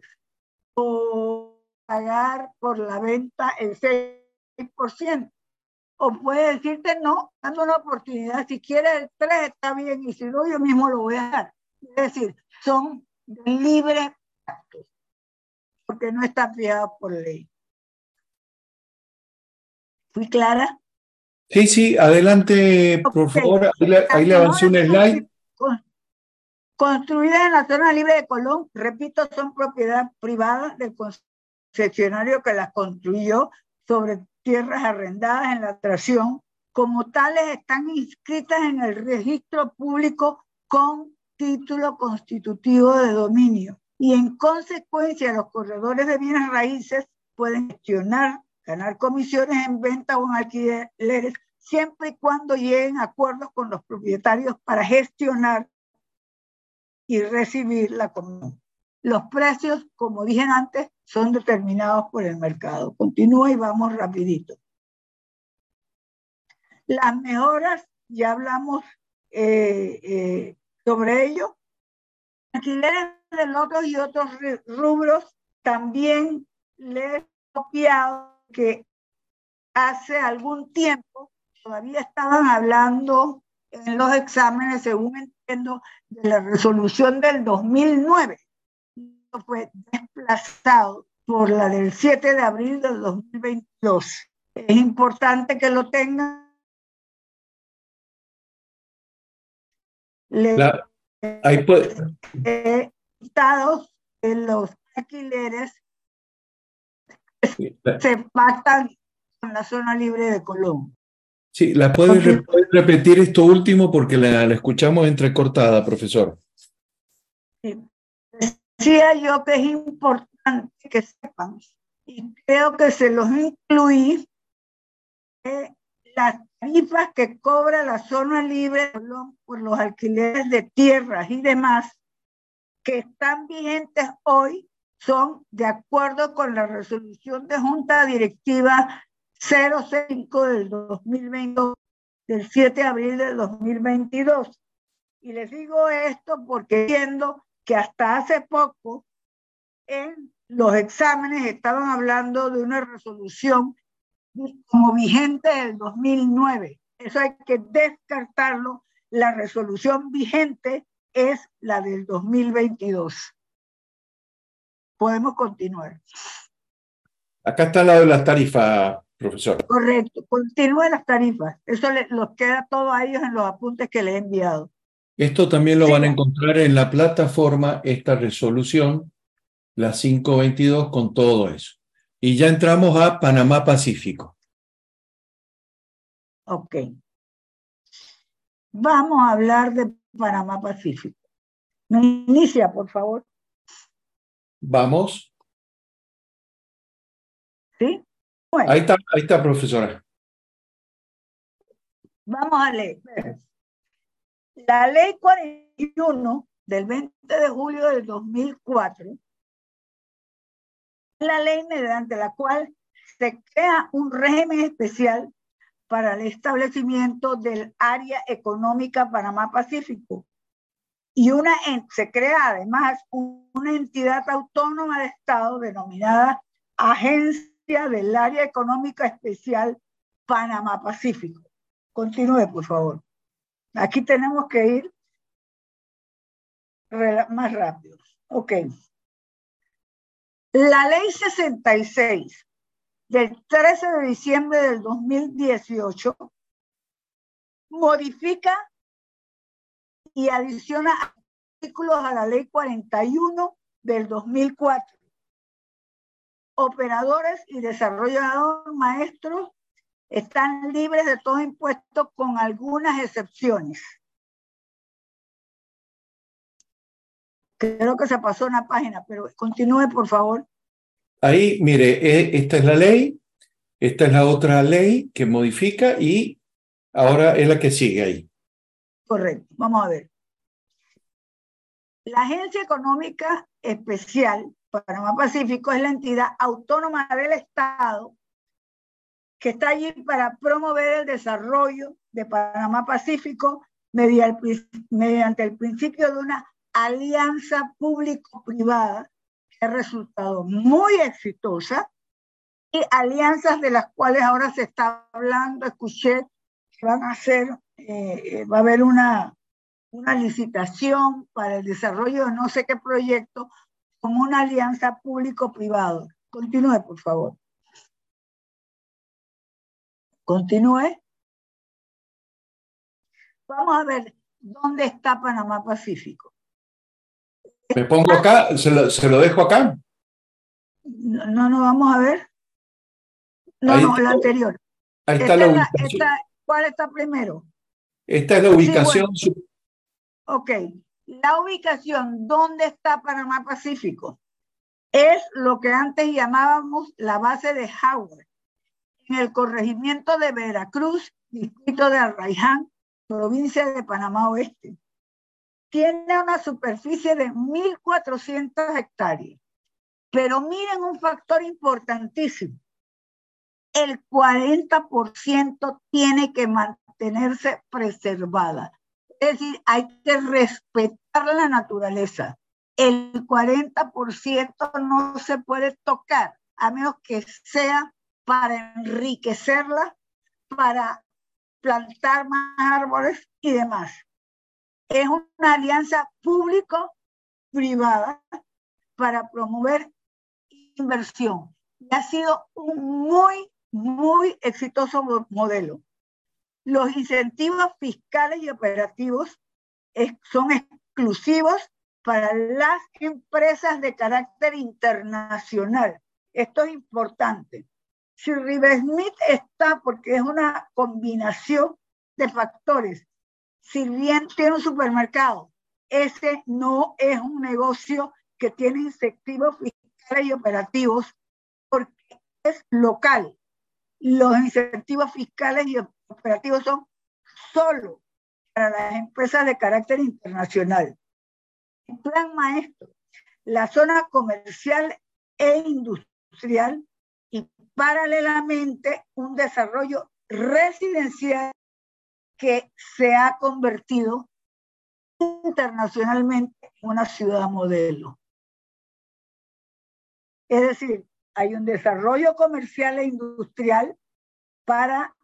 O pagar por la venta el 6%. O puede decirte no, dando una oportunidad. Si quieres el 3 está bien y si no, yo mismo lo voy a dar. Es decir, son libres porque no está fijado por ley. ¿Fui clara? Sí, sí, adelante, por favor. Ahí le, avancé un slide. Construidas en la zona libre de Colón, repito, son propiedad privada del concesionario que las construyó sobre tierras arrendadas en la atracción. Como tales, están inscritas en el registro público con título constitutivo de dominio y en consecuencia los corredores de bienes raíces pueden gestionar, ganar comisiones en venta o en alquileres siempre y cuando lleguen a acuerdos con los propietarios para gestionar y recibir la comisión. Los precios, como dije antes, son determinados por el mercado. Continúa y vamos rapidito. Las mejoras, ya hablamos eh, eh, sobre ello. Alquileres de lotos y otros rubros también les he copiado que hace algún tiempo todavía estaban hablando en los exámenes, según entiendo, de la resolución del 2009. Fue desplazado por la del 7 de abril del 2022. Es importante que lo tengan. Ahí puede. estados de los alquileres se pactan con la zona libre de Colón. Sí, ¿la puedes, repetir esto último porque la, escuchamos entrecortada, profesor? Decía yo que es importante que sepan, y creo que se los incluí, las tarifas que cobra la zona libre por los alquileres de tierras y demás que están vigentes hoy son de acuerdo con la resolución de Junta Directiva 05 del 2022, del 7 de abril del 2022. Y les digo esto porque entiendo que hasta hace poco en los exámenes estaban hablando de una resolución como vigente del 2009. Eso hay que descartarlo. La resolución vigente es la del 2022. Podemos continuar. Acá está al lado de las tarifas, profesor. Correcto, continúen las tarifas. Eso les los queda todo a ellos en los apuntes que les he enviado. Esto también lo van a encontrar en la plataforma, esta resolución, la 522, con todo eso. Y ya entramos a Panamá Pacífico. Ok. Vamos a hablar de Panamá Pacífico. Me inicia, por favor. Vamos. ¿Sí? Ahí está, ahí está, profesora. Vamos a leer. La ley 41 del 20 de julio del 2004 la ley mediante la cual se crea un régimen especial para el establecimiento del área económica Panamá-Pacífico. Y una, se crea además una entidad autónoma de Estado denominada Agencia del Área Económica Especial Panamá-Pacífico. Continúe, por favor. Aquí tenemos que ir más rápido. Ok. La ley 66 del 13 de diciembre del 2018 modifica y adiciona artículos a la ley 41 del 2004. Operadores y desarrolladores maestros están libres de todo impuesto con algunas excepciones. Creo que se pasó una página, pero continúe, por favor. Ahí, mire, eh, esta es la ley, esta es la otra ley que modifica y ahora es la que sigue ahí. Correcto, vamos a ver. La Agencia Económica Especial Panamá Pacífico es la entidad autónoma del Estado que está allí para promover el desarrollo de Panamá Pacífico mediante el principio de una alianza público-privada que ha resultado muy exitosa y alianzas de las cuales ahora se está hablando, escuché que van a hacer, eh, va a haber una, una licitación para el desarrollo de no sé qué proyecto como una alianza público-privado. Continúe, por favor. Continúe. Vamos a ver dónde está Panamá Pacífico. ¿Me pongo acá? ¿Se lo, se lo dejo acá? No, no, vamos a ver. No, no, la anterior. Ahí está la ubicación. ¿Cuál está primero? Esta es la ubicación. Ok. La ubicación, ¿dónde está Panamá Pacífico? Es lo que antes llamábamos la base de Howard, en el corregimiento de Veracruz distrito de Arraiján, provincia de Panamá Oeste. Tiene una superficie de 1.400 hectáreas. Pero miren un factor importantísimo. El 40% tiene que mantenerse preservada. Es decir, hay que respetar la naturaleza. El 40% no se puede tocar, a menos que sea para enriquecerla, para plantar más árboles y demás. Es una alianza público-privada para promover inversión. Y ha sido un muy, muy exitoso modelo. Los incentivos fiscales y operativos son exclusivos para las empresas de carácter internacional. Esto es importante. Si Smith está porque es una combinación de factores. Si bien tiene un supermercado, ese no es un negocio que tiene incentivos fiscales y operativos porque es local. Los incentivos fiscales y operativos son solo para las empresas de carácter internacional. El plan maestro, la zona comercial e industrial paralelamente un desarrollo residencial que se ha convertido internacionalmente en una ciudad modelo. Es decir, hay un desarrollo comercial e industrial para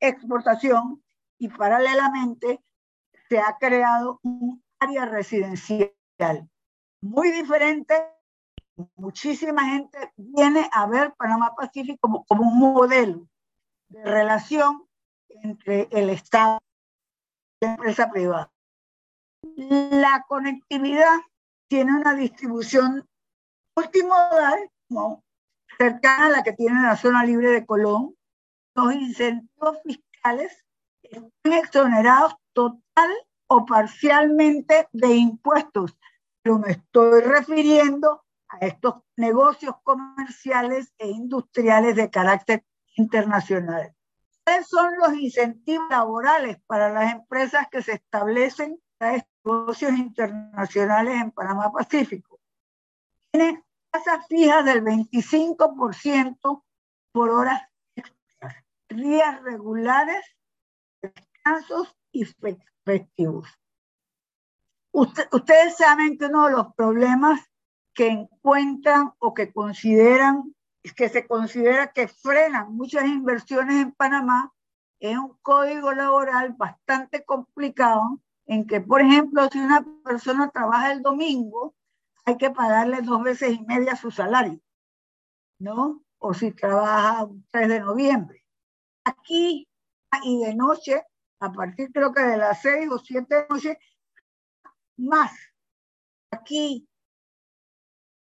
exportación y paralelamente se ha creado un área residencial muy diferente muchísima gente viene a ver Panamá Pacífico como, como un modelo de relación entre el Estado y la empresa privada. La conectividad tiene una distribución multimodal cercana a la que tiene la zona libre de Colón. Los incentivos fiscales están exonerados total o parcialmente de impuestos, pero me estoy refiriendo a estos negocios comerciales e industriales de carácter internacional. ¿Cuáles son los incentivos laborales para las empresas que se establecen para negocios internacionales en Panamá Pacífico? Tienen tasas fijas del 25% por horas extras, días regulares, descansos y festivos. ustedes saben que uno de los problemas que encuentran o que consideran, que se considera que frenan muchas inversiones en Panamá, es un código laboral bastante complicado en que, por ejemplo, si una persona trabaja el domingo, hay que pagarle dos veces y media su salario, ¿no? O si trabaja un 3 de noviembre. Aquí y de noche, a partir creo que de las 6 o 7 de noche, más. Aquí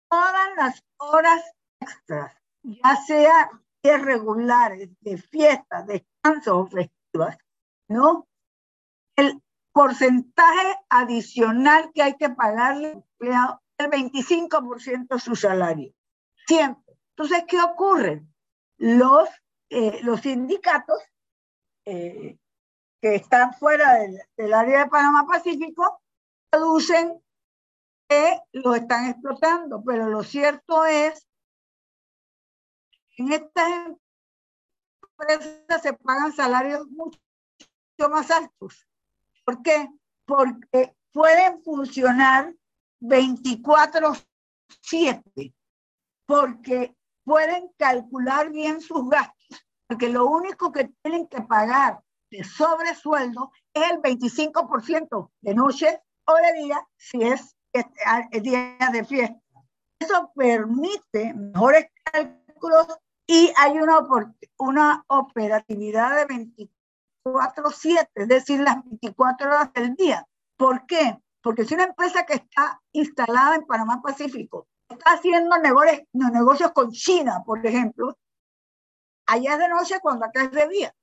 todas las horas extras, ya sea irregulares, de fiestas, descansos o festivas, ¿no? El porcentaje adicional que hay que pagarle empleado el 25% de su salario, siempre. Entonces, ¿qué ocurre? Los, eh, los sindicatos eh, que están fuera del, del área de Panamá Pacífico producen que lo están explotando, pero lo cierto es en estas empresas se pagan salarios mucho más altos. ¿Por qué? Porque pueden funcionar 24/7, porque pueden calcular bien sus gastos, porque lo único que tienen que pagar de sobresueldo es el 25% de noche o de día, si es el día de fiesta. Eso permite mejores cálculos y hay una, una operatividad de 24/7, es decir, las 24 horas del día. ¿Por qué? Porque si una empresa que está instalada en Panamá Pacífico está haciendo negocios, negocios con China, por ejemplo, allá es de noche cuando acá es de día.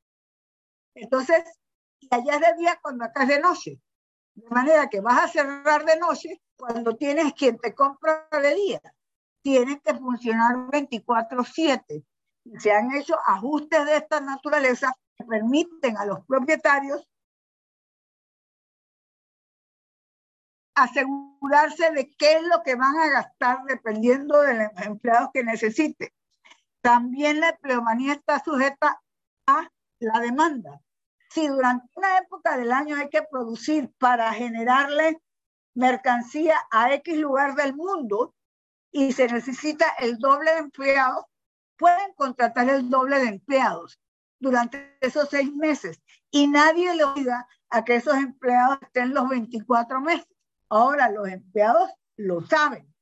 Entonces, y allá es de día cuando acá es de noche. De manera que vas a cerrar de noche cuando tienes quien te compra de día. Tienes que funcionar 24/7. Se han hecho ajustes de esta naturaleza que permiten a los propietarios asegurarse de qué es lo que van a gastar dependiendo de los empleados que necesite. También la empleomanía está sujeta a la demanda. Si durante una época del año hay que producir para generarle mercancía a X lugar del mundo y se necesita el doble de empleados, pueden contratar el doble de empleados durante esos seis meses y nadie le obliga a que esos empleados estén los 24 meses. Ahora los empleados lo saben,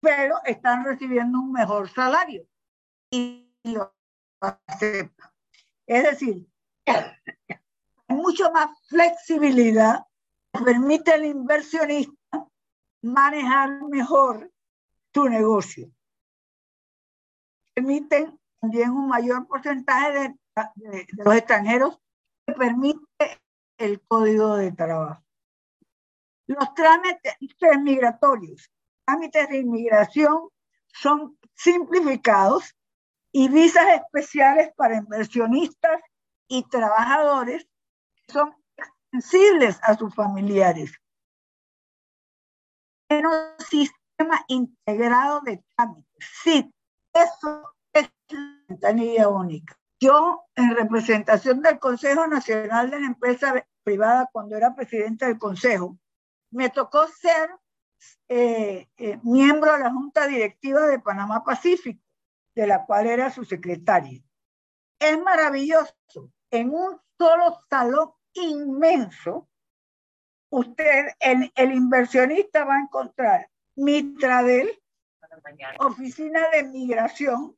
pero están recibiendo un mejor salario y lo aceptan. Es decir, mucho más flexibilidad permite al inversionista manejar mejor su negocio. Permiten también un mayor porcentaje de, los extranjeros que permite el código de trabajo. Los trámites migratorios, trámites de inmigración son simplificados y visas especiales para inversionistas y trabajadores son extensibles a sus familiares. En un sistema integrado de trámites. Sí, eso es la ventanilla única. Yo, en representación del Consejo Nacional de la Empresa Privada, cuando era presidente del Consejo, me tocó ser eh, eh, miembro de la Junta Directiva de Panamá Pacífico, de la cual era su secretaria. Es maravilloso. En un solo salón inmenso, usted, el, el inversionista va a encontrar Mitradel, Oficina de Migración,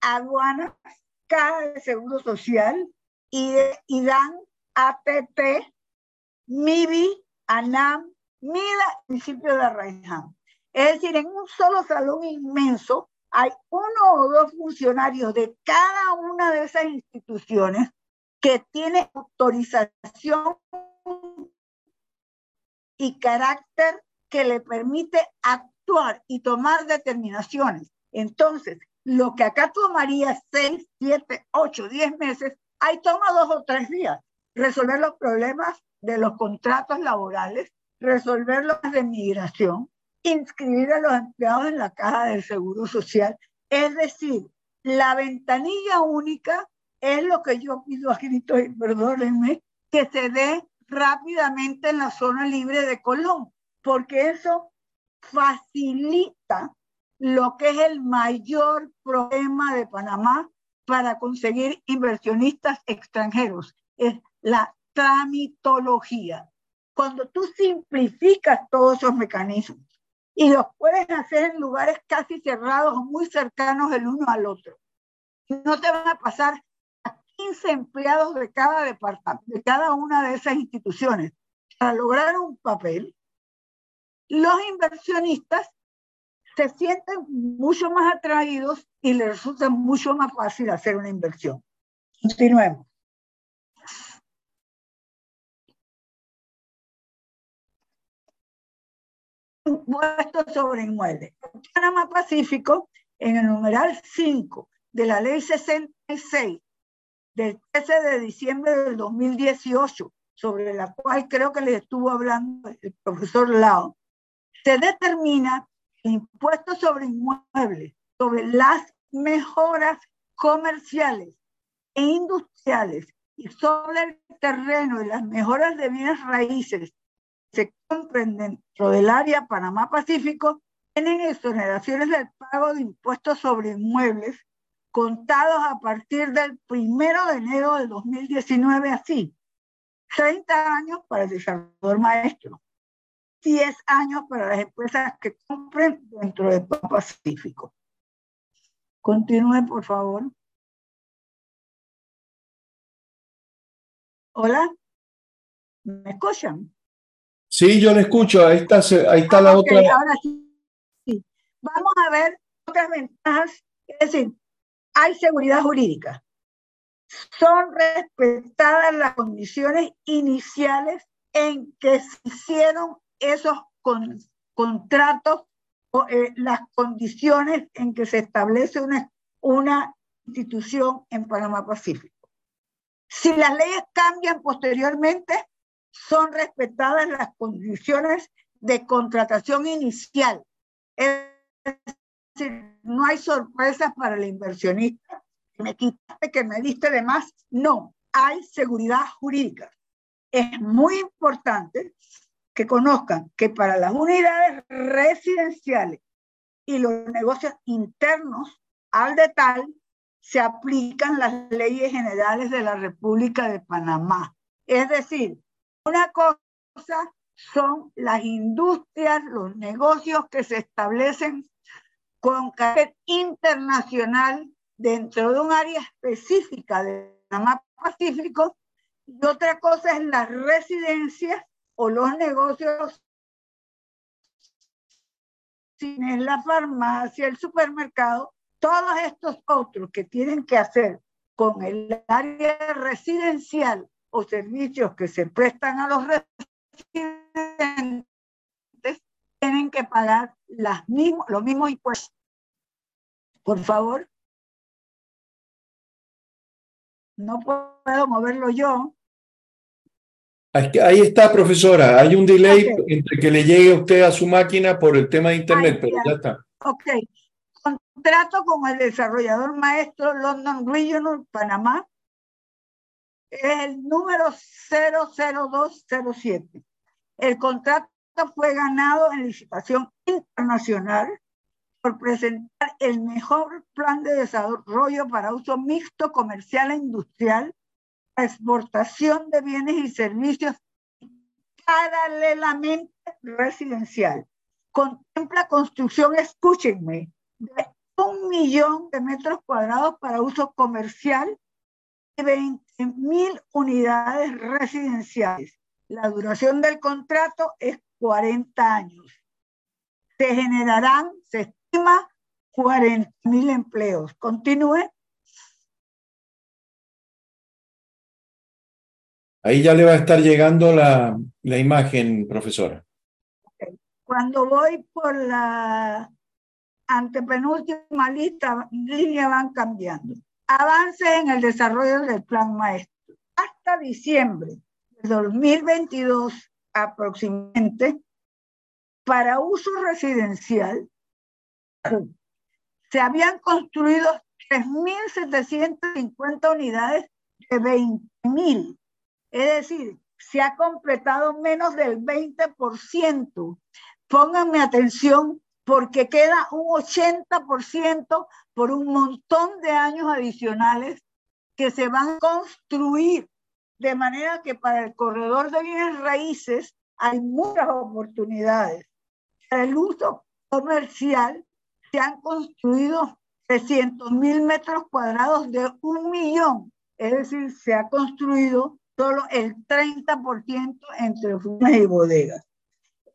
Aduanas, Caja de Seguro Social, IDAN, ATT, MIBI, ANAM, MIDA, municipio de Arraiján. Es decir, en un solo salón inmenso hay uno o dos funcionarios de cada una de esas instituciones que tiene autorización y carácter que le permite actuar y tomar determinaciones. Entonces, lo que acá tomaría seis, siete, ocho, diez meses, ahí toma dos o tres días. Resolver los problemas de los contratos laborales, resolver los de migración, inscribir a los empleados en la caja del Seguro Social. Es decir, la ventanilla única es lo que yo pido a grito, y perdónenme, que se dé rápidamente en la zona libre de Colón, porque eso facilita lo que es el mayor problema de Panamá para conseguir inversionistas extranjeros, es la tramitología. Cuando tú simplificas todos esos mecanismos y los puedes hacer en lugares casi cerrados o muy cercanos el uno al otro, no te van a pasar a 15 empleados de cada departamento, de cada una de esas instituciones para lograr un papel. Los inversionistas se sienten mucho más atraídos y les resulta mucho más fácil hacer una inversión. Continuemos. impuesto sobre inmuebles. Panamá Pacífico, en el numeral 5 de la ley 66 del 13 de diciembre del 2018, sobre la cual creo que le estuvo hablando el profesor Lao, se determina el impuesto sobre inmuebles, sobre las mejoras comerciales e industriales y sobre el terreno y las mejoras de bienes raíces se compren dentro del área Panamá-Pacífico tienen exoneraciones del pago de impuestos sobre inmuebles contados a partir del primero de enero del 2019 así. 30 años para el desarrollador maestro, 10 años para las empresas que compren dentro del Pacífico. Continúe, por favor. Hola, ¿me escuchan? Sí, yo le escucho. Ahí está, ahí está la ah, otra. Ahora sí. Vamos a ver otras ventajas. Es decir, hay seguridad jurídica. Son respetadas las condiciones iniciales en que se hicieron esos contratos o eh, las condiciones en que se establece una, una institución en Panamá Pacífico. Si las leyes cambian posteriormente, son respetadas las condiciones de contratación inicial. Es decir, no hay sorpresas para el inversionista. Me quitaste, que me diste de más. No, hay seguridad jurídica. Es muy importante que conozcan que para las unidades residenciales y los negocios internos al detal se aplican las leyes generales de la República de Panamá. Es decir, una cosa son las industrias, los negocios que se establecen con carácter internacional dentro de un área específica de Panamá Pacífico y otra cosa es las residencias o los negocios cines, la farmacia, el supermercado, todos estos otros que tienen que hacer con el área residencial o servicios que se prestan a los residentes, tienen que pagar las mismos, los mismos impuestos. Por favor. No puedo moverlo yo. Ahí está, profesora. Hay un delay entre que le llegue a usted a su máquina por el tema de Internet, pero ya está. Ok. Contrato con el desarrollador maestro London Regional Panamá. Es el número 00207. El contrato fue ganado en licitación internacional por presentar el mejor plan de desarrollo para uso mixto comercial e industrial exportación de bienes y servicios paralelamente residencial. Contempla construcción, escúchenme, de un millón de metros cuadrados para uso comercial y 20 mil unidades residenciales. La duración del contrato es 40 años. Se generarán, se estima, 40 mil empleos. Continúe. Ahí ya le va a estar llegando la, la imagen, profesora. Cuando voy por la antepenúltima lista, línea van cambiando. Avances en el desarrollo del plan maestro. Hasta diciembre de 2022 aproximadamente, para uso residencial, se habían construido 3.750 unidades de 20.000 es decir, se ha completado menos del 20%. Pónganme atención porque queda un 80% por un montón de años adicionales que se van a construir. De manera que para el corredor de bienes raíces hay muchas oportunidades. Para el uso comercial se han construido 300 mil metros cuadrados de un millón. Es decir, se ha construido solo el 30% entre oficinas y bodegas.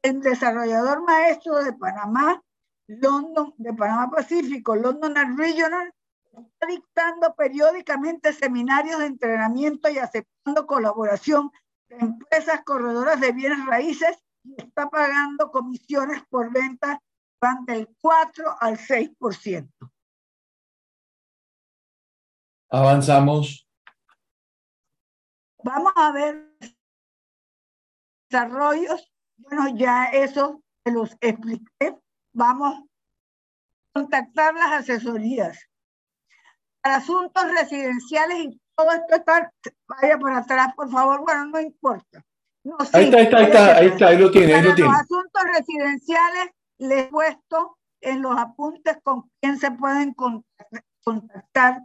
El desarrollador maestro de Panamá, London, de Panamá Pacífico, London Regional, está dictando periódicamente seminarios de entrenamiento y aceptando colaboración de empresas corredoras de bienes raíces y está pagando comisiones por venta van del 4 al 6%. Avanzamos. Vamos a ver desarrollos. Bueno, ya eso se los expliqué. Vamos a contactar las asesorías. Para asuntos residenciales y todo esto está, vaya por atrás, por favor. Bueno, no importa. ahí está, ahí está, ahí está, ahí está, ahí lo tiene, ahí lo tiene. Los asuntos residenciales les he puesto en los apuntes con quién se pueden contactar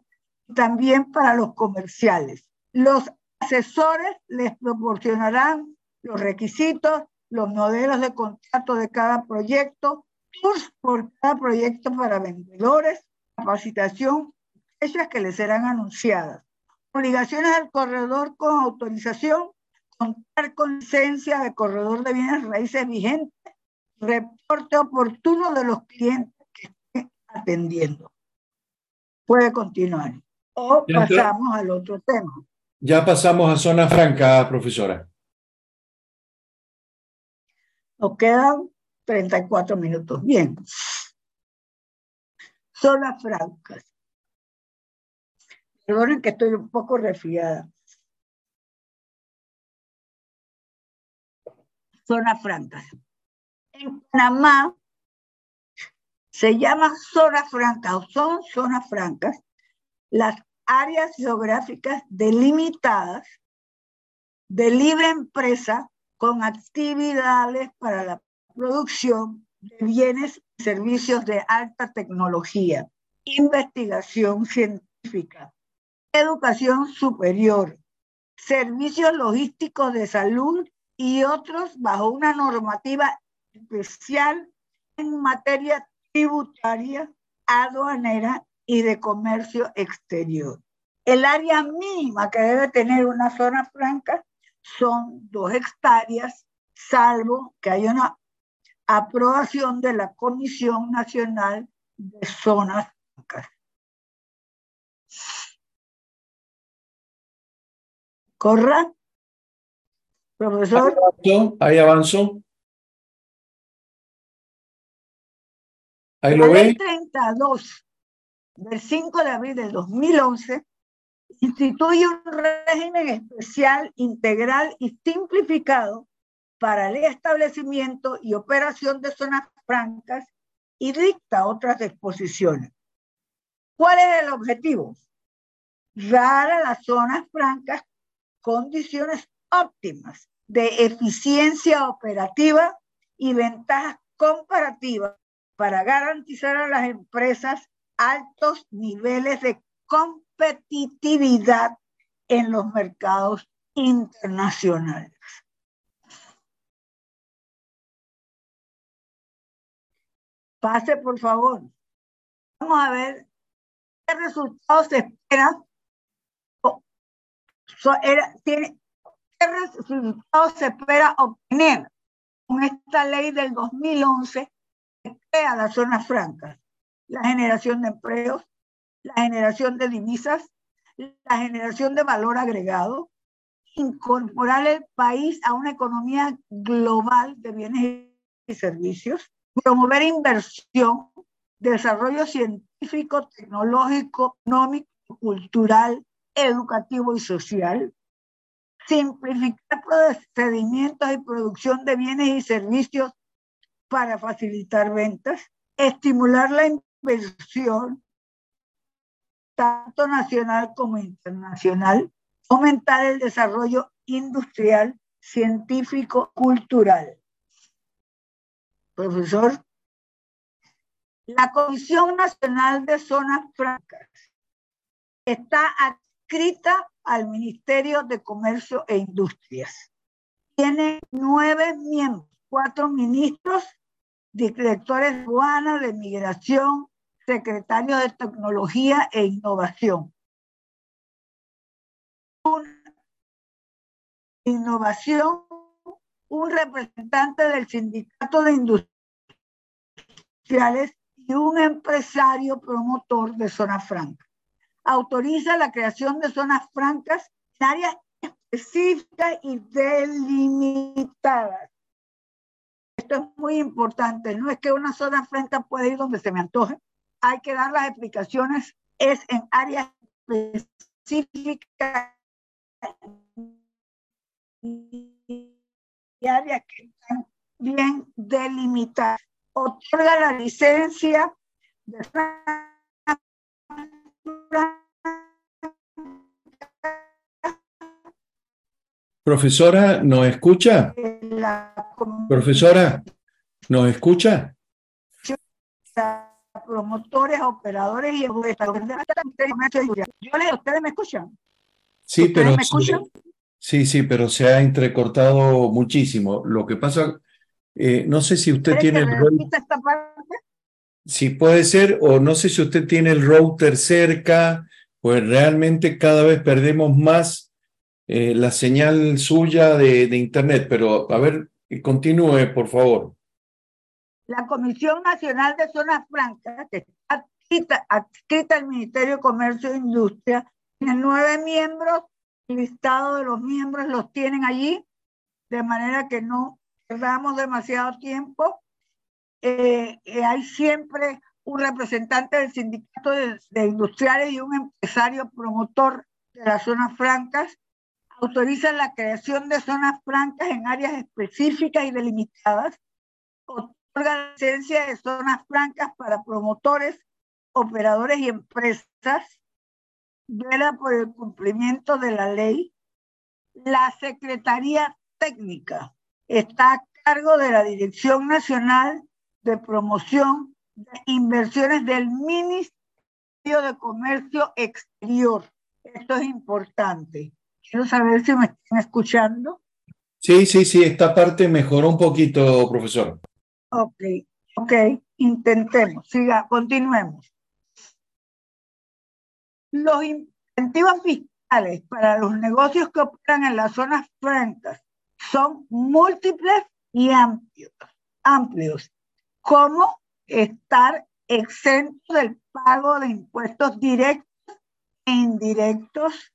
también para los comerciales. Los asesores les proporcionarán los requisitos, los modelos de contrato de cada proyecto, tours por cada proyecto para vendedores, capacitación, fechas que les serán anunciadas. Obligaciones del corredor con autorización, contar con licencia de corredor de bienes raíces vigente, reporte oportuno de los clientes que estén atendiendo. Puede continuar. O pasamos al otro tema. Ya pasamos a zona franca, profesora. Nos quedan 34 minutos. Bien. Zonas francas. Perdonen que estoy un poco resfriada. Zonas francas. En Panamá se llaman zonas francas o son zonas francas las áreas geográficas delimitadas de libre empresa con actividades para la producción de bienes y servicios de alta tecnología, investigación científica, educación superior, servicios logísticos de salud y otros bajo una normativa especial en materia tributaria, aduanera y de comercio exterior. El área mínima que debe tener una zona franca son dos hectáreas, salvo que haya una aprobación de la Comisión Nacional de Zonas Francas. Corra. Profesor. Ahí avanzó. Ahí lo ve. 32 del 5 de abril del 2011 instituye un régimen especial, integral y simplificado para el establecimiento y operación de zonas francas y dicta otras disposiciones. ¿Cuál es el objetivo? Dar a las zonas francas condiciones óptimas de eficiencia operativa y ventajas comparativas para garantizar a las empresas altos niveles de competitividad en los mercados internacionales. Pase, por favor. Vamos a ver qué resultados se esperan. ¿Qué resultados se espera obtener con esta ley del 2011 que crea las zonas francas? La generación de empleos, la generación de divisas, la generación de valor agregado, incorporar el país a una economía global de bienes y servicios, promover inversión, desarrollo científico, tecnológico, económico, cultural, educativo y social, simplificar procedimientos y producción de bienes y servicios para facilitar ventas, estimular la inversión, tanto nacional como internacional, aumentar el desarrollo industrial, científico, cultural. Profesor, la Comisión Nacional de Zonas Francas está adscrita al Ministerio de Comercio e Industrias. Tiene nueve miembros, cuatro ministros, directores de aduana, de migración, secretario de Tecnología e Innovación. innovación, un representante del Sindicato de Industriales y un empresario promotor de zonas francas. Autoriza la creación de zonas francas en áreas específicas y delimitadas. Esto es muy importante. No es que una zona franca pueda ir donde se me antoje, hay que dar las explicaciones, es en áreas específicas y áreas que están bien delimitadas. Otorga la licencia de Profesora, ¿nos escucha? Profesora, ¿nos escucha? Promotores, operadores y yo les, ¿ustedes me escuchan? Sí, pero me escuchan? Sí, sí, pero se ha entrecortado muchísimo. Lo que pasa, eh, no sé si usted tiene el esta parte? Sí, puede ser, o no sé si usted tiene el router cerca, pues realmente cada vez perdemos más eh, la señal suya de, de internet, pero a ver, continúe, por favor. La Comisión Nacional de Zonas Francas, que está adscrita, al Ministerio de Comercio e Industria, tiene nueve miembros, el listado de los miembros los tienen allí, de manera que no perdamos demasiado tiempo. Eh, eh, hay siempre un representante del sindicato de, industriales y un empresario promotor de las zonas francas. autoriza la creación de zonas francas en áreas específicas y delimitadas, otorga licencia de zonas francas para promotores, operadores y empresas, vela por el cumplimiento de la ley. La Secretaría Técnica está a cargo de la Dirección Nacional de Promoción de Inversiones del Ministerio de Comercio Exterior. Esto es importante. Quiero saber si me están escuchando. Sí, sí, sí, esta parte mejoró un poquito, profesor. Ok, ok, intentemos, siga, continuemos. Los incentivos fiscales para los negocios que operan en las zonas francas son múltiples y amplios, amplios como estar exento del pago de impuestos directos e indirectos,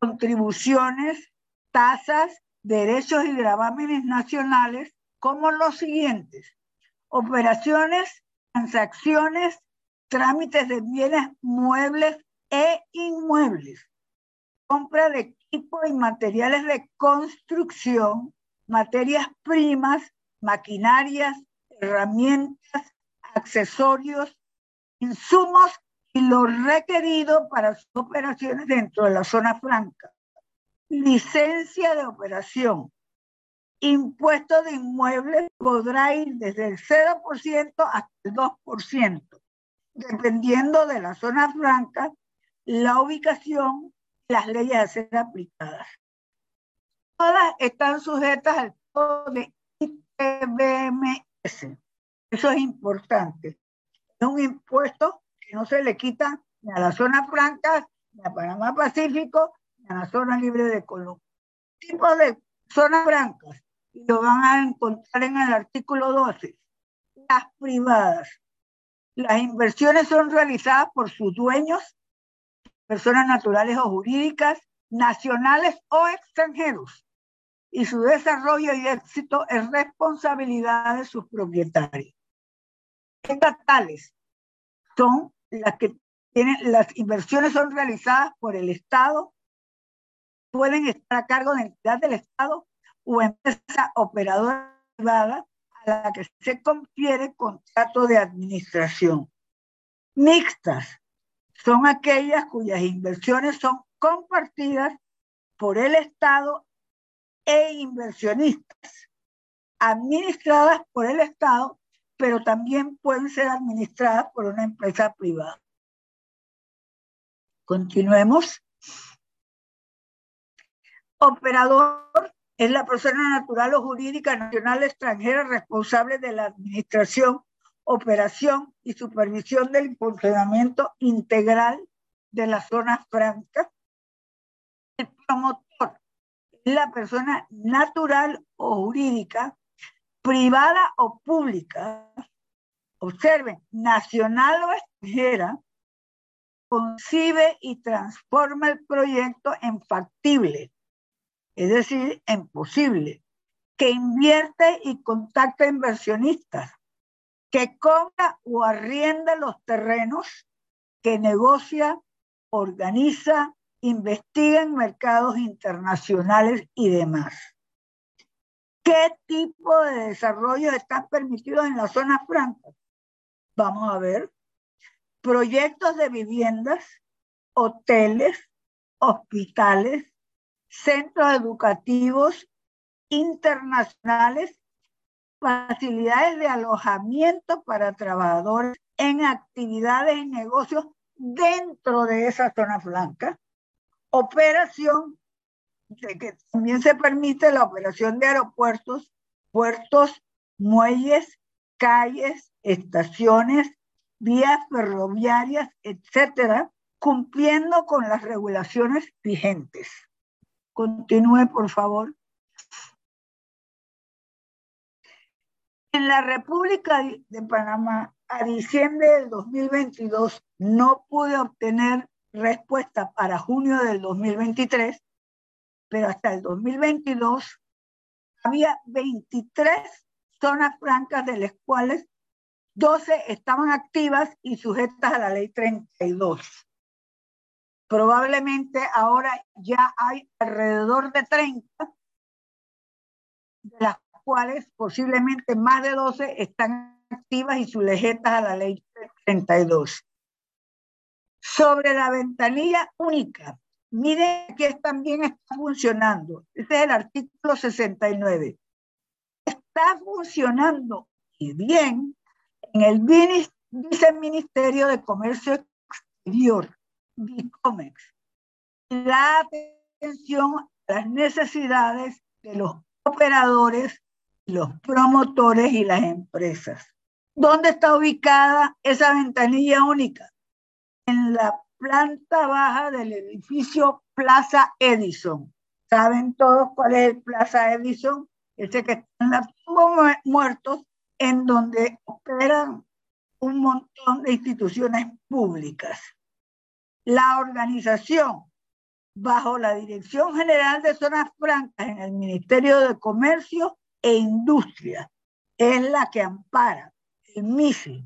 contribuciones, tasas, derechos y gravámenes nacionales, como los siguientes. Operaciones, transacciones, trámites de bienes muebles e inmuebles, compra de equipo y materiales de construcción, materias primas, maquinarias, herramientas, accesorios, insumos y lo requerido para sus operaciones dentro de la zona franca. Licencia de operación. Impuesto de inmuebles podrá ir desde el 0% hasta el 2%, dependiendo de la zona franca, la ubicación y las leyes a ser aplicadas. Todas están sujetas al código de ITBMS. Eso es importante. Es un impuesto que no se le quita ni a la zona franca, ni a Panamá Pacífico, ni a la zona libre de Colombia. Tipo de zonas francas, lo van a encontrar en el artículo 12. Las privadas. Las inversiones son realizadas por sus dueños, personas naturales o jurídicas, nacionales o extranjeros, y su desarrollo y éxito es responsabilidad de sus propietarios. Estatales son las que tienen, las inversiones son realizadas por el Estado, pueden estar a cargo de entidad del Estado o empresa operadora privada a la que se confiere contrato de administración. Mixtas son aquellas cuyas inversiones son compartidas por el Estado e inversionistas, administradas por el Estado, pero también pueden ser administradas por una empresa privada. Continuemos. Operador es la persona natural o jurídica nacional extranjera responsable de la administración, operación y supervisión del funcionamiento integral de la zona franca. El promotor es la persona natural o jurídica, privada o pública, observen, nacional o extranjera, concibe y transforma el proyecto en factible, es decir, en posible, que invierte y contacta inversionistas, que compra o arrienda los terrenos, que negocia, organiza, investiga en mercados internacionales y demás. ¿Qué tipo de desarrollo están permitidos en la zona franca? Vamos a ver proyectos de viviendas, hoteles, hospitales, centros educativos internacionales, facilidades de alojamiento para trabajadores en actividades y negocios dentro de esa zona franca, operación de que también se permite la operación de aeropuertos, puertos, muelles, calles, estaciones, vías ferroviarias, etcétera, cumpliendo con las regulaciones vigentes. Continúe, por favor. En la República de Panamá, a diciembre del 2022, no pude obtener respuesta para junio del 2023, pero hasta el 2022 había 23 zonas francas de las cuales 12 estaban activas y sujetas a la ley 32. Probablemente ahora ya hay alrededor de 30, de las cuales posiblemente más de 12 están activas y sujetas a la ley 32. Sobre la ventanilla única, miren que también está funcionando. Este es el artículo 69. Está funcionando y bien en el Viceministerio de Comercio Exterior, BICOMEX. La atención a las necesidades de los operadores, los promotores y las empresas. ¿Dónde está ubicada esa ventanilla única? En la planta baja del edificio Plaza Edison. ¿Saben todos cuál es el Plaza Edison? Ese que está en la tumba muertos, en donde operan un montón de instituciones públicas. La organización, bajo la Dirección General de Zonas Francas en el Ministerio de Comercio e Industria, es la que ampara el MISI.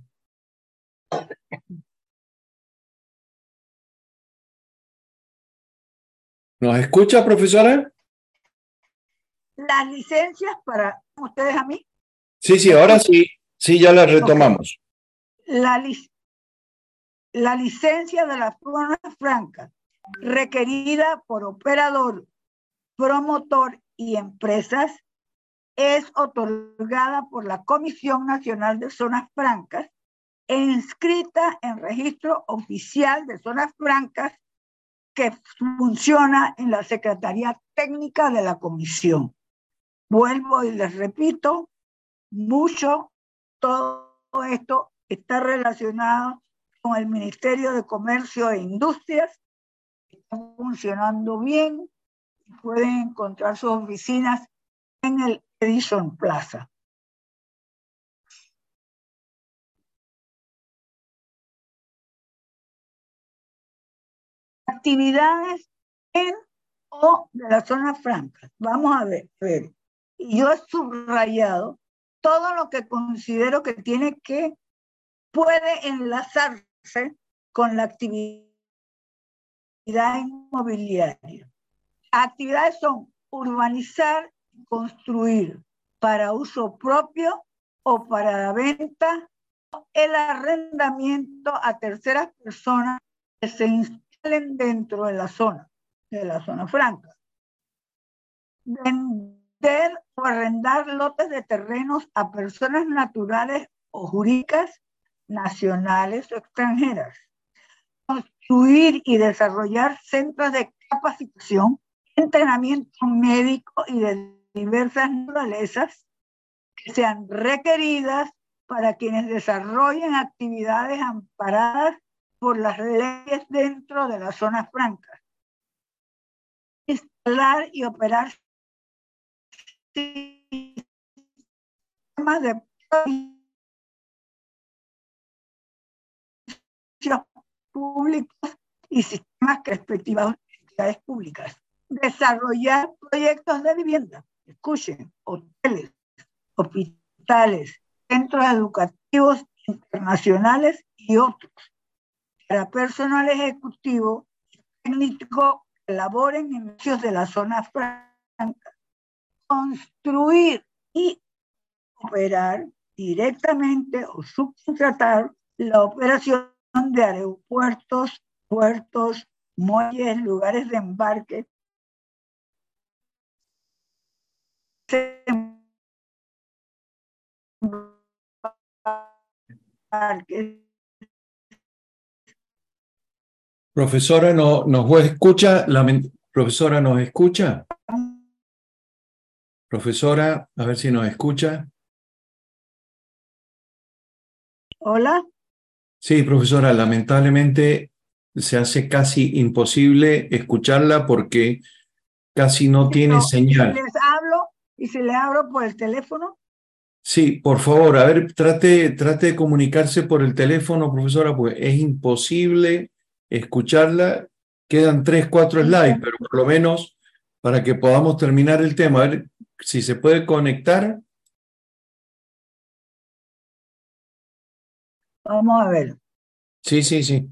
¿Nos escucha, profesora? Las licencias para ustedes a mí. Sí, sí, ahora sí, sí, ya las retomamos. La, la licencia de la zona franca requerida por operador, promotor y empresas es otorgada por la Comisión Nacional de Zonas Francas e inscrita en registro oficial de zonas francas que funciona en la Secretaría Técnica de la Comisión. Vuelvo y les repito, mucho todo esto está relacionado con el Ministerio de Comercio e Industrias, está funcionando bien, pueden encontrar sus oficinas en el Edison Plaza. Actividades en o de la zona franca. Vamos a ver, a yo he subrayado todo lo que considero que tiene que, puede enlazarse con la actividad inmobiliaria. Actividades son urbanizar, construir para uso propio o para la venta, el arrendamiento a terceras personas que se instalen dentro de la zona, de la zona franca. Vender o arrendar lotes de terrenos a personas naturales o jurídicas, nacionales o extranjeras. Construir y desarrollar centros de capacitación, entrenamiento médico y de diversas naturalezas que sean requeridas para quienes desarrollen actividades amparadas por las leyes dentro de las zonas francas. Instalar y operar sistemas de públicos y sistemas que respectivas entidades públicas. Desarrollar proyectos de vivienda escuchen, hoteles, hospitales, centros educativos internacionales y otros, para personal ejecutivo y técnico que laboren en negocios de la zona franca, construir y operar directamente o subcontratar la operación de aeropuertos, puertos, muelles, lugares de embarque Profesora, ¿no, ¿nos escucha? La, profesora, ¿nos escucha? Profesora, a ver si nos escucha. Hola. Sí, profesora, lamentablemente se hace casi imposible escucharla porque casi no tiene señal. Les hablo ¿Y si le abro por el teléfono? Sí, por favor, a ver, trate, trate de comunicarse por el teléfono, profesora, pues es imposible escucharla. Quedan tres, cuatro slides, pero por lo menos para que podamos terminar el tema. A ver si se puede conectar. Vamos a ver. Sí, sí, sí.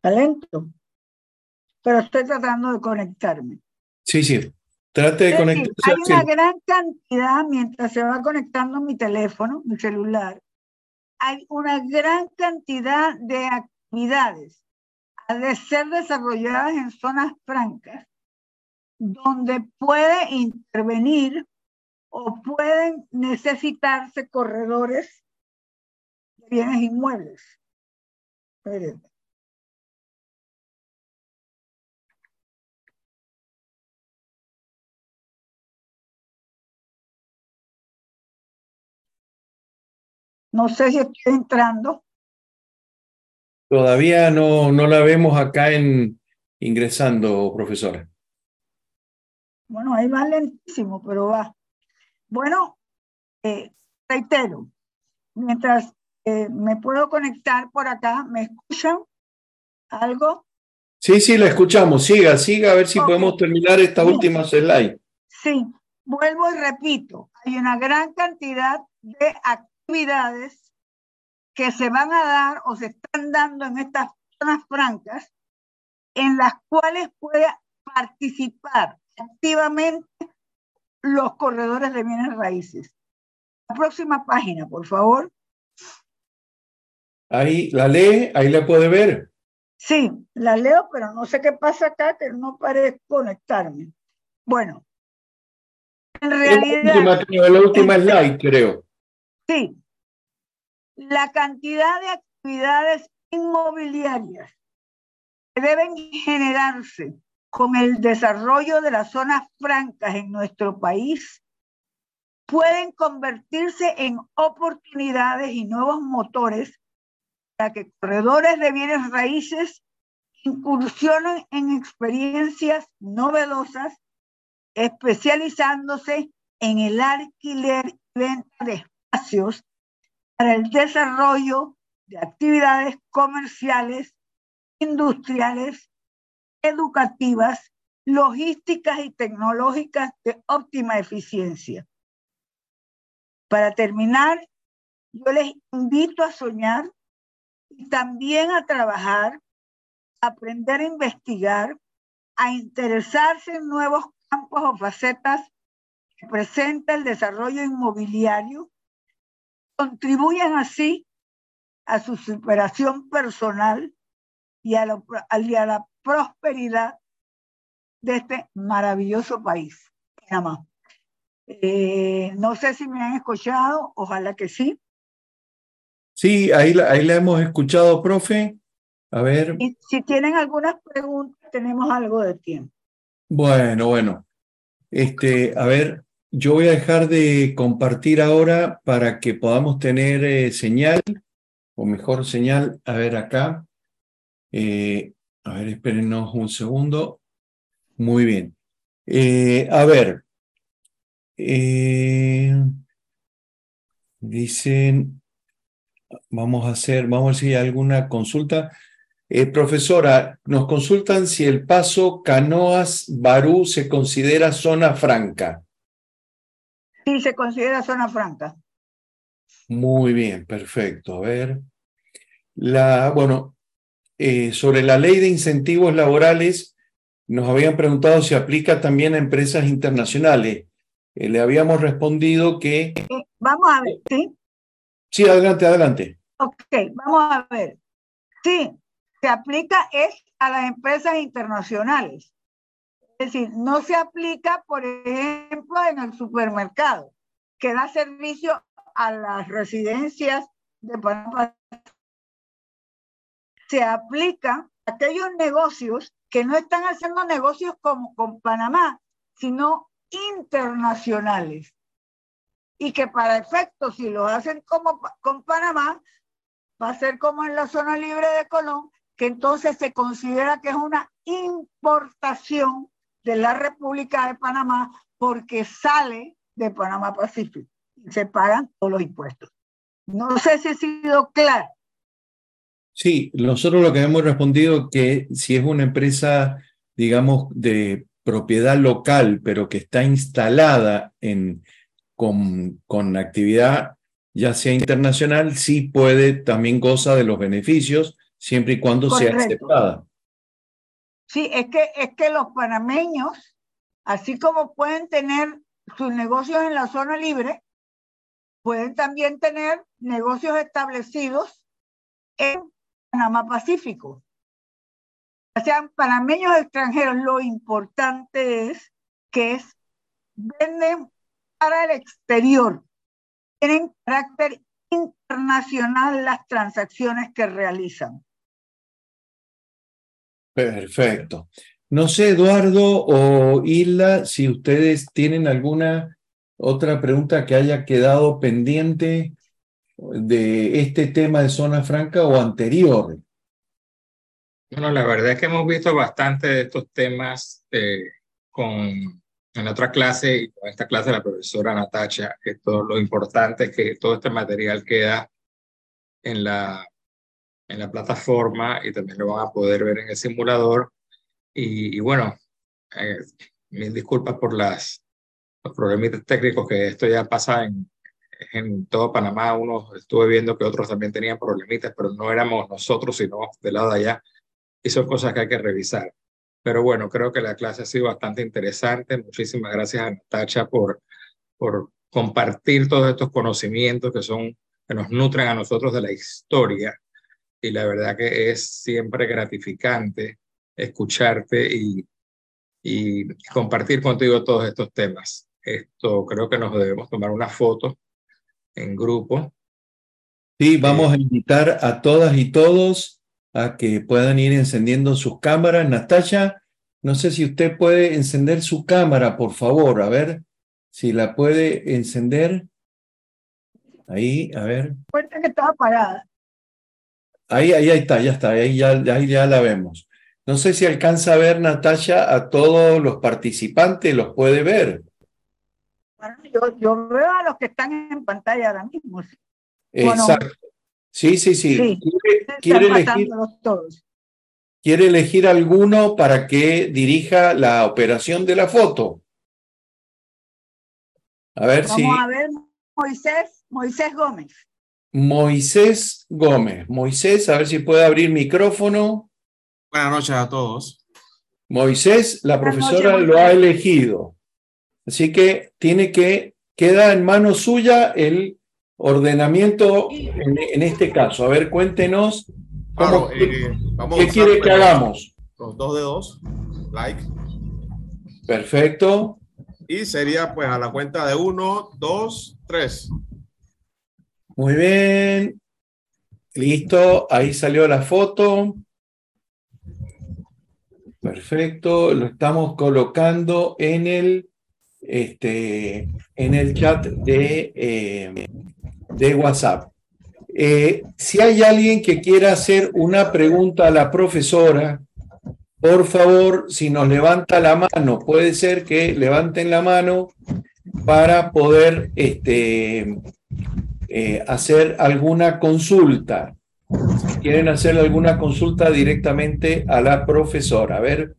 Talento. Pero estoy tratando de conectarme. Sí, sí. Trate de conectarse. Hay una gran cantidad, mientras se va conectando mi teléfono, mi celular, hay una gran cantidad de actividades a de ser desarrolladas en zonas francas donde puede intervenir o pueden necesitarse corredores de bienes inmuebles. No sé si estoy entrando. Todavía no, no la vemos acá en ingresando, profesora. Bueno, ahí va lentísimo, pero va. Bueno, eh, reitero, mientras eh, me puedo conectar por acá, ¿me escuchan algo? Sí, sí, la escuchamos. Siga, siga, a ver si podemos terminar esta última slide. Sí, vuelvo y repito, hay una gran cantidad de actividades que se van a dar o se están dando en estas zonas francas, en las cuales puede participar activamente los corredores de bienes raíces. La próxima página, por favor. Ahí la lee, ahí la puede ver. Sí, la leo, pero no sé qué pasa acá, que no parece conectarme. Bueno, en realidad. La última, la última slide, creo. Sí, la cantidad de actividades inmobiliarias que deben generarse con el desarrollo de las zonas francas en nuestro país pueden convertirse en oportunidades y nuevos motores para que corredores de bienes raíces incursionen en experiencias novedosas, especializándose en el alquiler y venta de espacios para el desarrollo de actividades comerciales, industriales, educativas, logísticas y tecnológicas de óptima eficiencia. Para terminar, yo les invito a soñar y también a trabajar, a aprender a investigar, a interesarse en nuevos campos o facetas que presenta el desarrollo inmobiliario contribuyen así a su superación personal y a, la, prosperidad de este maravilloso país, eh, no sé si me han escuchado, ojalá que sí. Sí, ahí la, ahí la hemos escuchado, profe. A ver. Y si tienen algunas preguntas, tenemos algo de tiempo. Bueno, bueno. Este, a ver, yo voy a dejar de compartir ahora para que podamos tener eh, señal, o mejor señal, a ver acá. Eh, a ver, espérenos un segundo. Muy bien. Eh, a ver. dicen, vamos a hacer, vamos a ver si hay alguna consulta. profesora, nos consultan si el paso Canoas Barú se considera zona franca. Sí, se considera zona franca. Muy bien, perfecto. A ver. La, bueno, eh, sobre la ley de incentivos laborales, nos habían preguntado si aplica también a empresas internacionales. Eh, le habíamos respondido que... Vamos a ver, ¿sí? Sí, adelante, adelante. Ok, vamos a ver. Sí, se aplica es a las empresas internacionales. Es decir, no se aplica, por ejemplo, en el supermercado, que da servicio a las residencias de Panamá. Se aplica a aquellos negocios que no están haciendo negocios como con Panamá, sino internacionales. Y que para efecto, si lo hacen como con Panamá, va a ser como en la zona libre de Colón, que entonces se considera que es una importación de la República de Panamá porque sale de Panamá Pacífico y se pagan todos los impuestos. No sé si he sido claro. Sí, nosotros lo que hemos respondido que si es una empresa, digamos, de propiedad local, pero que está instalada en, con, con actividad ya sea internacional, sí puede, también goza de los beneficios siempre y cuando sea aceptada. Sí, es que, es que los panameños, así como pueden tener sus negocios en la zona libre, pueden también tener negocios establecidos en Panamá Pacífico. O sea, panameños extranjeros, lo importante es que es, venden para el exterior, tienen carácter internacional las transacciones que realizan. Perfecto. No sé, Eduardo o Isla, si ustedes tienen alguna otra pregunta que haya quedado pendiente de este tema de zona franca o anterior. Bueno, la verdad es que hemos visto bastante de estos temas eh, con en otra clase, y con esta clase la profesora Natacha, esto, lo importante es que todo este material queda en la, en la plataforma y también lo van a poder ver en el simulador. Y, bueno, eh, mil disculpas por las, los problemitas técnicos que esto ya pasa en, en todo Panamá. Uno estuve viendo que otros también tenían problemitas, pero no éramos nosotros, sino del lado de allá. Y son cosas que hay que revisar. Pero bueno, creo que la clase ha sido bastante interesante. Muchísimas gracias a Natacha por, por compartir todos estos conocimientos que son que nos nutren a nosotros de la historia. Y la verdad que es siempre gratificante escucharte y, y compartir contigo todos estos temas. Esto creo que nos debemos tomar una foto en grupo. Sí, vamos a eh, invitar a todas y todos a que puedan ir encendiendo sus cámaras. Natacha, no sé si usted puede encender su cámara, por favor, a ver si la puede encender. Ahí, a ver. Cuenta que estaba apagada. Ahí, ahí, está, ya está, ahí ya, ahí ya la vemos. No sé si alcanza a ver, Natacha, a todos los participantes, los puede ver. Bueno, yo, yo veo a los que están en pantalla ahora mismo. Exacto. Sí, sí, sí. ¿Quiere, elegir, ¿Quiere elegir alguno para que dirija la operación de la foto? A ver Vamos si. Vamos a ver, Moisés, Moisés Gómez. Moisés Gómez. Moisés, a ver si puede abrir micrófono. Buenas noches a todos. Moisés, la profesora lo ha elegido. Así que tiene que, queda en mano suya el Ordenamiento en, este caso. A ver, cuéntenos. Cómo, eh, ¿Qué quiere que hagamos? Los dos de dos, like. Perfecto. Y sería pues a la cuenta de uno, dos, tres. Muy bien. Listo, ahí salió la foto. Perfecto, lo estamos colocando en el, este, en el chat de, eh, de WhatsApp. Eh, si hay alguien que quiera hacer una pregunta a la profesora, por favor, si nos levanta la mano, puede ser que levanten la mano para poder este, eh, hacer alguna consulta. Si quieren hacer alguna consulta directamente a la profesora. A ver.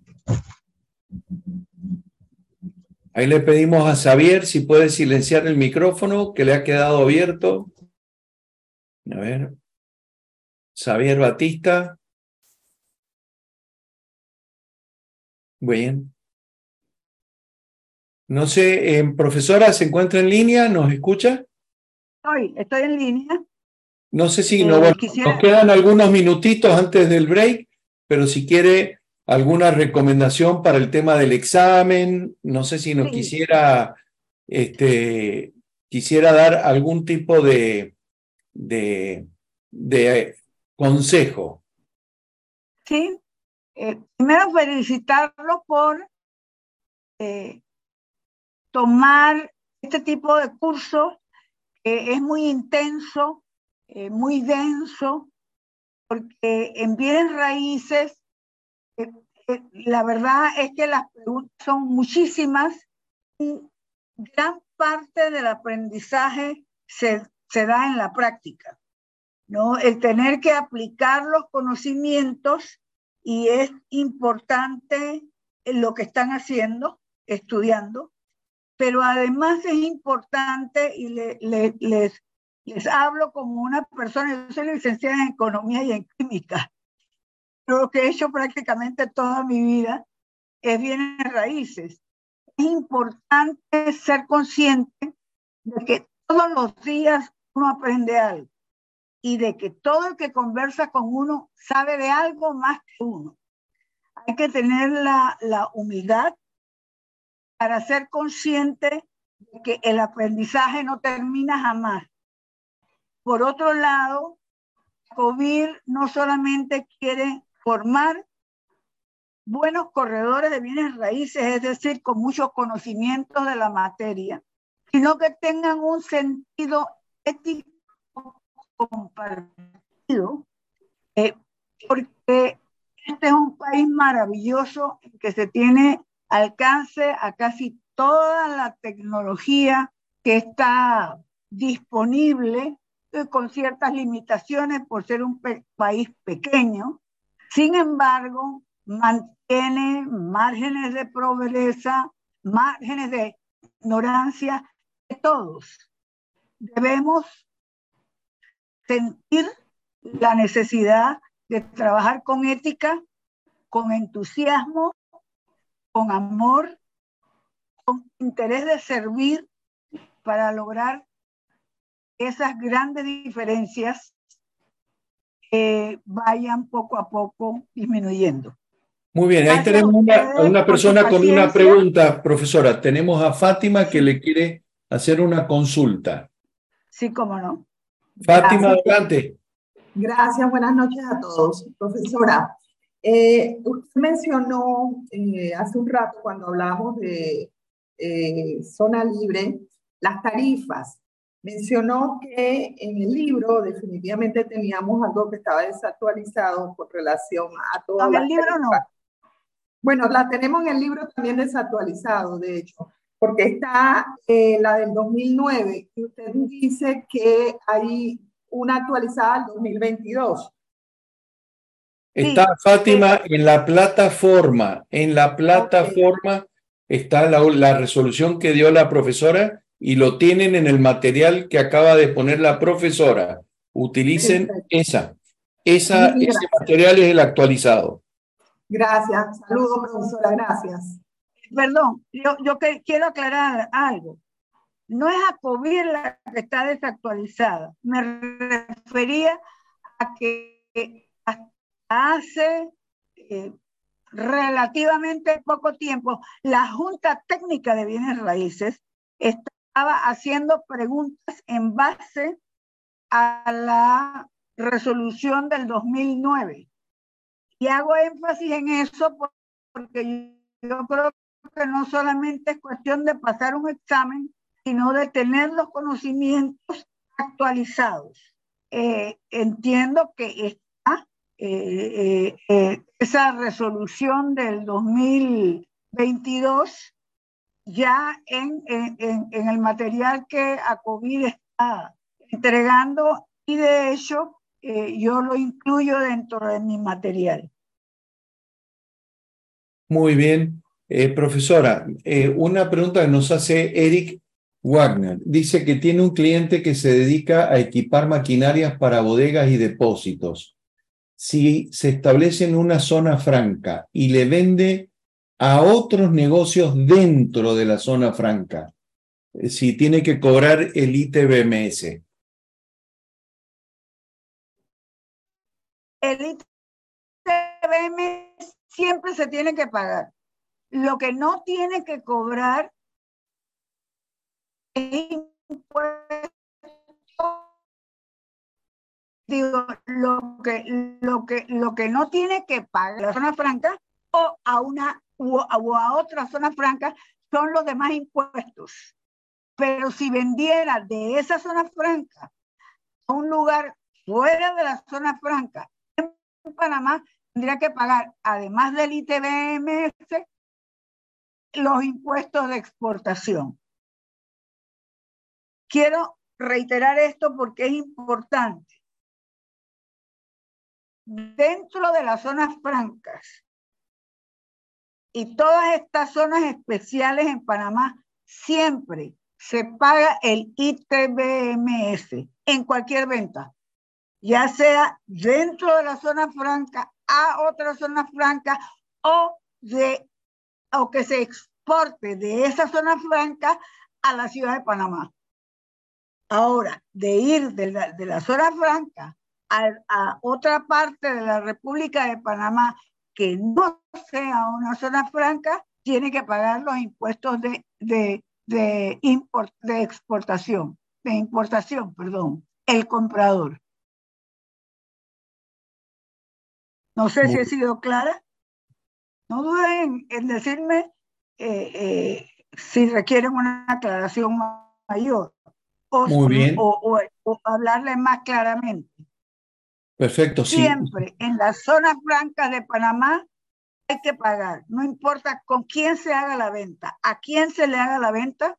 Ahí le pedimos a Xavier si puede silenciar el micrófono que le ha quedado abierto. A ver. Xavier Batista. Bien. No sé, eh, profesora, ¿se encuentra en línea? ¿Nos escucha? Estoy, estoy en línea. No sé si nos quedan algunos minutitos antes del break, pero si quiere alguna recomendación para el tema del examen, no sé si nos quisiera, este, quisiera dar algún tipo de, de, de consejo. Sí, eh, primero felicitarlo por eh, tomar este tipo de curso que es muy intenso, eh, muy denso, porque en bienes raíces la verdad es que las preguntas son muchísimas y gran parte del aprendizaje se, se da en la práctica. ¿no? El tener que aplicar los conocimientos y es importante lo que están haciendo, estudiando, pero además es importante y les, les hablo como una persona, yo soy licenciada en economía y en química, lo que he hecho prácticamente toda mi vida es bienes raíces. Es importante ser consciente de que todos los días uno aprende algo y de que todo el que conversa con uno sabe de algo más que uno. Hay que tener la, la humildad para ser consciente de que el aprendizaje no termina jamás. Por otro lado, COVID no solamente quiere formar buenos corredores de bienes raíces, es decir, con muchos conocimientos de la materia, sino que tengan un sentido ético compartido, eh, porque este es un país maravilloso en que se tiene alcance a casi toda la tecnología que está disponible eh, con ciertas limitaciones por ser un país pequeño. Sin embargo, mantiene márgenes de pobreza, márgenes de ignorancia de todos. Debemos sentir la necesidad de trabajar con ética, con entusiasmo, con amor, con interés de servir para lograr esas grandes diferencias que vayan poco a poco disminuyendo. Muy bien, ahí tenemos una, una persona con una pregunta, profesora. Tenemos a Fátima que le quiere hacer una consulta. Sí, cómo no. Fátima, adelante. Gracias, buenas noches a todos. Profesora, eh, usted mencionó eh, hace un rato cuando hablamos de eh, zona libre las tarifas. Mencionó que en el libro definitivamente teníamos algo que estaba desactualizado con relación a todas En el libro no. Bueno, la tenemos en el libro también desactualizado, de hecho porque está eh, la del 2009 y usted dice que hay una actualizada del 2022. Está Fátima en la plataforma, en la plataforma está la, la, resolución que dio la profesora y lo tienen en el material que acaba de poner la profesora. Utilicen esa. esa ese material es el actualizado. Gracias. Saludos, profesora. Gracias perdón, yo, yo quiero aclarar algo. No es ACOBIR la que está desactualizada. Me refería a que hace eh, relativamente poco tiempo la Junta Técnica de Bienes Raíces estaba haciendo preguntas en base a la resolución del 2009. Y hago énfasis en eso porque yo creo que no solamente es cuestión de pasar un examen, sino de tener los conocimientos actualizados. Eh, entiendo que está eh, eh, esa resolución del 2022 ya en, el material que ACOVID está entregando y de hecho yo lo incluyo dentro de mi material. Muy bien. Eh, profesora, eh, una pregunta que nos hace Eric Wagner. Dice que tiene un cliente que se dedica a equipar maquinarias para bodegas y depósitos. Si se establece en una zona franca y le vende a otros negocios dentro de la zona franca, eh, si tiene que cobrar el ITBMS. El ITBMS siempre se tiene que pagar. Lo que no tiene que cobrar es impuesto. Digo, lo que, lo, que, lo que no tiene que pagar la zona franca o a una o a otra zona franca son los demás impuestos. Pero si vendiera de esa zona franca a un lugar fuera de la zona franca en Panamá, tendría que pagar, además del ITBMS, los impuestos de exportación. Quiero reiterar esto porque es importante. Dentro de las zonas francas y todas estas zonas especiales en Panamá, siempre se paga el ITBMS en cualquier venta, ya sea dentro de la zona franca a otra zona franca o, de, o que se exporte de esa zona franca a la ciudad de Panamá. Ahora, de ir de la, de la zona franca a, a, otra parte de la República de Panamá que no sea una zona franca, tiene que pagar los impuestos de, de, de, import, de exportación, de importación, perdón, el comprador. No sé Muy si he sido clara. No duden en, en decirme eh, eh, si requieren una aclaración mayor o, Muy bien. o, o, o hablarle más claramente. Perfecto, sí. Siempre en las zonas francas de Panamá hay que pagar, no importa con quién se haga la venta, a quién se le haga la venta,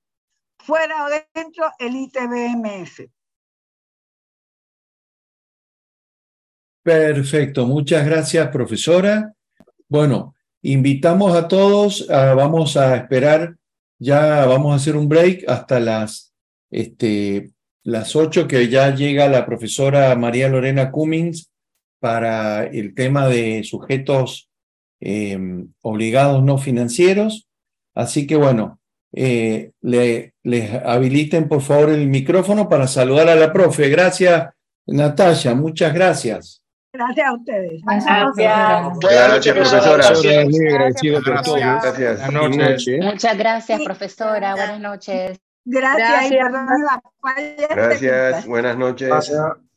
fuera o dentro el ITBMS. Perfecto, muchas gracias, profesora. Bueno, invitamos a todos, uh, vamos a esperar, ya vamos a hacer un break hasta las, este, las 8 que ya llega la profesora María Lorena Cummings para el tema de sujetos eh, obligados no financieros. Así que bueno, eh, le, les habiliten por favor el micrófono para saludar a la profe. Gracias, Natalia, muchas gracias. Gracias a ustedes. Gracias. Buenas noches, profesora. Gracias. Buenas noches. Muchas gracias, profesora. Buenas noches. Gracias, Gracias. y perdón la falla Gracias. Buenas noches. Gracias.